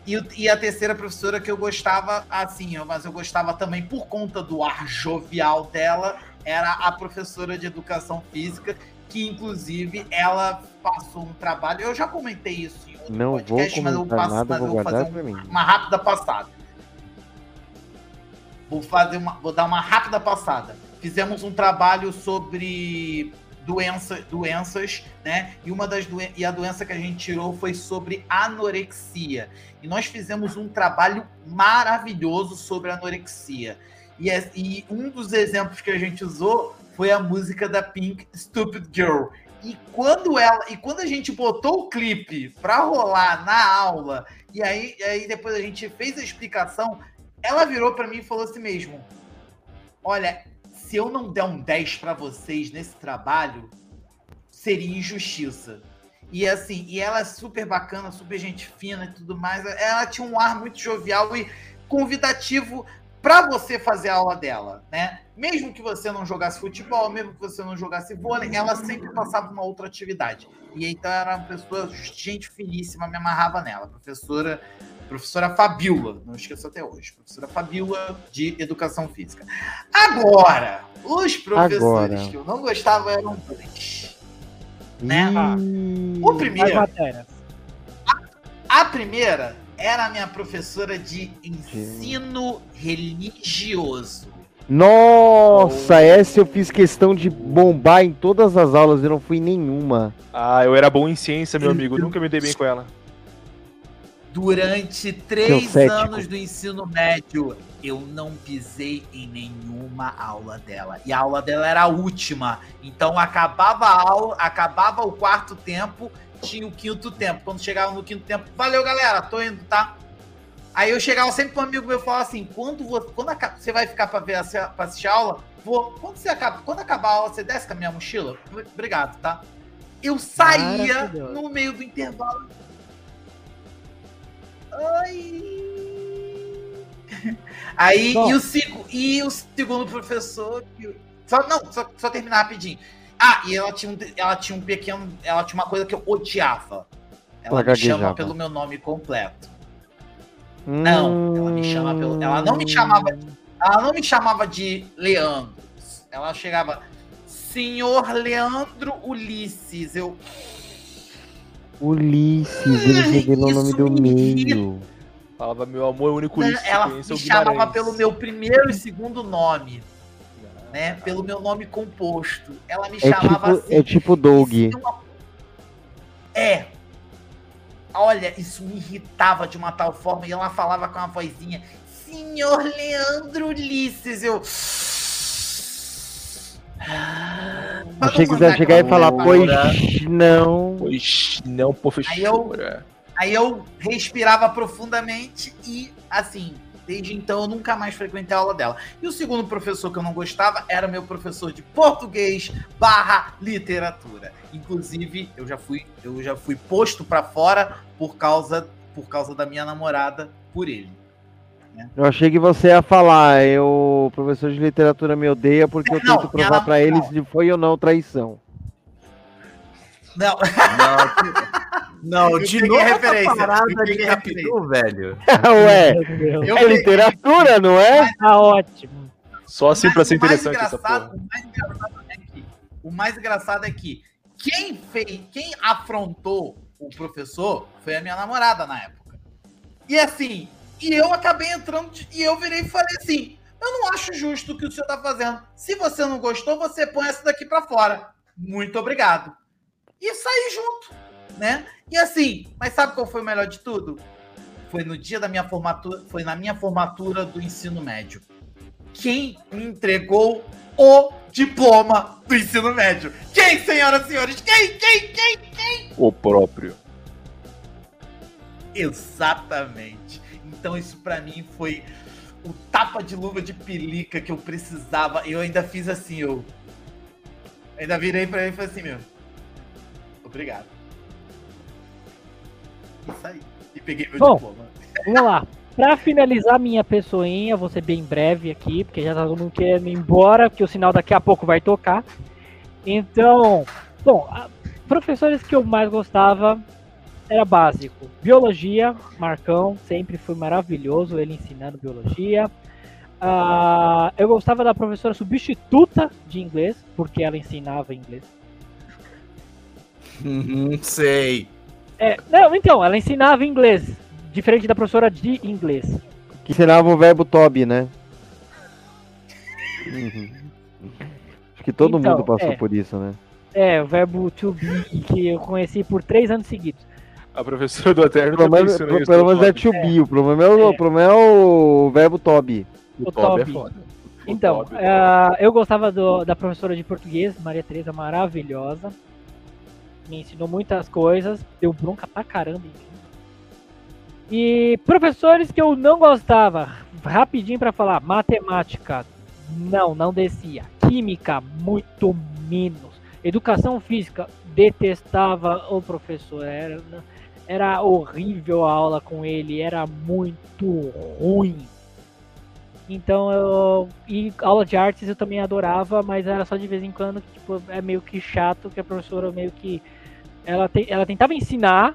e, e a terceira professora que eu gostava, assim, mas eu gostava também por conta do ar jovial dela, era a professora de educação física, que inclusive ela passou um trabalho. Eu já comentei isso em Não vou podcast, mas eu comentar passo, nada, mas vou vou fazer um- uma rápida passada. Vou fazer uma, vou dar uma rápida passada. Fizemos um trabalho sobre doença, doenças, né? E uma das doen e a doença que a gente tirou foi sobre anorexia. E nós fizemos um trabalho maravilhoso sobre anorexia. E, é- e um dos exemplos que a gente usou foi a música da Pink Stupid Girl. E quando ela, e quando a gente botou o clipe pra rolar na aula, e aí, e aí depois a gente fez a explicação, ela virou pra mim e falou assim mesmo: Olha, se eu não der um 10 pra vocês nesse trabalho, seria injustiça. E assim, e ela é super bacana, super gente fina e tudo mais. Ela tinha um ar muito jovial e convidativo pra você fazer a aula dela, né? Mesmo que você não jogasse futebol, mesmo que você não jogasse vôlei, ela sempre passava uma outra atividade. E então era uma pessoa, gente finíssima, me amarrava nela. Professora, professora Fabiola, não esqueço até hoje. Professora Fabiola de Educação Física. Agora, os professores Agora. que eu não gostava eram dois. Né? O primeiro, matéria. a primeira era a minha professora de ensino religioso. Nossa, essa eu fiz questão de bombar em todas as aulas, eu não fui em nenhuma. Ah, eu era bom em ciência, meu amigo. Nunca me dei bem com ela. Durante três anos do ensino médio, eu não pisei em nenhuma aula dela. E a aula dela era a última. Então acabava a aula, acabava o quarto tempo, tinha o quinto tempo. Quando chegava no quinto tempo, valeu, galera, tô indo, tá? Aí eu chegava sempre para um amigo meu e falava assim: quando, vo- quando você vai ficar para ver pra assistir a aula? Vou. Quando, você acaba, quando acabar a aula, você desce com a minha mochila? Obrigado, tá? Eu saía no meio do intervalo. Ai. [LAUGHS] Aí, Bom. e o, e o segundo professor. Só, não, só, só terminar rapidinho. Ah, e ela tinha, um, ela tinha um pequeno. Ela tinha uma coisa que eu odiava. Ela Ela me chama pelo meu nome completo. Não, ela me chama pelo- ela não me chamava- Ela não me chamava de Leandro. Ela chegava, Senhor Leandro Ulisses. Eu. Ulisses, ele revelou o nome do me meio. Falava, meu amor, o único Ulisses ela é me chamava pelo meu primeiro e segundo nome, né? Pelo meu nome composto. Ela me É chamava tipo, assim. é tipo Doug. É uma- É. Olha, isso me irritava de uma tal forma. E ela falava com uma vozinha: Senhor Leandro Ulisses. Eu. Achei que você ia chegar e falar, pois não. Pois não, professora. Aí eu respirava profundamente e, assim, desde então eu nunca mais frequentei a aula dela. E o segundo professor que eu não gostava era meu professor de português barra literatura. Inclusive, eu já fui, eu já fui posto pra fora por causa, por causa da minha namorada por ele. Eu achei que você ia falar, eu, o professor de literatura me odeia porque eu Não, tento provar pra ele se foi ou não traição. Não, Não, [LAUGHS] Eu de novo referência, parada de a Rapidu, velho. [LAUGHS] Ué, é literatura, não é? Tá ótimo. Só assim pra ser interessante essa porra. O mais engraçado é que, o mais engraçado é que quem fez, quem afrontou o professor foi a minha namorada na época. E assim, e eu acabei entrando de- e eu virei e falei assim: eu não acho justo o que o senhor tá fazendo. Se você não gostou, você põe essa daqui pra fora. Muito obrigado. E saí junto, né? E assim, mas sabe qual foi o melhor de tudo? Foi no dia da minha formatura, foi na minha formatura do ensino médio quem me entregou o diploma do ensino médio. Quem, senhoras e senhores? Quem, quem, quem? O próprio. Exatamente. Então isso pra mim foi o tapa de luva de pelica que eu precisava. Eu ainda fiz assim, eu ainda virei pra ele e falei assim, meu. Obrigado. Isso aí. E peguei meu Bom. diploma. Vamos lá. Pra finalizar minha pessoinha, vou ser bem breve aqui, porque já tá todo mundo querendo ir embora, porque o sinal daqui a pouco vai tocar. Então, bom, professores que eu mais gostava era básico. Biologia, Marcão, sempre foi maravilhoso ele ensinando biologia. Ah, eu gostava da professora substituta de inglês, porque ela ensinava inglês. Uhum, sei. É, não, então, ela ensinava inglês, diferente da professora de inglês. Que ensinava o verbo Toby, né? Uhum. Acho que todo Então, mundo passou é. por isso, né? É, o verbo to be, que eu conheci por três anos seguidos. A professora do Eterno O problema, pensando pro- nisso, pelo menos é to be, o problema é o, É. o problema é o verbo Toby. O O Toby é foda. Então, ah, eu gostava do- da professora de português, Maria Tereza, maravilhosa. Me ensinou muitas coisas, deu bronca pra caramba. E professores que eu não gostava, rapidinho pra falar, matemática, não, não descia. Química, muito menos. Educação física, detestava o professor, era, era horrível a aula com ele, era muito ruim. Então eu. E aula de artes eu também adorava, mas era só de vez em quando, que, tipo, é meio que chato que a professora meio que. Ela, te, ela tentava ensinar,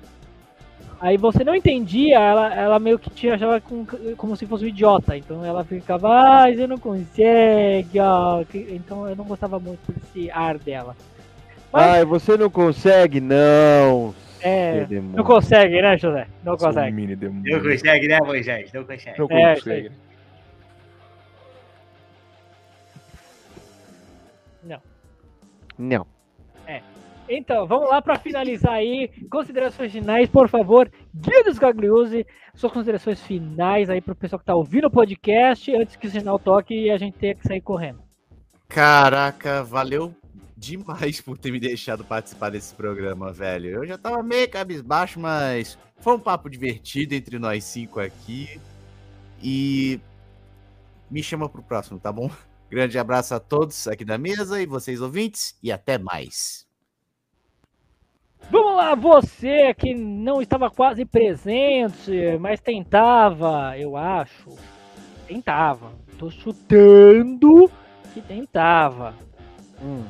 aí você não entendia, ela, ela meio que te achava com- como se fosse um idiota. Então ela ficava, ah, você não consegue, ó. Então eu não gostava muito desse ar dela. Mas Ai, você não consegue? Não. É, demônio. não consegue, né, José? Não Seu consegue. mini demônio. Não consegue, né, Moisés? Não consegue. Não É, consegue. Não. Então, vamos lá para finalizar aí. Considerações finais, por favor. Guia dos Gagliuzzi, suas considerações finais aí pro pessoal que tá ouvindo o podcast, antes que o sinal toque e a gente tenha que sair correndo. Caraca, valeu demais por ter me deixado participar desse programa, velho. Eu já tava meio cabisbaixo, mas foi um papo divertido entre nós cinco aqui. E me chama pro próximo, tá bom? Grande abraço a todos aqui da mesa e vocês ouvintes, e até mais. Vamos lá, você que não estava quase presente, mas tentava, eu acho. Tentava. Tô chutando que tentava. Hum.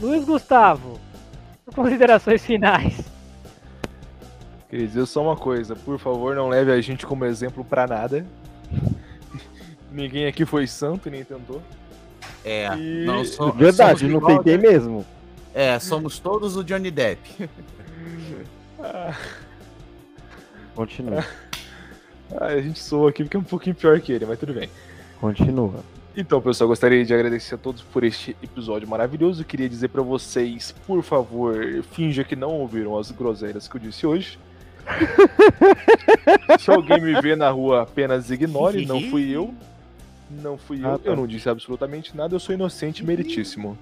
Luiz Gustavo, considerações finais. Queria dizer só uma coisa, por favor, não leve a gente como exemplo pra nada. [LAUGHS] Ninguém aqui foi santo e nem tentou. É, E- não sou, Verdade, não tentei mesmo. É, somos todos o Johnny Depp. Continua. [LAUGHS] Ah, a gente soa aqui porque é um pouquinho pior que ele, mas tudo bem. Continua. Então, pessoal, gostaria de agradecer a todos por este episódio maravilhoso. Queria dizer pra vocês, por favor, finja que não ouviram as groselhas que eu disse hoje. [LAUGHS] Se alguém me vê na rua, apenas ignore, não fui eu. [LAUGHS] Não fui eu, Ah, tá. eu não disse absolutamente nada, eu sou inocente e meritíssimo.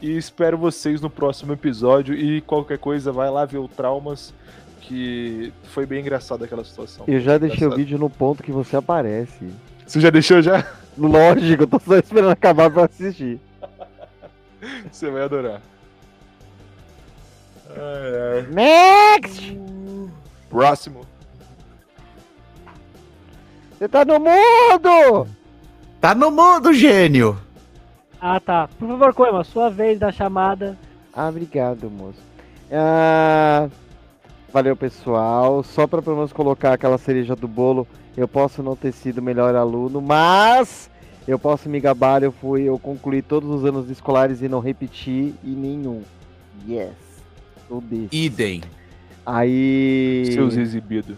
E espero vocês no próximo episódio e qualquer coisa, vai lá ver o Traumas, que foi bem engraçado aquela situação. Eu já deixei o Engraçado. vídeo no ponto que você aparece. Você já deixou já? Lógico, eu tô só esperando acabar pra assistir. [LAUGHS] Você vai adorar. Ai, ai. Next! Próximo. Você tá no mundo! Tá no mundo, gênio! Ah, tá. Por favor, Coima, sua vez da chamada. Ah, obrigado, moço. Ah, valeu, pessoal. Só pra pelo menos colocar aquela cereja do bolo, eu posso não ter sido o melhor aluno, mas eu posso me gabar, eu fui, eu concluí todos os anos escolares e não repeti em nenhum. Yes. Tô desse. Idem. Aí. Seus exibidos.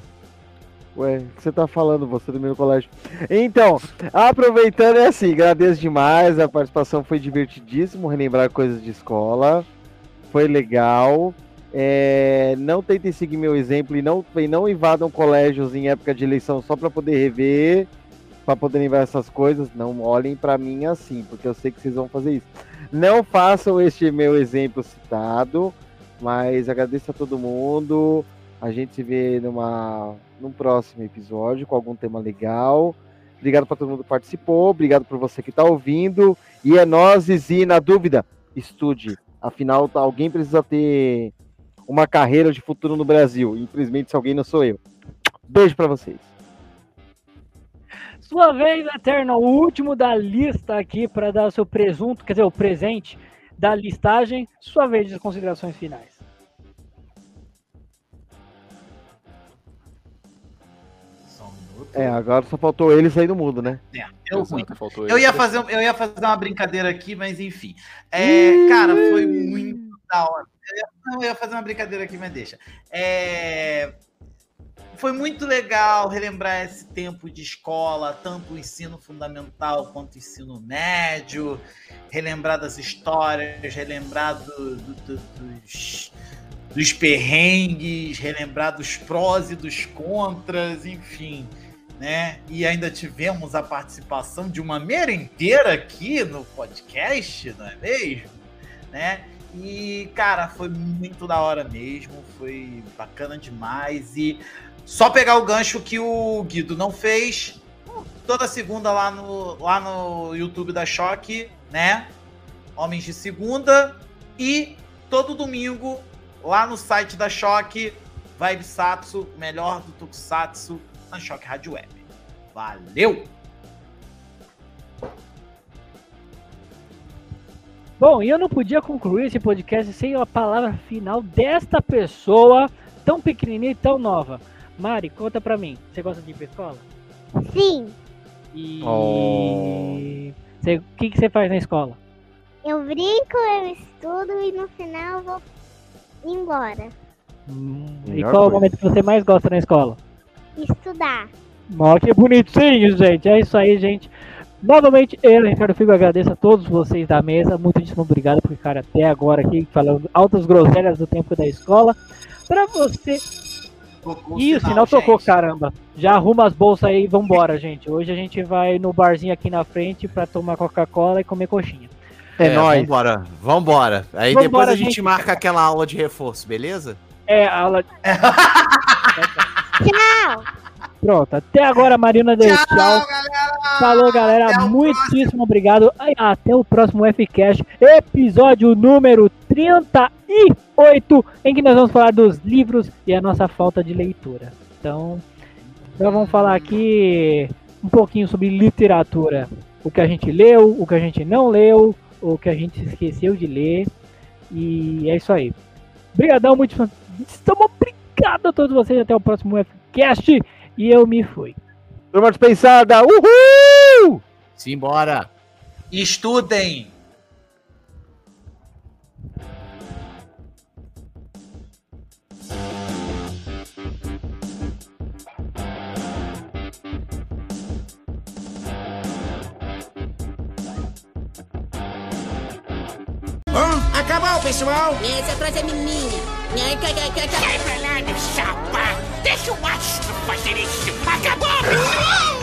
Ué, o que você tá falando, você do meu colégio? Então, aproveitando é assim, agradeço demais, a participação foi divertidíssimo, relembrar coisas de escola, foi legal. É, não tentem seguir meu exemplo e não, e não invadam colégios em época de eleição só para poder rever, para poder lembrar essas coisas. Não olhem para mim assim, porque eu sei que vocês vão fazer isso. Não façam este meu exemplo citado, mas agradeço a todo mundo. A gente se vê numa, num próximo episódio com algum tema legal. Obrigado para todo mundo que participou. Obrigado por você que está ouvindo. E é nós, e na dúvida, estude. Afinal, tá- alguém precisa ter uma carreira de futuro no Brasil. Infelizmente, se alguém não sou eu. Beijo para vocês. Sua vez, Eterno, o último da lista aqui para dar o seu presunto, quer dizer, o presente da listagem. Sua vez de considerações finais. É, agora só faltou ele sair do mundo, né? É, deu ruim. Exato, faltou Eu ia, fazer, eu ia fazer uma brincadeira aqui, mas enfim. É, cara, foi muito da hora. Eu eu ia fazer uma brincadeira aqui, mas deixa. É, foi muito legal relembrar esse tempo de escola, tanto o ensino fundamental quanto o ensino médio, relembrar das histórias, relembrar do, do, do, dos, dos perrengues, relembrar dos prós e dos contras, enfim. Né? E ainda tivemos a participação de uma merendeira aqui no podcast, não é mesmo? Né? E, cara, foi muito da hora mesmo, foi bacana demais. E só pegar o gancho que o Guido não fez. Toda segunda lá no, lá no YouTube da Choque, né? Homens de Segunda. E todo domingo lá no site da Choque, Vibe Satsu, melhor do Tokusatsu, na Choque Rádio Web. Valeu! Bom, e eu não podia concluir esse podcast sem a palavra final desta pessoa tão pequenininha e tão nova. Mari, conta pra mim. Você gosta de ir pra escola? Sim, E. Oh. O que, que você faz na escola? eu brinco, eu estudo e no final eu vou embora. Hum, e qual é o momento que você mais gosta na escola? Estudar. Ó, que bonitinho, gente. É isso aí, gente. Novamente, eu, Ricardo Figo, agradeço a todos vocês da mesa. Muitíssimo obrigado por ficar até agora aqui falando altas groselhas do tempo da escola. Pra você. Tocou Ih, o sinal gente. tocou, caramba. Já arruma as bolsas aí e vambora, gente. Hoje a gente vai no barzinho aqui na frente pra tomar Coca-Cola e comer coxinha. É, nóis. Vambora, vambora. Aí Vambora, depois a gente, gente. marca aquela aula de reforço, beleza? É, aula. [LAUGHS] Tchau! Pronto, até agora a Marina deu tchau. galera! Falou, galera. Até o Muitíssimo obrigado. Até o próximo Fcast, episódio número 38, em que nós vamos falar dos livros e a nossa falta de leitura. Então, nós vamos falar aqui um pouquinho sobre literatura. O que a gente leu, o que a gente não leu, o que a gente esqueceu de ler. E é isso aí. Obrigadão, muito. Estamos obrigado a todos vocês. Até o próximo Fcast. E eu me fui. Turma dispensada. Uhul! Simbora. Estudem! Acabou, pessoal! Esse atrás é menina. Sai pra lá, meu chapa! Deixa o astro fazer isso! Acabou!